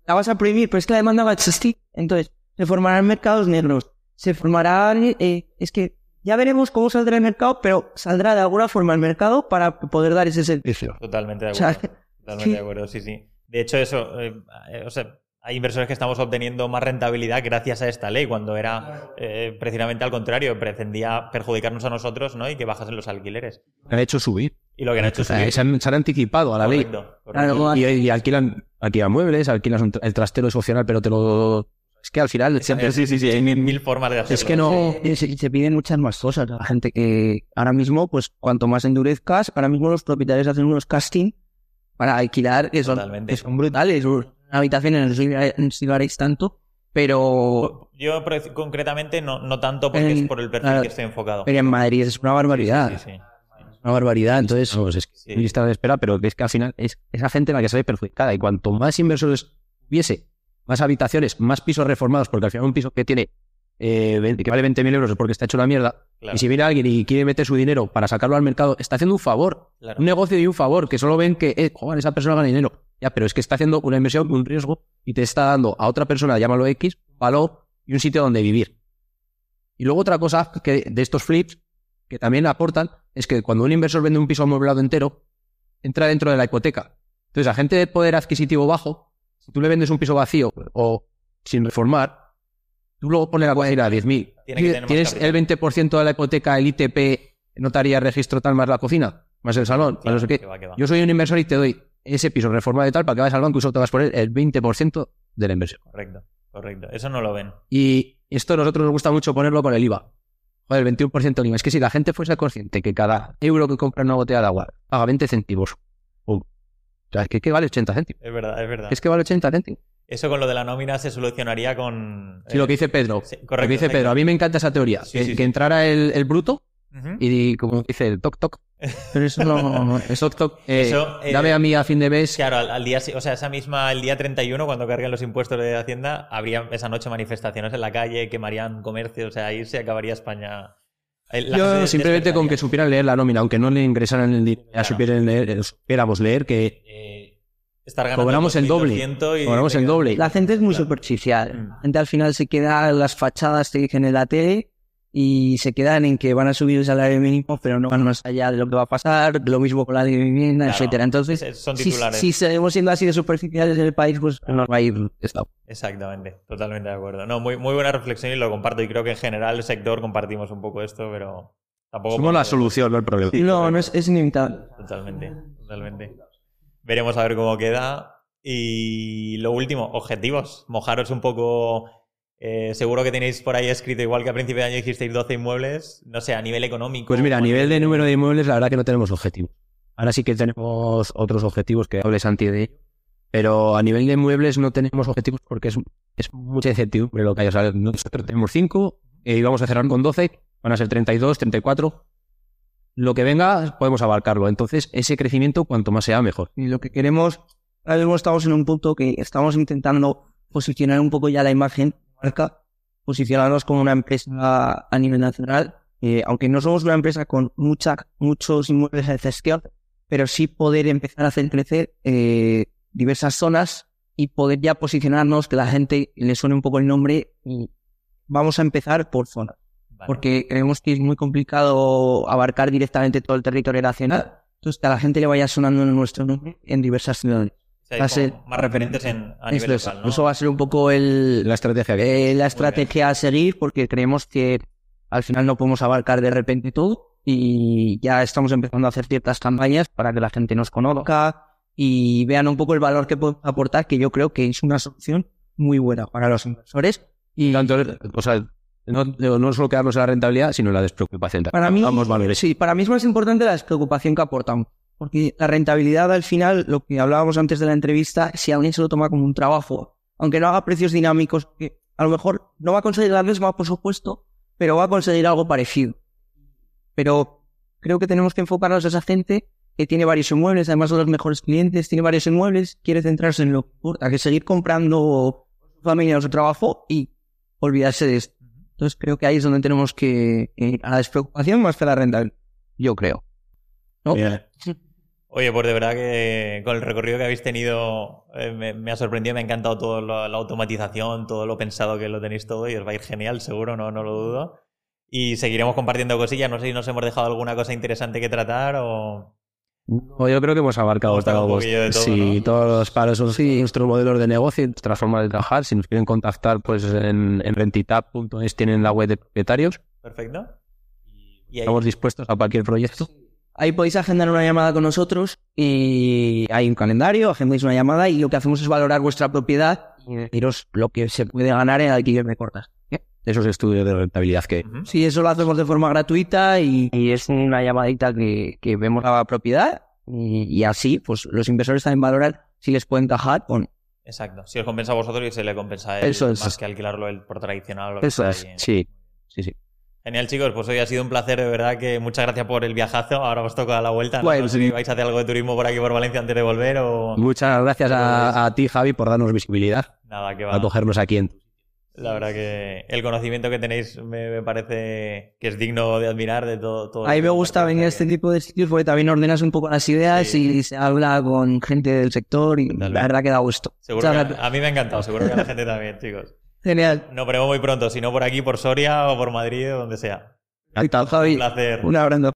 La vas a prohibir, pero es que la demanda va a existir. Entonces, se formarán mercados negros. Se formarán... eh, es que ya veremos cómo saldrá el mercado, pero saldrá de alguna forma el mercado para poder dar ese servicio. Totalmente de O sea, acuerdo. Totalmente sí. de acuerdo, sí, sí. De hecho, eso, eh, eh, o sea, hay inversores que estamos obteniendo más rentabilidad gracias a esta ley, cuando era eh, precisamente al contrario, pretendía perjudicarnos a nosotros ¿no? y que bajasen los alquileres. Han hecho subir. Y lo que han hecho O es sea, subir. se, han, se han anticipado a la ley. Correcto, correcto. Claro, Y, y alquilan, alquilan muebles, alquilan el trastero es opcional, pero te lo... Es que al final siempre... sí, sí, sí, hay mil, mil formas de hacerlo. Es que no... Eh, Se, se piden muchas más cosas a la gente que ahora mismo, pues cuanto más endurezcas, ahora mismo los propietarios hacen unos casting para alquilar que son, Totalmente. que son brutales. Una habitación en el si lo haréis tanto, pero, Yo concretamente no, no tanto porque En- es por el perfil claro, que estoy enfocado. pero en Madrid es una barbaridad. Sí, sí, sí. Una barbaridad. Entonces, Vamos, es que Sí. lista de espera, pero es que al final es esa gente la que sale perjudicada. Y cuanto más inversores hubiese, más habitaciones, más pisos reformados, porque al final un piso que tiene eh, 20 que vale 20.000 euros es porque está hecho una mierda. Claro, Y si viene alguien y quiere meter su dinero para sacarlo al mercado, está haciendo un favor. claro. Un negocio y un favor, que solo ven que, eh, joder, esa persona gana dinero. Ya, pero es que está haciendo una inversión, un riesgo, y te está dando a otra persona, llámalo X, valor y un sitio donde vivir. Y luego otra cosa que de estos flips que también aportan es que cuando un inversor vende un piso amueblado entero, entra dentro de la hipoteca. Entonces, a gente de poder adquisitivo bajo, si tú le vendes un piso vacío o sin reformar, tú luego pones la cuadra a 10.000. Tiene que tener más Tienes el 20% de la hipoteca, el ITP, notaría, registro tal, más la cocina, más el salón, más Claro, no sé qué. va, va. Yo soy un inversor y te doy ese piso reformado y tal para que vayas al banco y solo te vas a poner el 20% de la inversión. Correcto, correcto. Eso no lo ven. Y esto a nosotros nos gusta mucho ponerlo con el IVA. Joder, el 21% del IVA. Es que si la gente fuese consciente que cada euro que compra una botella de agua paga 20 céntimos, pum. Sea, es que, que vale 80 céntimos. Es verdad, es verdad. Es que vale 80 céntimos. Eso con lo de la nómina se solucionaría con... Sí, lo que dice Pedro. Sí, lo correcto, que dice. Pedro. A mí me encanta esa teoría. Sí, que, sí, que sí. entrara el, el bruto y, como dice el toc toc. Pero eso no... El toc eh, Eso, eh, dame a mí a fin de mes. Claro, al, al día, o sea, esa misma, el día 31, cuando carguen los impuestos de Hacienda, habría esa noche manifestaciones en la calle, quemarían comercio, o sea, ahí se acabaría España. La gente Yo simplemente con que supieran leer la nómina, aunque no le ingresaran el dinero, Claro. supieran leer, eh, supiéramos leer que Eh, estar ganando Cobramos el doble. 2.200 y cobramos te el doble. La gente es muy Claro. superficial. Mm. La gente al final se queda en las fachadas que dicen en la tele y se quedan en que van a subir el salario mínimo, pero no van más allá de lo que va a pasar, lo mismo con la de vivienda, Claro. etcétera. Entonces, Es- son si, titulares. si seguimos siendo así de superficiales en el país, pues nos va a ir esto. Exactamente, totalmente de acuerdo. No, muy, muy buena reflexión y lo comparto. Y creo que en general el sector compartimos un poco esto, pero tampoco. somos la solución, no el problema. no, no es, es inevitable. Totalmente, totalmente. Veremos a ver cómo queda. Y lo último, objetivos. Mojaros un poco. Eh, seguro que tenéis por ahí escrito, igual que a principio de año dijisteis 12 inmuebles. No sé, a nivel económico. Pues mira, a nivel de número de inmuebles, la verdad que no tenemos objetivos. Ahora sí que tenemos otros objetivos que hable Santi de ello. Pero a nivel de inmuebles no tenemos objetivos porque es, es mucha incertidumbre lo que hay. O sea, nosotros tenemos 5 y vamos a cerrar con 12, van a ser 32, 34. Lo que venga podemos abarcarlo. Entonces, ese crecimiento, cuanto más sea, mejor. Y lo que queremos, ahora mismo estamos en un punto que estamos intentando posicionar un poco ya la imagen marca, posicionarnos como una empresa a nivel nacional, eh, aunque no somos una empresa con mucha, muchos inmuebles en gestión, pero sí poder empezar a hacer crecer eh, diversas zonas y poder ya posicionarnos, que la gente le suene un poco el nombre y vamos a empezar por zona Vale. porque creemos que es muy complicado abarcar directamente todo el territorio nacional. Entonces, que a la gente le vaya sonando nuestro nombre en diversas ciudades. O sea, hay va a ser- más referentes en, a Eso, nivel es. local, ¿no? Eso va a ser un poco el, La estrategia que eh, la estrategia a seguir, porque creemos que al final no podemos abarcar de repente todo y ya estamos empezando a hacer ciertas campañas para que la gente nos conozca y vean un poco el valor que puede aportar, que yo creo que es una solución muy buena para los inversores. Y Tanto, o sea, no, no solo quedarnos en la rentabilidad, sino en la despreocupación. Para mí, valores. sí, para mí es más importante la despreocupación que aportan. Porque la rentabilidad al final, lo que hablábamos antes de la entrevista, si alguien se lo toma como un trabajo, aunque no haga precios dinámicos, que a lo mejor no va a conseguir la misma, por supuesto, pero va a conseguir algo parecido. Pero creo que tenemos que enfocarnos a esa gente que tiene varios inmuebles, además de los mejores clientes, tiene varios inmuebles, quiere centrarse en lo que importa, que seguir comprando su familia o su trabajo y olvidarse de esto. Entonces creo que ahí es donde tenemos que a la despreocupación más que a la rentabilidad. Yo creo. ¿no? Bien. Oye, pues de verdad que con el recorrido que habéis tenido eh, me, me ha sorprendido, me ha encantado toda la, la automatización, todo lo pensado que lo tenéis todo y os va a ir genial, seguro, no, no lo dudo. Y seguiremos compartiendo cosillas, no sé si nos hemos dejado alguna cosa interesante que tratar o... No, yo creo que hemos abarcado de todo, sí, ¿no? todos los palos, son nuestros modelos de negocio, nuestras formas de trabajar. Si nos quieren contactar, pues en, en rentitap.es tienen la web de propietarios. Perfecto. Y ahí- Estamos dispuestos a cualquier proyecto. Ahí podéis agendar una llamada con nosotros y hay un calendario, agendáis una llamada y lo que hacemos es valorar vuestra propiedad y deciros lo que se puede ganar en alquiler de cortas. Esos estudios de rentabilidad que. Sí, eso lo hacemos de forma gratuita y, y es una llamadita que, que vemos la propiedad y, y así pues los inversores también valoran si les puede encajar o no. Exacto. Si os compensa a vosotros y se le compensa a él Eso es. más que alquilarlo él por tradicional. o lo que Eso sea, es, sí, sí, sí. Genial, chicos. Pues hoy ha sido un placer, de verdad, que muchas gracias por el viajazo. Ahora os toca la vuelta. ¿no? Bueno, No sé sí. si vais a hacer algo de turismo por aquí, por Valencia, antes de volver o... Muchas gracias a, a ti, Javi, por darnos visibilidad, Nada, que va. a cogernos aquí en La verdad que el conocimiento que tenéis me, me parece que es digno de admirar de todo. todo A mí me gusta venir a este tipo de sitios porque también ordenas un poco las ideas Sí. y se habla con gente del sector y Totalmente. la verdad que da gusto. Seguro que a, a mí me ha encantado, seguro que a la gente también, chicos. Genial. Nos veremos muy pronto, si no por aquí, por Soria o por Madrid o donde sea. Ahí está, Javi. Un placer. Un abrazo.